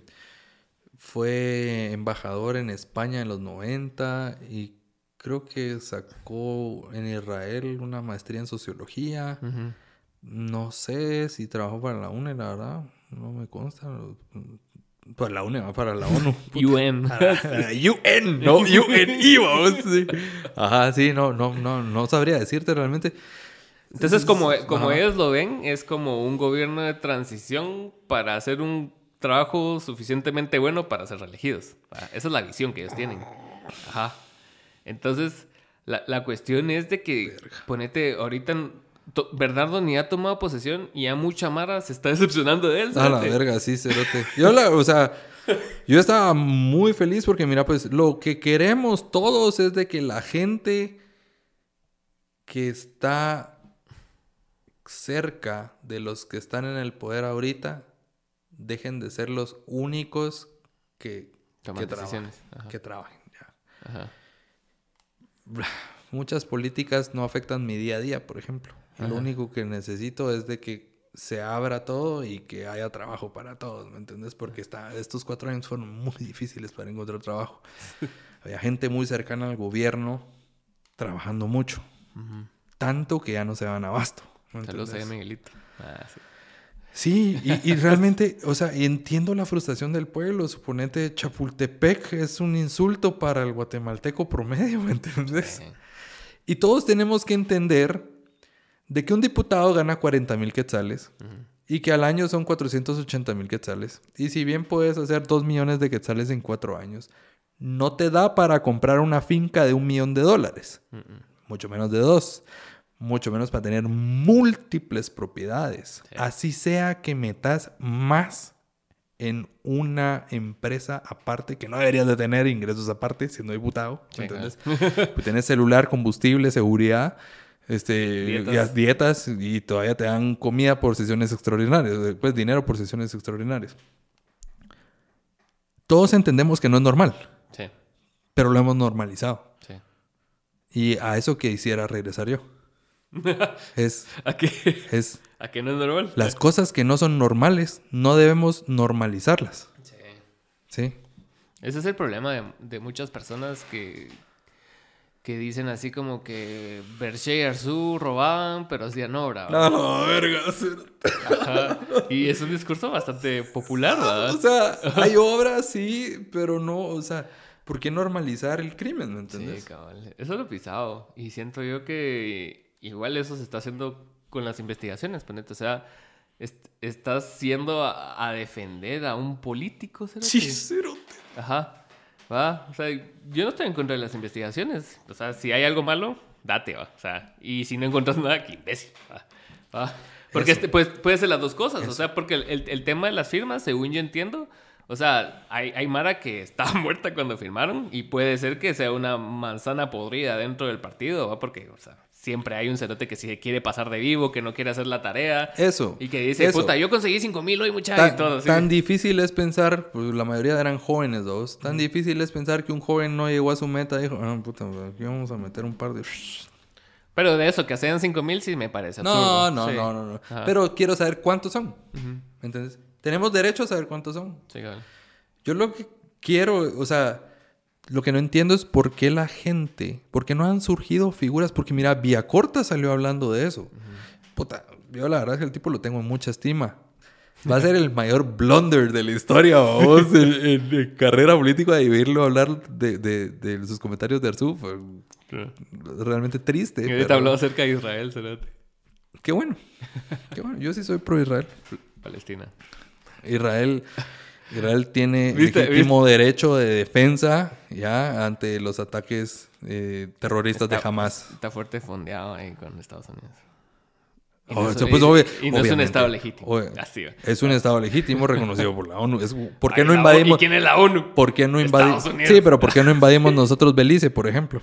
fue embajador en España en los 90 y creo que sacó en Israel una maestría en sociología. Ujú. No sé si trabajó para la UNE, la verdad. No me consta. Para la UNE, va para la ONU. UN. UN, no UNI, vamos. sí. Ajá, sí, no, no, no, no sabría decirte realmente. Entonces, como, como Ajá. ellos lo ven, es como un gobierno de transición para hacer un trabajo suficientemente bueno para ser reelegidos. ¿va? Esa es la visión que ellos tienen. Ajá. Entonces, la, la cuestión es de que, ponete, ahorita Bernardo ni ha tomado posesión y ya mucha Mara se está decepcionando de él. A la verga, sí, cerote. Yo, la, o sea, yo estaba muy feliz porque, mira, pues lo que queremos todos es de que la gente que está cerca de los que están en el poder ahorita dejen de ser los únicos que, que trabajen. decisiones. Ajá. Que trabajen, ya. Ajá. Muchas políticas no afectan mi día a día, por ejemplo. Lo único que necesito es de que se abra todo y que haya trabajo para todos, ¿me entiendes? Porque está, estos cuatro años fueron muy difíciles para encontrar trabajo. Había gente muy cercana al gobierno trabajando mucho. Tanto que ya no se van abasto. ¿me Saludos a? Miguelito. Ah, sí. Sí, y, y realmente, o sea, entiendo la frustración del pueblo. Suponete, Chapultepec es un insulto para el guatemalteco promedio, ¿me entiendes? Sí. Y todos tenemos que entender de que un diputado gana 40 mil quetzales y que al año son 480 mil quetzales. Y si bien puedes hacer 2 millones de quetzales en 4 años, no te da para comprar una finca de un millón de dólares. Mucho menos de dos. Mucho menos para tener múltiples propiedades. Sí. Así sea que metas más en una empresa aparte, que no deberías de tener ingresos aparte siendo diputado. Sí. Pues tienes celular, combustible, seguridad, este, Dietas. y- dietas y todavía te dan comida por sesiones extraordinarias, pues dinero por sesiones extraordinarias. Todos entendemos que no es normal, Sí. pero lo hemos normalizado. Sí. Y a eso que hiciera regresar yo. es, ¿A qué? es ¿A qué no es normal? las cosas que no son normales, no debemos normalizarlas. Sí. ¿Sí? Ese es el problema de, de muchas personas que, que dicen así como que Berche y Arzú robaban, pero hacían obra. ¿va? No, verga. Ajá. Y es un discurso bastante popular, ¿verdad? O sea, hay obras, sí, pero no, o sea, ¿por qué normalizar el crimen? ¿Me Sí, entiendes? cabal. Eso lo he pisado. Y siento yo que igual eso se está haciendo con las investigaciones, ponete. O sea, est- estás yendo a, a defender a un político, ¿será Sí, que? cerote. Ajá. ¿Va? O sea, yo no estoy en contra de las investigaciones. O sea, si hay algo malo, date, ¿va? O sea, y si no encuentras nada, qué imbécil, ¿va? ¿va? Porque este, pues, puede ser las dos cosas. O sea, porque el, el, el tema de las firmas, según yo entiendo, o sea, hay, hay Mara que estaba muerta cuando firmaron y puede ser que sea una manzana podrida dentro del partido, ¿va? Porque, o sea, siempre hay un cerote que si quiere pasar de vivo, que no quiere hacer la tarea. Eso. Y que dice, eso. puta, yo conseguí 5 mil hoy, muchachos. Tan, y todo. así. tan difícil es pensar, pues la mayoría eran jóvenes dos, tan difícil es pensar que un joven no llegó a su meta y dijo, ah, puta, aquí vamos a meter un par de... Pero de eso, que sean 5 mil, sí me parece No, absurdo. no, Sí. no, no, no. Ajá. Pero quiero saber cuántos son. ¿Me entiendes? Tenemos derecho a saber cuántos son. Sí, cabal. Yo lo que quiero, o sea, lo que no entiendo es por qué la gente, por qué no han surgido figuras, porque mira, Vía Corta salió hablando de eso. Puta, yo la verdad es que el tipo lo tengo en mucha estima. Va a ser el mayor blunder de la historia, vos, en, en- en carrera política, de verlo hablar de, de- de sus comentarios de Arzú. Fue realmente triste. Y ahorita pero- habló acerca de Israel, cerote. Qué bueno. Qué bueno. Yo sí soy pro Israel. Palestina. Israel, Israel tiene ¿Viste- legítimo derecho de defensa ya ante los ataques eh, terroristas de Está- Hamas. Está fuerte fondeado ahí con Estados Unidos. Y Oh, no, eso, es- pues, y- obvia- y no es un estado legítimo. Obvia- Así. Es un estado legítimo reconocido por la ONU. Es- ¿Por qué Ay, no invadimos? ¿Y quién es la ONU? ¿Por qué no invadimos? Sí, pero ¿por qué no invadimos nosotros Belice, por ejemplo?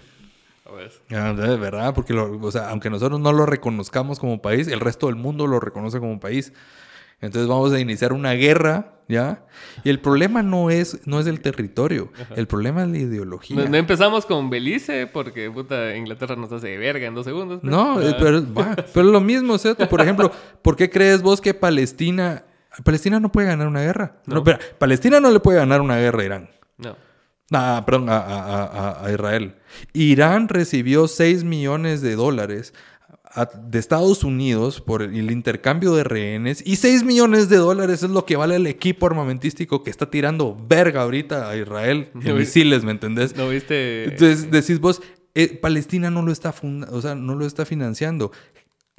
A ver. Ya, de verdad, porque lo- o sea, aunque nosotros no lo reconozcamos como país, el resto del mundo lo reconoce como país. Entonces vamos a iniciar una guerra, ¿ya? Y el problema no es, no es el territorio, el problema es la ideología. No, no empezamos con Belice porque puta Inglaterra nos hace de verga en dos segundos. pues. No, Ah. pero, va, pero es lo mismo, ¿cierto? Por ejemplo, ¿por qué crees vos que Palestina... Palestina no puede ganar una guerra. No, espera, Palestina no le puede ganar una guerra a Irán. No. Ah, perdón, a, a- a- a Israel. Irán recibió 6 millones de dólares a- de Estados Unidos por el intercambio de rehenes y 6 millones de dólares es lo que vale el equipo armamentístico que está tirando verga ahorita a Israel en No, misiles, ¿me entendés? ¿No viste? Entonces decís vos, eh, Palestina no lo está o sea, no lo está financiando.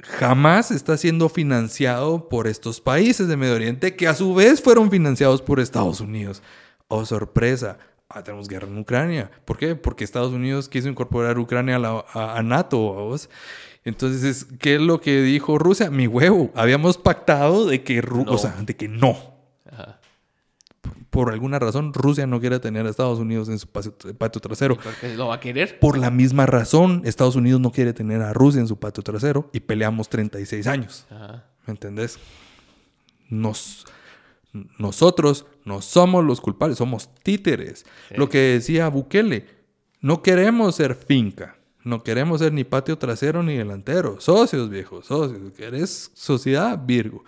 Jamás está siendo financiado por estos países de Medio Oriente que a su vez fueron financiados por Estados Unidos. Oh, sorpresa. Ah, tenemos guerra en Ucrania. ¿Por qué? Porque Estados Unidos quiso incorporar Ucrania a, la- a- a NATO. ¿vos? Entonces, ¿qué es lo que dijo Rusia? Mi huevo. Habíamos pactado de que, Ru- No. o sea, de que no Ajá. por alguna razón Rusia no quiere tener a Estados Unidos en su patio, patio trasero. Porque lo va a querer. Por la misma razón, Estados Unidos no quiere tener a Rusia en su patio trasero y peleamos 36 años. Ajá. ¿Me entendés? Nos, nosotros no somos los culpables, somos títeres. Sí. Lo que decía Bukele, no queremos ser finca, no queremos ser ni patio trasero ni delantero. Socios, viejos, socios. Eres sociedad Virgo.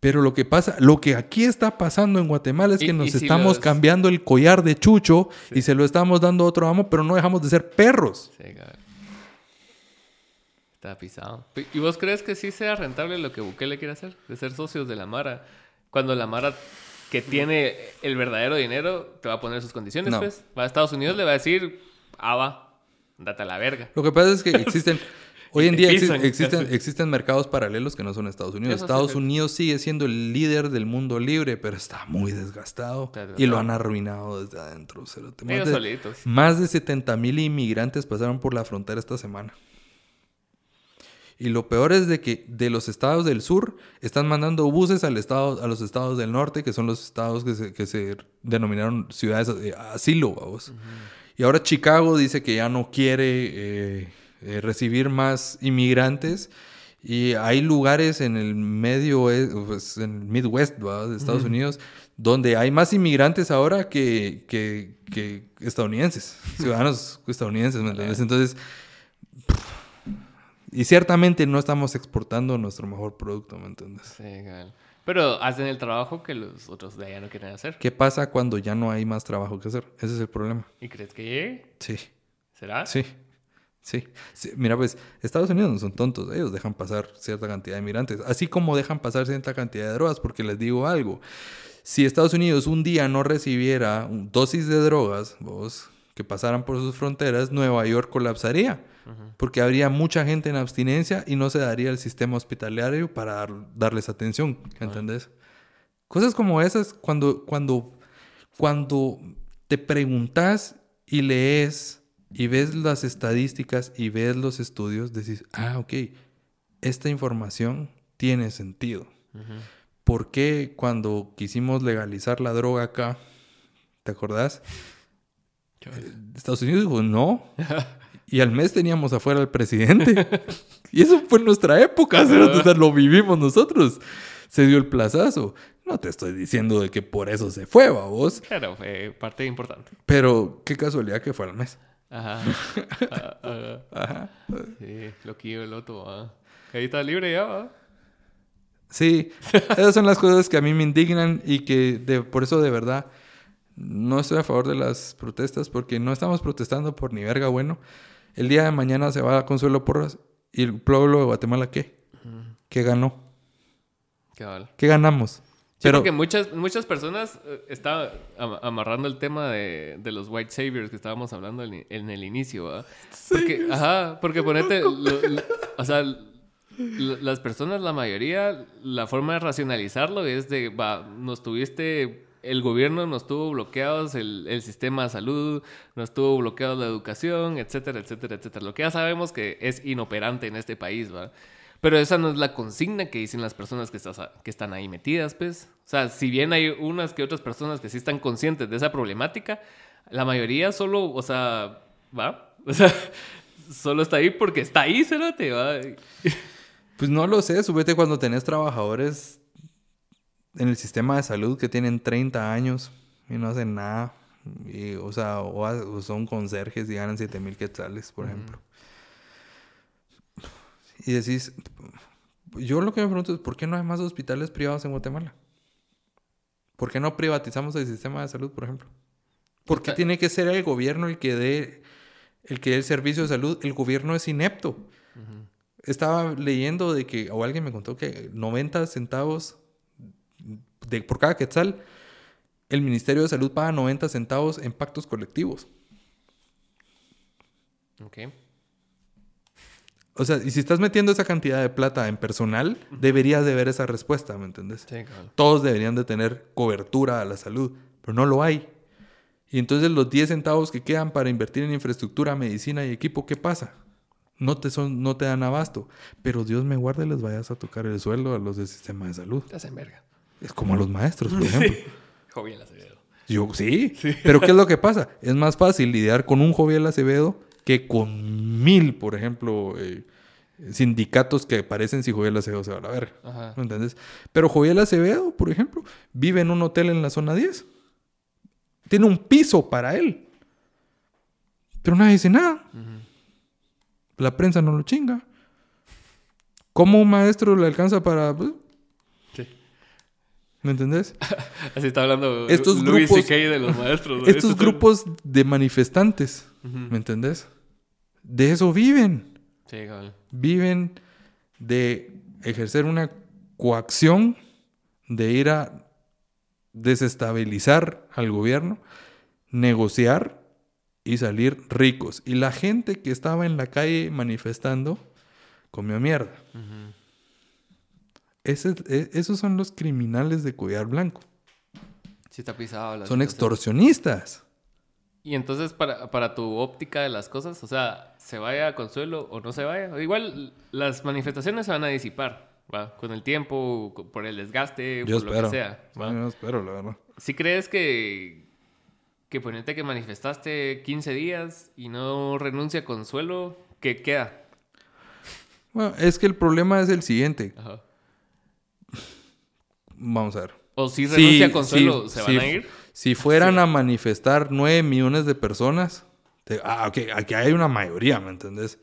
Pero lo que pasa, lo que aquí está pasando en Guatemala es Y- que nos si estamos los- cambiando el collar de chucho y se lo estamos dando a otro amo, pero no dejamos de ser perros. Sí, cabrón. Está pisado. ¿Y vos crees que sí sea rentable lo que Bukele quiere hacer? De ser socios de la Mara. Cuando la Mara que tiene el verdadero dinero te va a poner sus condiciones, No. pues. Va a Estados Unidos, le va a decir, ah, va, date a la verga. Lo que pasa es que existen, hoy en día pisan, existen, existen mercados paralelos que no son Estados Unidos. Eso Estados sí. Unidos sigue siendo el líder del mundo libre, pero está muy desgastado y lo han arruinado desde adentro. Más de, solitos. más de 70 mil inmigrantes pasaron por la frontera esta semana. Y lo peor es de que de los estados del sur están mandando buses al estado, a los estados del norte, que son los estados que se, que se denominaron ciudades de asilo. vamos. Y ahora Chicago dice que ya no quiere eh, eh, recibir más inmigrantes. Y hay lugares en el medio, oe- pues, en el Midwest ¿va? de Estados Unidos, donde hay más inmigrantes ahora que, que, que estadounidenses, ciudadanos estadounidenses, ¿me entiendes? Entonces, y ciertamente no estamos exportando nuestro mejor producto, ¿me entiendes? Sí, cabal. Pero hacen el trabajo que los otros de allá no quieren hacer. ¿Qué pasa cuando ya no hay más trabajo que hacer? Ese es el problema. ¿Y crees que llegue? Sí. ¿Será? Sí, sí. Sí, Mira, pues Estados Unidos no son tontos. Ellos dejan pasar cierta cantidad de migrantes, así como dejan pasar cierta cantidad de drogas, porque les digo algo. Si Estados Unidos un día no recibiera dosis de drogas, vos, que pasaran por sus fronteras, Nueva York colapsaría. Porque habría mucha gente en abstinencia y no se daría el sistema hospitalario para dar- darles atención, ¿entendés? Cosas como esas, cuando, cuando, cuando te preguntas y lees y ves las estadísticas y ves los estudios, decís, ah, ok, esta información tiene sentido. ¿Por qué cuando quisimos legalizar la droga acá, ¿te acordás? Eh, Estados Unidos dijo no. y al mes teníamos afuera al presidente. y eso fue nuestra época, o lo vivimos nosotros. Se dio el plazazo. No te estoy diciendo de que por eso se fue, vos. Claro, fue parte importante. Pero qué casualidad que fue al mes. Ajá. Ajá. Sí, lo quiero el otro. Ahí está libre ya, ¿va? Sí, esas son las cosas que a mí me indignan y que de, por eso de verdad no estoy a favor de las protestas porque no estamos protestando por ni verga bueno. El día de mañana se va a Consuelo Porras y el pueblo de Guatemala, ¿qué? ¿Qué ganó? ¿Qué, vale? ¿Qué ganamos? Sí, Pero... porque muchas, muchas personas eh, estaban amarrando el tema de, de, los white saviors que estábamos hablando en, el inicio, ¿verdad? Porque, ajá, porque ponete, o sea, las personas, la mayoría, la forma de racionalizarlo es de, va, nos tuviste, el gobierno nos tuvo bloqueados el, sistema de salud, nos tuvo bloqueados la educación, etcétera, etcétera, etcétera. Lo que ya sabemos que es inoperante en este país, ¿va? Pero esa no es la consigna que dicen las personas que, están ahí metidas, pues. O sea, si bien hay unas que otras personas que sí están conscientes de esa problemática, la mayoría solo, o sea, va, o sea, solo está ahí porque está ahí, te va. Pues no lo sé, súbete cuando tenés trabajadores en el sistema de salud que tienen 30 años y no hacen nada. o sea, o, son conserjes y ganan 7 mil quetzales, por ejemplo. Y decís, yo lo que me pregunto es, ¿por qué no hay más hospitales privados en Guatemala? ¿Por qué no privatizamos el sistema de salud, por ejemplo? ¿Por qué tiene que ser el gobierno el que dé el que dé el servicio de salud? El gobierno es inepto estaba leyendo de que, o alguien me contó que 90 centavos de, por cada quetzal, el Ministerio de Salud paga 90 centavos en pactos colectivos. Ok. O sea, y si estás metiendo esa cantidad de plata en personal, deberías de ver esa respuesta, ¿me entiendes? Sí, claro. Todos deberían de tener cobertura a la salud, pero no lo hay. Y entonces los 10 centavos que quedan para invertir en infraestructura, medicina y equipo, ¿qué pasa? no te, son, no te dan abasto. Pero Dios me guarde, les vayas a tocar el sueldo a los del sistema de salud. Te hacen verga. Es como a los maestros, por ejemplo. Joviel Acevedo. Yo, ¿sí? Pero ¿qué es lo que pasa? Es más fácil lidiar con un Joviel Acevedo que con mil, por ejemplo, eh, sindicatos que parecen si Joviel Acevedo se va a la verga. ¿Me entiendes? Pero Joviel Acevedo, por ejemplo, vive en un hotel en la zona 10. Tiene un piso para él. Pero nadie dice nada. La prensa no lo chinga. ¿Cómo un maestro le alcanza para...? Pues? ¿Me entendés? Así está hablando estos grupos, de los maestros. Estos grupos de manifestantes, ¿me entendés? De eso viven. Sí, cabrón. Viven de ejercer una coacción, de ir a desestabilizar al gobierno, negociar y salir ricos. Y la gente que estaba en la calle manifestando comió mierda. E, esos son los criminales de collar blanco. Sí está pisado son extorsionistas. Y entonces, para, para, tu óptica de las cosas, o sea, se vaya a Consuelo o no se vaya, igual las manifestaciones se van a disipar, ¿va? Con el tiempo, por el desgaste, por lo que sea. yo espero, la verdad. ¿Sí crees que, que ponerte que manifestaste 15 días y no renuncia a Consuelo, ¿qué queda? Bueno, es que el problema es el siguiente. Vamos a ver. O si renuncia a Consuelo, ¿se van a ir? Si fueran a manifestar 9 millones de personas, ah, aquí hay una mayoría, ¿me entendés?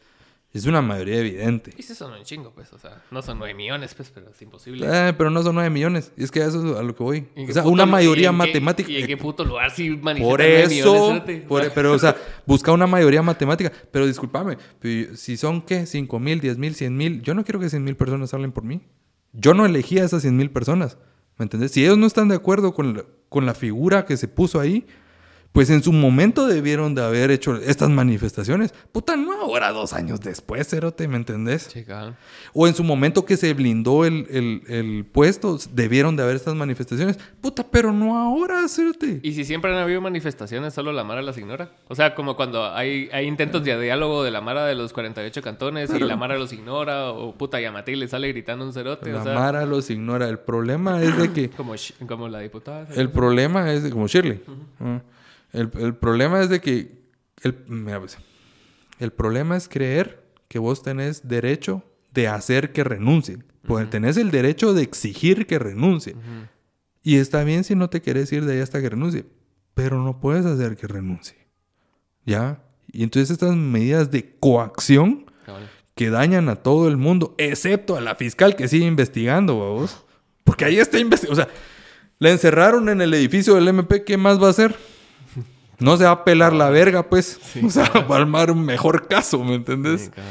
Es una mayoría evidente. Y si son un chingo, pues. O sea, no son nueve millones, pues, pero es imposible. Eh, pero no son nueve millones. Y es que eso es a lo que voy. O sea, una mayoría matemática. ¿Y en qué puto lugar si manifiestan Por eso. Millones, pero, o sea, busca una mayoría matemática. Pero discúlpame, si son, ¿qué? ¿Cinco mil, diez mil, cien mil? Yo no quiero que cien mil personas hablen por mí. Yo no elegí a esas cien mil personas. ¿Me entendés? Si ellos no están de acuerdo con la, con la figura que se puso ahí, Pues en su momento debieron de haber hecho estas manifestaciones. Puta, no ahora, dos años después, Cerote, ¿me entendés? Cabrón. O en su momento que se blindó el, el- el puesto, debieron de haber estas manifestaciones. Puta, pero no ahora, Cerote. Y si siempre han habido manifestaciones, solo la Mara las ignora. O sea, como cuando hay, hay intentos de diálogo de la Mara de los 48 cantones y la Mara los ignora, o puta Yamati le sale gritando un cerote. La o sea, Mara los ignora. El problema es de que... como, como la diputada. El problema es de, como Shirley. Ah. El, el problema es de que el, mira, pues, el problema es creer que vos tenés derecho de hacer que renuncien. Pues tenés el derecho de exigir que renuncien. Y está bien si no te querés ir de ahí hasta que renuncie. Pero no puedes hacer que renuncie. ¿Ya? Y entonces estas medidas de coacción Cabal. que dañan a todo el mundo, excepto a la fiscal que sigue investigando, vos. Porque ahí está investigando. O sea, la encerraron en el edificio del MP, ¿qué más va a hacer? No se va a pelar la verga, pues. O sea, va a armar un mejor caso, ¿me entendés? Sí.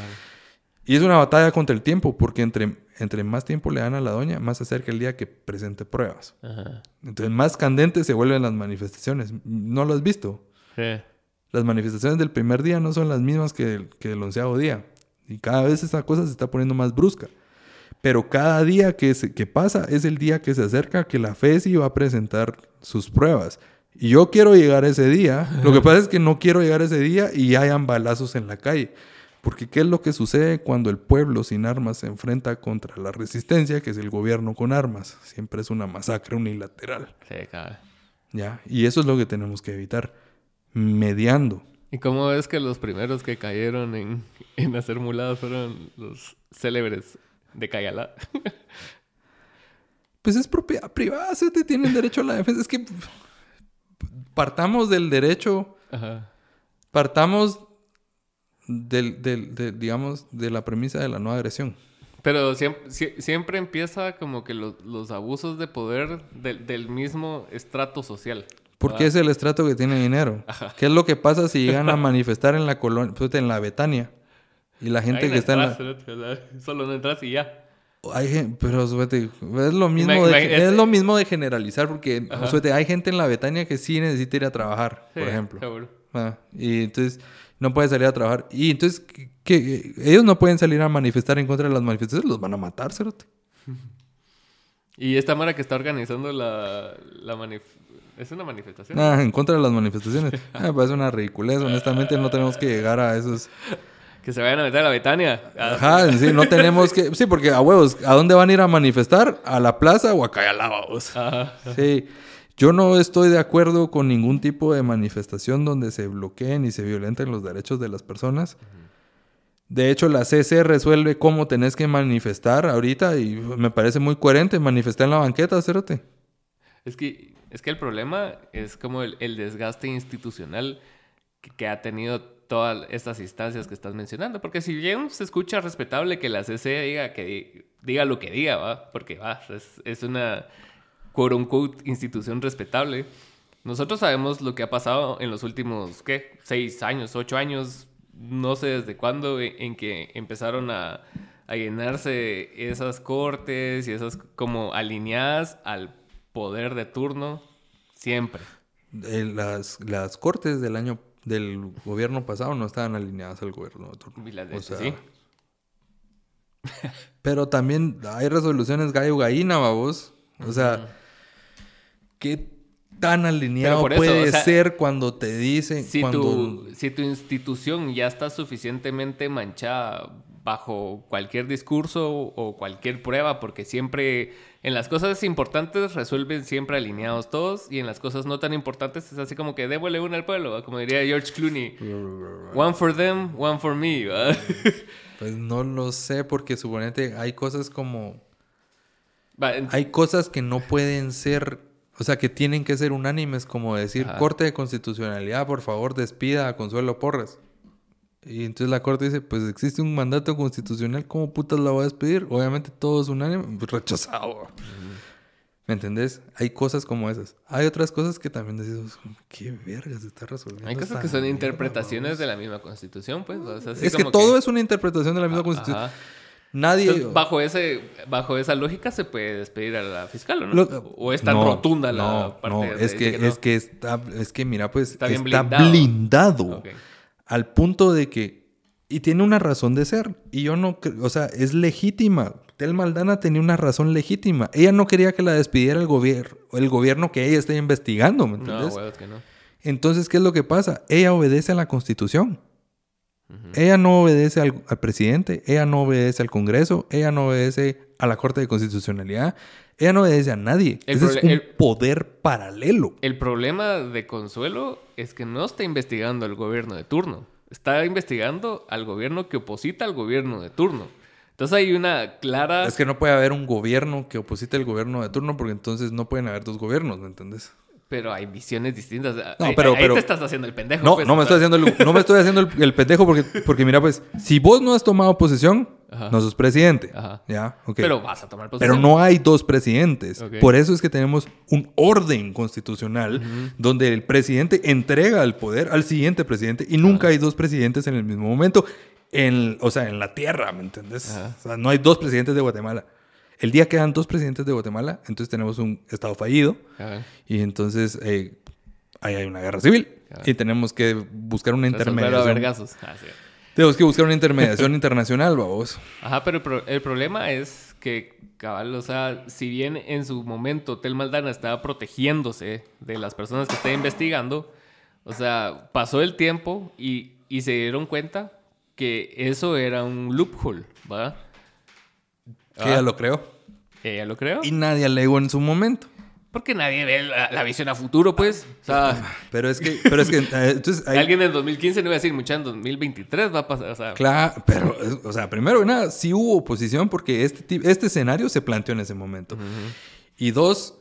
Y es una batalla contra el tiempo, porque entre, entre más tiempo le dan a la doña, más se acerca el día que presente pruebas. Ajá. Entonces, más candentes se vuelven las manifestaciones. ¿No lo has visto? Sí. Las manifestaciones del primer día no son las mismas que el, que el onceavo día. Y cada vez esa cosa se está poniendo más brusca. Pero cada día que, se- que pasa es el día que se acerca que la FESI va a presentar sus pruebas. Y yo quiero llegar ese día. Lo que pasa es que no quiero llegar ese día y hayan balazos en la calle. Porque ¿qué es lo que sucede cuando el pueblo sin armas se enfrenta contra la resistencia, que es el gobierno con armas? Siempre es una masacre unilateral. Sí, cabal. ¿Ya? Y eso es lo que tenemos que evitar. Mediando. ¿Y cómo es que los primeros que cayeron en, en hacer muladas fueron los célebres de Cayala? Pues es propiedad privada, se te tienen derecho a la defensa. Es que partamos del derecho, Ajá. partamos del, del- de, digamos, de la premisa de la no agresión. Pero siempre, siempre empieza como que los, los abusos de poder del, del mismo estrato social. Porque es el estrato que tiene dinero. ¿Qué es lo que pasa si llegan a manifestar en la colonia, pues, en la Betania? Y la gente Ahí que está en la... Solo no entras y ya. Hay pero suerte, es lo mismo Imag- de, es este- lo mismo de generalizar porque suerte, hay gente en la Betania que sí necesita ir a trabajar, por ejemplo. seguro. Ah, y entonces no puede salir a trabajar. Y entonces, ¿qué- qué? ellos no pueden salir a manifestar en contra de las manifestaciones, los van a matar, cerote. Y esta Mara que está organizando la, la ¿Es una manifestación? Ah, en contra de las manifestaciones. Ah, me parece una ridiculez. Honestamente, no tenemos que llegar a esos. Que se vayan a meter a la Betania. Ajá, sí, no tenemos que. Sí, porque a huevos, ¿a dónde van a ir a manifestar? ¿A la plaza o a Cayalá, vos? Ajá. Sí. Yo no estoy de acuerdo con ningún tipo de manifestación donde se bloqueen y se violenten los derechos de las personas. De hecho, la CC resuelve cómo tenés que manifestar ahorita y me parece muy coherente. Manifestar en la banqueta, cérate. Es que, es que el problema es como el, el desgaste institucional que, que ha tenido todas estas instancias que estás mencionando. Porque si bien se escucha respetable que la CC diga, que, diga lo que diga, ¿va? Porque va, es, una quote unquote institución respetable. Nosotros sabemos lo que ha pasado en los últimos, ¿qué? Seis años, ocho años, no sé desde cuándo, en, en que empezaron a, a llenarse esas cortes y esas como alineadas al poder de turno siempre. Eh, las, las cortes del año del gobierno pasado no estaban alineadas al gobierno de turno. Y las de O este sea, sí. Pero también hay resoluciones gallo-gallina, babos. O sea, ¿qué tan alineado por eso, puede o sea, ser cuando te dicen... Si, cuando... tu, si tu institución ya está suficientemente manchada bajo cualquier discurso o cualquier prueba, porque siempre en las cosas importantes resuelven siempre alineados todos y en las cosas no tan importantes es así como que démosle una al pueblo, como diría George Clooney. One for them, one for me. Pues no lo sé, porque suponete hay cosas como... Hay cosas que no pueden ser... O sea, que tienen que ser unánimes, como decir, Ajá. Corte de Constitucionalidad, por favor, despida a Consuelo Porras. Y entonces la Corte dice, pues existe un mandato constitucional, ¿cómo putas la voy a despedir? Obviamente todo es unánime, pues, rechazado. ¿Me entendés? Hay cosas como esas. Hay otras cosas que también decimos, qué verga se está resolviendo. Hay cosas que son mierda, interpretaciones vamos?" de la misma constitución, pues. o sea, así Es que todo es una interpretación de la misma Ah, constitución. ajá. Nadie... Entonces, bajo, ese, bajo esa lógica se puede despedir a la fiscal, ¿o no? Lo- ¿O es tan No, rotunda la no, parte no, de es que, no? es que está, es que mira, pues Está está, blindado. blindado. Al punto de que y tiene una razón de ser y yo no, o sea, es legítima. Tel Maldana tenía una razón legítima. Ella no quería que la despidiera el gobierno, el gobierno que ella está investigando, ¿me No, entiendes? que no. Entonces, ¿qué es lo que pasa? Ella obedece a la Constitución. Ella no obedece al, al presidente, ella no obedece al Congreso, ella no obedece a la Corte de Constitucionalidad, ella no obedece a nadie. El Ese es un el- poder paralelo. El problema de Consuelo es que no está investigando al gobierno de turno. Está investigando al gobierno que oposita al gobierno de turno. Entonces hay una clara... Es que no puede haber un gobierno que oposite al gobierno de turno porque entonces no pueden haber dos gobiernos, ¿me entiendes? Pero hay visiones distintas. No, Ahí- pero- ahí pero- te estás haciendo el pendejo. No, pues, no me estoy haciendo el, no me estoy haciendo el, el pendejo porque, porque mira, pues, si vos no has tomado posesión, Ajá. no sos presidente. Ajá. Ya, ok. Pero vas a tomar Pero no hay dos presidentes. Por eso es que tenemos un orden constitucional donde el presidente entrega el poder al siguiente presidente y nunca hay dos presidentes en el mismo momento. En, o sea, en la tierra, ¿me entiendes? O sea, no hay dos presidentes de Guatemala. El día que dan dos presidentes de Guatemala, entonces tenemos un estado fallido Ajá. y entonces eh, ahí hay una guerra civil Ajá. y tenemos que buscar una intermediación. Ah, sí. Tenemos que buscar una intermediación internacional, vamos. Ajá, pero el, pro- el problema es que, cabal, o sea, si bien en su momento Tel Maldana estaba protegiéndose de las personas que está investigando, o sea, pasó el tiempo y, y se dieron cuenta que eso era un loophole, ¿va? Que Ah. lo creo. Ella lo creo. Y nadie alegó en su momento. Porque nadie ve la, la visión a futuro, pues. O sea, Pero es que, pero es que, eh, entonces, alguien en 2015 no iba a decir, mucha en 2023 va a pasar. O sea, claro, pero, o sea, primero que nada, sí hubo oposición porque este, este escenario se planteó en ese momento. Y dos,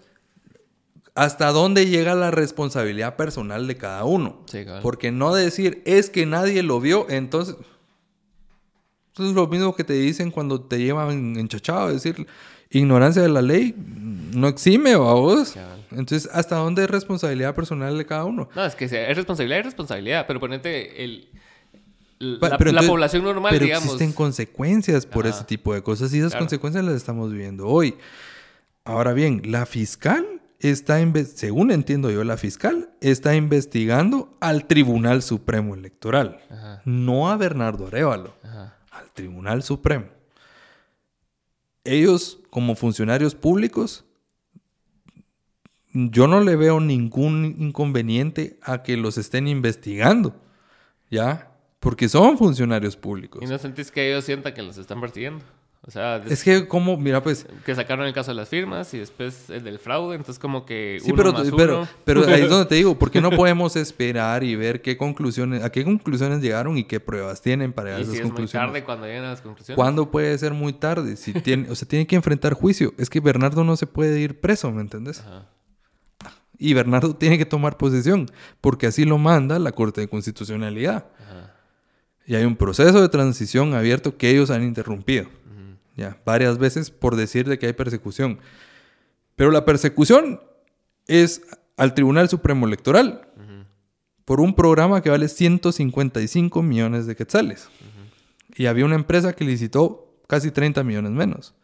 ¿hasta dónde llega la responsabilidad personal de cada uno? Sí. Porque no decir, es que nadie lo vio, entonces... Eso es lo mismo que te dicen cuando te llevan enchachado, decir, ignorancia de la ley no exime, ¿va vos? Cabal. Entonces, ¿hasta dónde es responsabilidad personal de cada uno? No, es que sea- es responsabilidad, es responsabilidad. Pero ponete el. Pa- La, pero la entonces- población normal, pero digamos. existen consecuencias por Ajá. ese tipo de cosas y esas Claro. consecuencias las estamos viviendo hoy. Ahora bien, la fiscal está, según entiendo yo, la fiscal está investigando al Tribunal Supremo Electoral, Ajá, no a Bernardo Arevalo, ajá. al Tribunal Supremo. Ellos, como funcionarios públicos, yo no le veo ningún inconveniente a que los estén investigando, ¿ya? Porque son funcionarios públicos. ¿Y no sentís que ellos sientan que los están persiguiendo? O sea, des- Es que como, mira, pues, que sacaron el caso de las firmas y después el del fraude, entonces como que sí, uno pero, más pero, uno. pero ahí es donde te digo, ¿por qué no podemos esperar y ver qué conclusiones, a qué conclusiones llegaron y qué pruebas tienen para llegar a esas si es muy tarde cuando llegan a las conclusiones. ¿Cuándo puede ser muy tarde? Si tiene, o sea, tiene que enfrentar juicio. Es que Bernardo no se puede ir preso, ¿me entendés? Ajá. Y Bernardo tiene que tomar posesión, porque así lo manda la Corte de Constitucionalidad. Ajá. Y hay un proceso de transición abierto que ellos han interrumpido. Ya, varias veces por decir de que hay persecución. Pero la persecución es al Tribunal Supremo Electoral por un programa que vale 155 millones de quetzales. Y había una empresa que licitó casi 30 millones menos.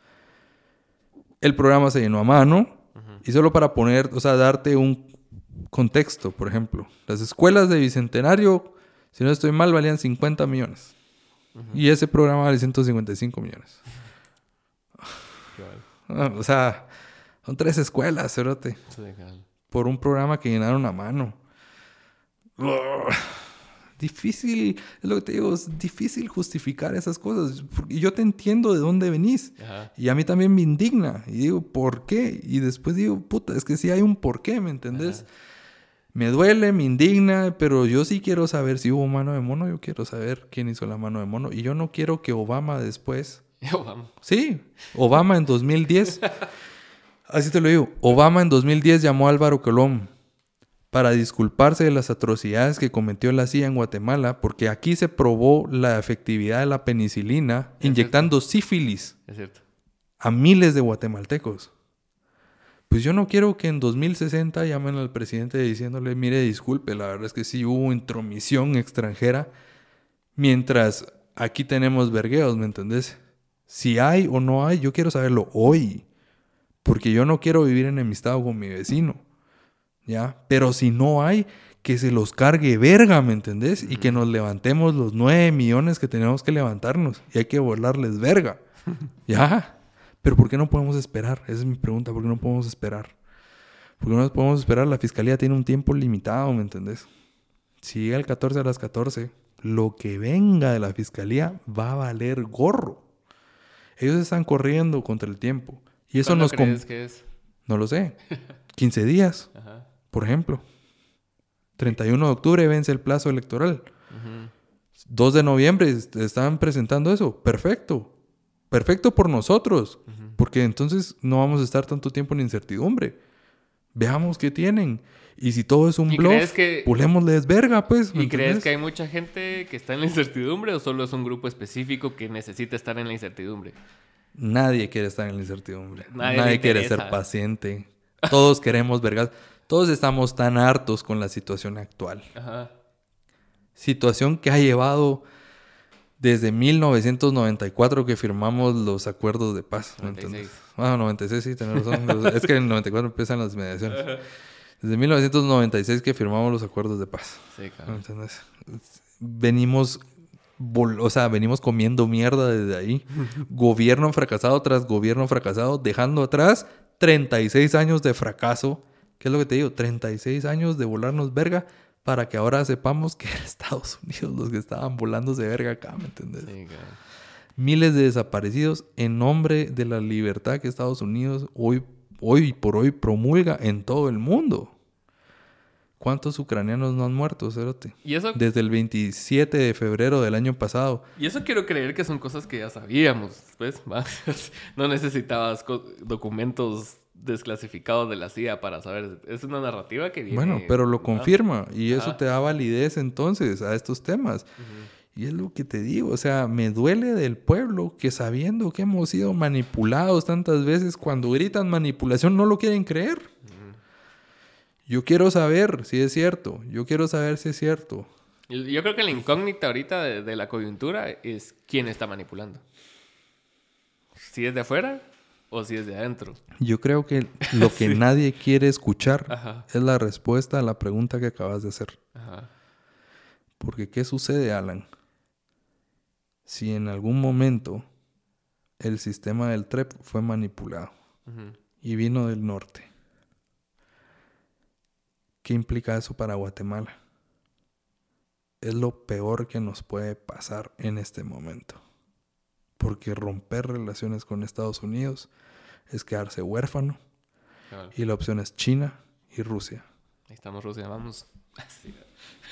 El programa se llenó a mano y solo para poner, o sea, darte un contexto, por ejemplo, las escuelas de Bicentenario, si no estoy mal, valían 50 millones. Y ese programa vale 155 millones. Ah, O sea, son tres escuelas, cerote, por un programa que llenaron a mano. Difícil, es lo que te digo, es difícil justificar esas cosas. Y yo te entiendo de dónde venís. Ajá. Y a mí también me indigna. Y digo, ¿por qué? Y después digo, puta, es que sí hay un por qué, ¿me entendés? Me duele, me indigna, pero yo sí quiero saber si hubo mano de mono. Yo quiero saber quién hizo la mano de mono. Y yo no quiero que Obama después Vamos. Sí, Obama en 2010. Así te lo digo. Obama en 2010 llamó a Álvaro Colón para disculparse de las atrocidades que cometió la CIA en Guatemala, porque aquí se probó la efectividad de la penicilina inyectando sífilis a miles de guatemaltecos. Pues yo no quiero que en 2060 llamen al presidente diciéndole, mire, disculpe, la verdad es que sí hubo intromisión extranjera, mientras aquí tenemos vergueos, ¿me entendés? Si hay o no hay, yo quiero saberlo hoy. Porque yo no quiero vivir enemistado con mi vecino. ¿Ya? Pero si no hay, que se los cargue verga, ¿me entendés? Y que nos levantemos los nueve millones que tenemos que levantarnos. Y hay que volarles verga. ¿Ya? Pero ¿por qué no podemos esperar? Esa es mi pregunta. ¿Por qué no podemos esperar? ¿Por qué no podemos esperar? La fiscalía tiene un tiempo limitado, ¿me entendés? Si llega el 14 a las 14, lo que venga de la fiscalía va a valer gorro. Ellos están corriendo contra el tiempo. Y eso nos... crees que es? No lo sé. 15 días, por ejemplo. 31 de octubre vence el plazo electoral. 2 de noviembre están presentando eso. Perfecto. Perfecto por nosotros. Porque entonces no vamos a estar tanto tiempo en incertidumbre. Veamos qué tienen. Y si todo es un bluff, que... pulémosles verga, pues. ¿Y crees que hay mucha gente que está en la incertidumbre o solo es un grupo específico que necesita estar en la incertidumbre? Nadie quiere estar en la incertidumbre. Nadie, quiere ser paciente. Todos queremos vergas. Todos estamos tan hartos con la situación actual. Ajá. Situación que ha llevado desde 1994 que firmamos los acuerdos de paz. 96. Ah, 96, sí, tenés razón. es que en el 94 empiezan las mediaciones. Desde 1996 que firmamos los acuerdos de paz. Sí, claro. Venimos o sea, venimos comiendo mierda desde ahí. gobierno fracasado tras gobierno fracasado, dejando atrás 36 años de fracaso. ¿Qué es lo que te digo? 36 años de volarnos verga para que ahora sepamos que eran Estados Unidos los que estaban volándose verga acá, ¿me entiendes? Miles de desaparecidos en nombre de la libertad que Estados Unidos hoy, hoy por hoy promulga en todo el mundo. ¿Cuántos ucranianos no han muerto, Cerote? ¿Y eso? Desde el 27 de febrero del año pasado. Y eso quiero creer que son cosas que ya sabíamos, pues. no necesitabas documentos desclasificados de la CIA para saber. Es una narrativa que viene. Bueno, pero lo confirma y eso te da validez entonces a estos temas. Y es lo que te digo, o sea, me duele del pueblo que sabiendo que hemos sido manipulados tantas veces, cuando gritan manipulación no lo quieren creer. Yo quiero saber si es cierto. Yo quiero saber si es cierto. Yo creo que la incógnita ahorita de, la coyuntura es quién está manipulando. Si es de afuera o si es de adentro. Yo creo que lo que nadie quiere escuchar es la respuesta a la pregunta que acabas de hacer. Porque ¿qué sucede, Alan? Si en algún momento el sistema del TREP fue manipulado y vino del norte ¿Qué implica eso para Guatemala? Es lo peor que nos puede pasar en este momento. Porque romper relaciones con Estados Unidos es quedarse huérfano. Y la opción es China y Rusia. Ahí estamos, Rusia, vamos.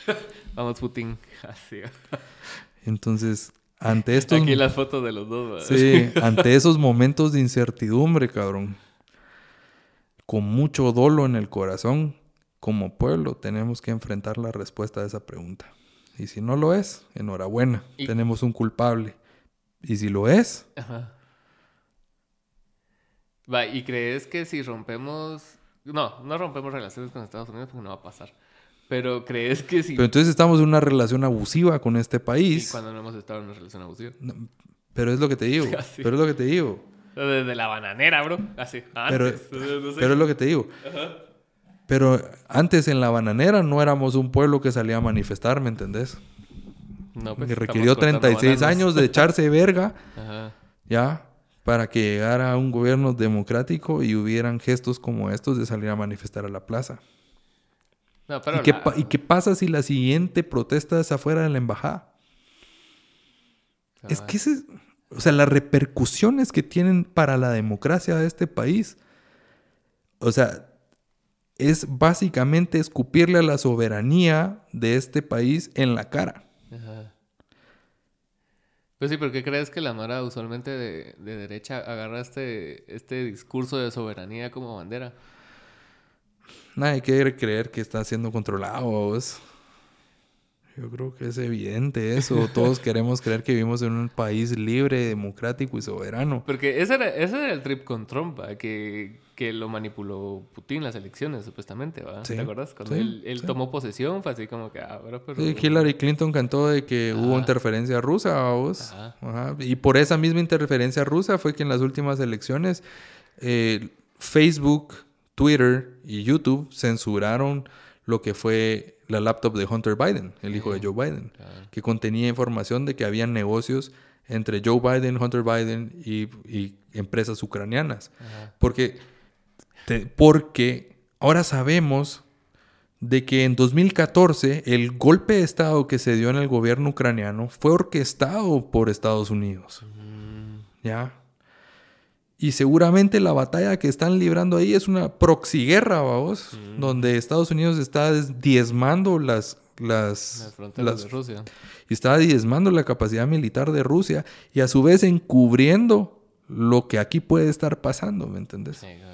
vamos, Putin. Entonces, ante estos. Aquí las fotos de los dos. Sí, ante esos momentos de incertidumbre, cabrón. Con mucho dolo en el corazón, como pueblo tenemos que enfrentar la respuesta a esa pregunta. Y si no lo es, enhorabuena, tenemos un culpable. Y si lo es... Ajá. Va, ¿y crees que si rompemos... No, no rompemos relaciones con Estados Unidos porque no va a pasar. Pero crees que si... Pero entonces estamos en una relación abusiva con este país. ¿Y cuando no hemos estado en una relación abusiva? pero es lo que te digo. Pero es lo que te digo. Desde la bananera, bro. Así. Antes. Pero, pero es lo que te digo. Ajá. Pero antes en la bananera no éramos un pueblo que salía a manifestar, ¿me entendés? No, pues, requirió 36 años de echarse verga, ya, para que llegara un gobierno democrático y hubieran gestos como estos de salir a manifestar a la plaza. ¿Y, qué ¿Y, qué pasa si la siguiente protesta es afuera de la embajada? Es que ese, o sea, las repercusiones que tienen para la democracia de este país, o sea, es básicamente escupirle a la soberanía de este país en la cara. Ajá. Pues sí, ¿por qué crees que la Mara usualmente de, derecha agarra este, este discurso de soberanía como bandera? Nadie quiere creer que está siendo controlado. Yo creo que es evidente eso. Todos queremos creer que vivimos en un país libre, democrático y soberano. Porque ese era, ese era el trip con Trump, que que lo manipuló Putin las elecciones, supuestamente, ¿verdad? Sí, ¿Te acuerdas? Cuando sí, él, él sí. tomó posesión, fue así como que, ah, bueno, pero... Sí, Hillary Clinton cantó de que hubo interferencia rusa, vos. Ajá. Ajá. Y por esa misma interferencia rusa fue que en las últimas elecciones eh, Facebook, Twitter y YouTube censuraron lo que fue la laptop de Hunter Biden, el hijo de Joe Biden, Claro. que contenía información de que habían negocios entre Joe Biden, Hunter Biden y, y empresas ucranianas. Porque, porque ahora sabemos de que en 2014 el golpe de Estado que se dio en el gobierno ucraniano fue orquestado por Estados Unidos. Mm, ¿Ya? Y seguramente la batalla que están librando ahí es una proxy guerra, vamos, donde Estados Unidos está diezmando las, las, las- de Rusia. y está diezmando la capacidad militar de Rusia y a su vez encubriendo lo que aquí puede estar pasando, ¿me entendés? Sí, claro.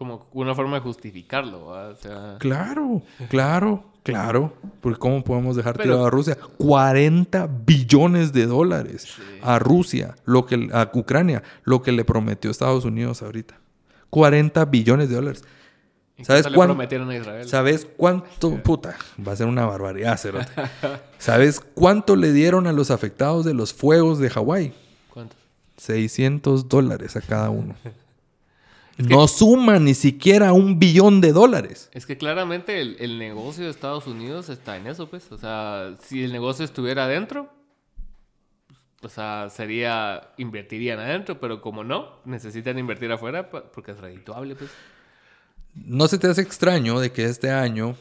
Como una forma de justificarlo, ¿verdad? O sea... Claro, claro, claro. Porque ¿cómo podemos dejar Pero- tirado a Rusia? 40 billones de dólares Sí. a Rusia, lo que, a Ucrania, lo que le prometió Estados Unidos ahorita. 40 billones de dólares. ¿Y ¿Sabes cuánto le cuán- prometieron a Israel? ¿Sabes cuánto? Puta, va a ser una barbaridad, cerote. ¿Sabes cuánto le dieron a los afectados de los fuegos de Hawái? ¿Cuánto? 600 dólares a cada uno. No suma ni siquiera un billón de dólares. Es que claramente el, el negocio de Estados Unidos está en eso, pues. O sea, si el negocio estuviera adentro, o sea, sería, invertirían adentro, pero como no, necesitan invertir afuera porque es redituable, pues. ¿No se te hace extraño de que este año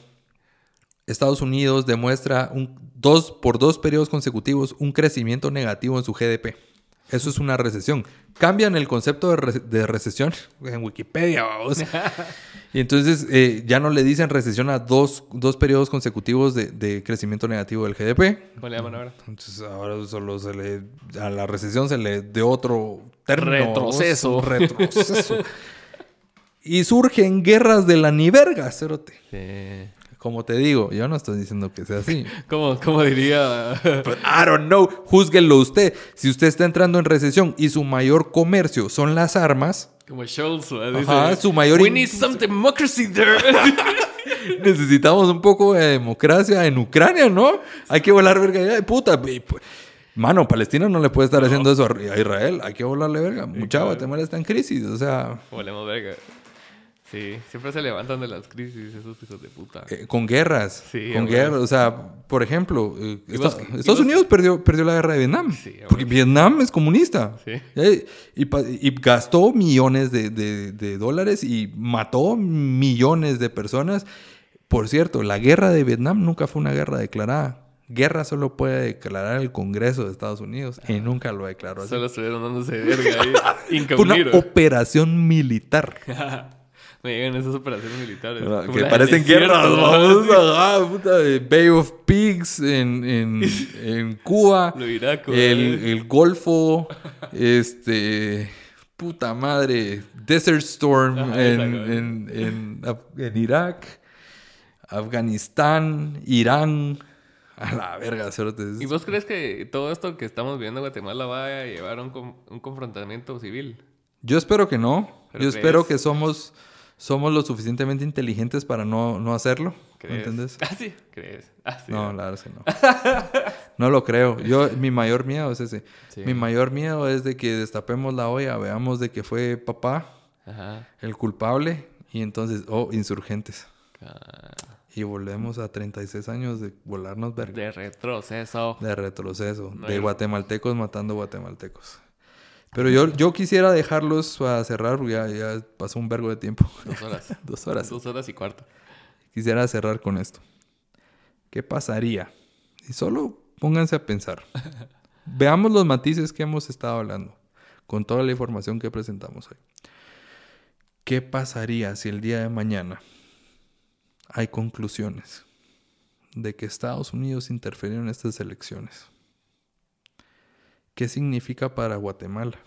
Estados Unidos demuestra un, dos, por dos periodos consecutivos un crecimiento negativo en su GDP? Eso es una recesión. Cambian el concepto de, re- de recesión en Wikipedia, vamos. Y entonces eh, ya no le dicen recesión a dos, dos periodos consecutivos de, de crecimiento negativo del GDP. ¿Cómo le llaman ahora? Entonces ahora solo se le... A la recesión se le de otro término. Retroceso. Retroceso. y surgen guerras de la ni verga, cerote. Sí. Como te digo, yo no estoy diciendo que sea así. ¿Cómo, cómo diría? But I don't know. Júzguenlo usted. Si usted está entrando en recesión y su mayor comercio son las armas, Como Scholz. Ajá, Dice, su mayor We need some democracy there. necesitamos un poco de democracia en Ucrania, ¿no? Hay que volar verga allá. Puta, pues, mano, Palestina no le puede estar haciendo eso a Israel. Hay que volarle verga. Mucha. Guatemala está en crisis. O sea, Volemos verga. Sí, siempre se levantan de las crisis esos hijos de puta. eh, con guerras. Sí, con guerras. O sea, por ejemplo, eh, ¿Y Esta- vos- y Estados Unidos perdió, perdió la guerra de Vietnam. Sí, porque Vietnam es comunista. Sí. Eh, Y, gastó millones de, de- de dólares y mató millones de personas. Por cierto, la guerra de Vietnam nunca fue una guerra declarada. Guerra solo puede declarar el Congreso de Estados Unidos y nunca lo declaró así. Solo estuvieron dándose verga ahí. Fue una operación militar. Me llegan esas operaciones militares. Ah, como que parecen guerras, vamos. Ajá, puta, Bay of Pigs en, en, en Cuba. Lo iraco, el, el Golfo. Este. Puta madre. Desert Storm Ajá, en, en, en, Irak. Afganistán. Irán. A la verga. ¿Y vos crees que todo esto que estamos viendo en Guatemala va a llevar a un, un confrontamiento civil? Yo espero que no. ¿Pero Yo espero que somos, somos lo suficientemente inteligentes para no, no hacerlo. ¿Me ¿Crees? entiendes? Ah, sí. ¿Crees? Ah, sí. No, la verdad es que no. No lo creo. Yo, mi mayor miedo es ese. Sí. Mi mayor miedo es de que destapemos la olla, veamos de que fue papá Ajá. el culpable y entonces, oh, insurgentes. Ah, Y volvemos a 36 años de volarnos verga. De retroceso. De retroceso. No de guatemaltecos matando guatemaltecos. Pero yo, yo quisiera dejarlos para cerrar, porque ya, ya pasó un vergo de tiempo. Dos horas. Dos horas. Dos horas y cuarto. Quisiera cerrar con esto. ¿Qué pasaría? Y solo pónganse a pensar. Veamos los matices que hemos estado hablando con toda la información que presentamos hoy. ¿Qué pasaría si el día de mañana hay conclusiones de que Estados Unidos interfirió en estas elecciones? ¿Qué significa para Guatemala?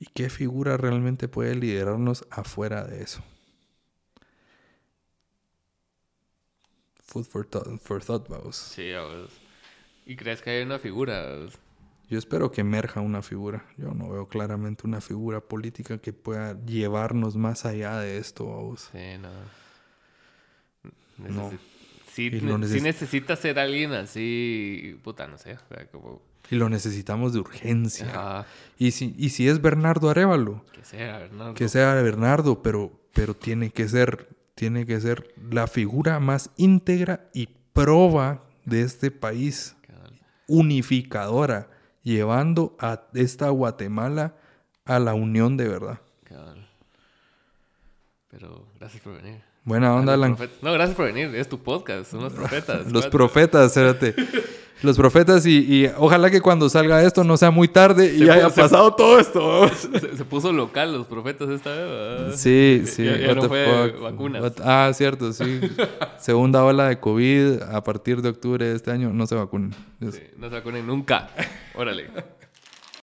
¿Y qué figura realmente puede liderarnos afuera de eso? Food for thought, for thought vamos. Sí, vamos. ¿Y crees que hay una figura? Yo espero que emerja una figura. Yo no veo claramente una figura política que pueda llevarnos más allá de esto, vos. Sí, no. No. Sí, ne- sí necesita ser alguien así, puta, no sé, o sea, como... Y lo necesitamos de urgencia. Y si, y si es Bernardo Arevalo, que sea, Bernardo. que sea Bernardo, pero, pero tiene que ser, tiene que ser la figura más íntegra y proba de este país, unificadora, llevando a esta Guatemala a la unión de verdad. Pero gracias por venir. Buena onda, Alan. No, gracias por venir. Es tu podcast. Son los profetas. Los profetas, espérate. Los profetas y, y ojalá que cuando salga esto no sea muy tarde y Se haya puso- se- pasado todo esto. Se, se puso local los profetas esta vez. ¿verdad? Sí, sí. Ya- no fue vacunas. What- ah, cierto, sí. Segunda ola de COVID a partir de octubre de este año. No se vacunen. Sí, no se vacunen nunca. Órale.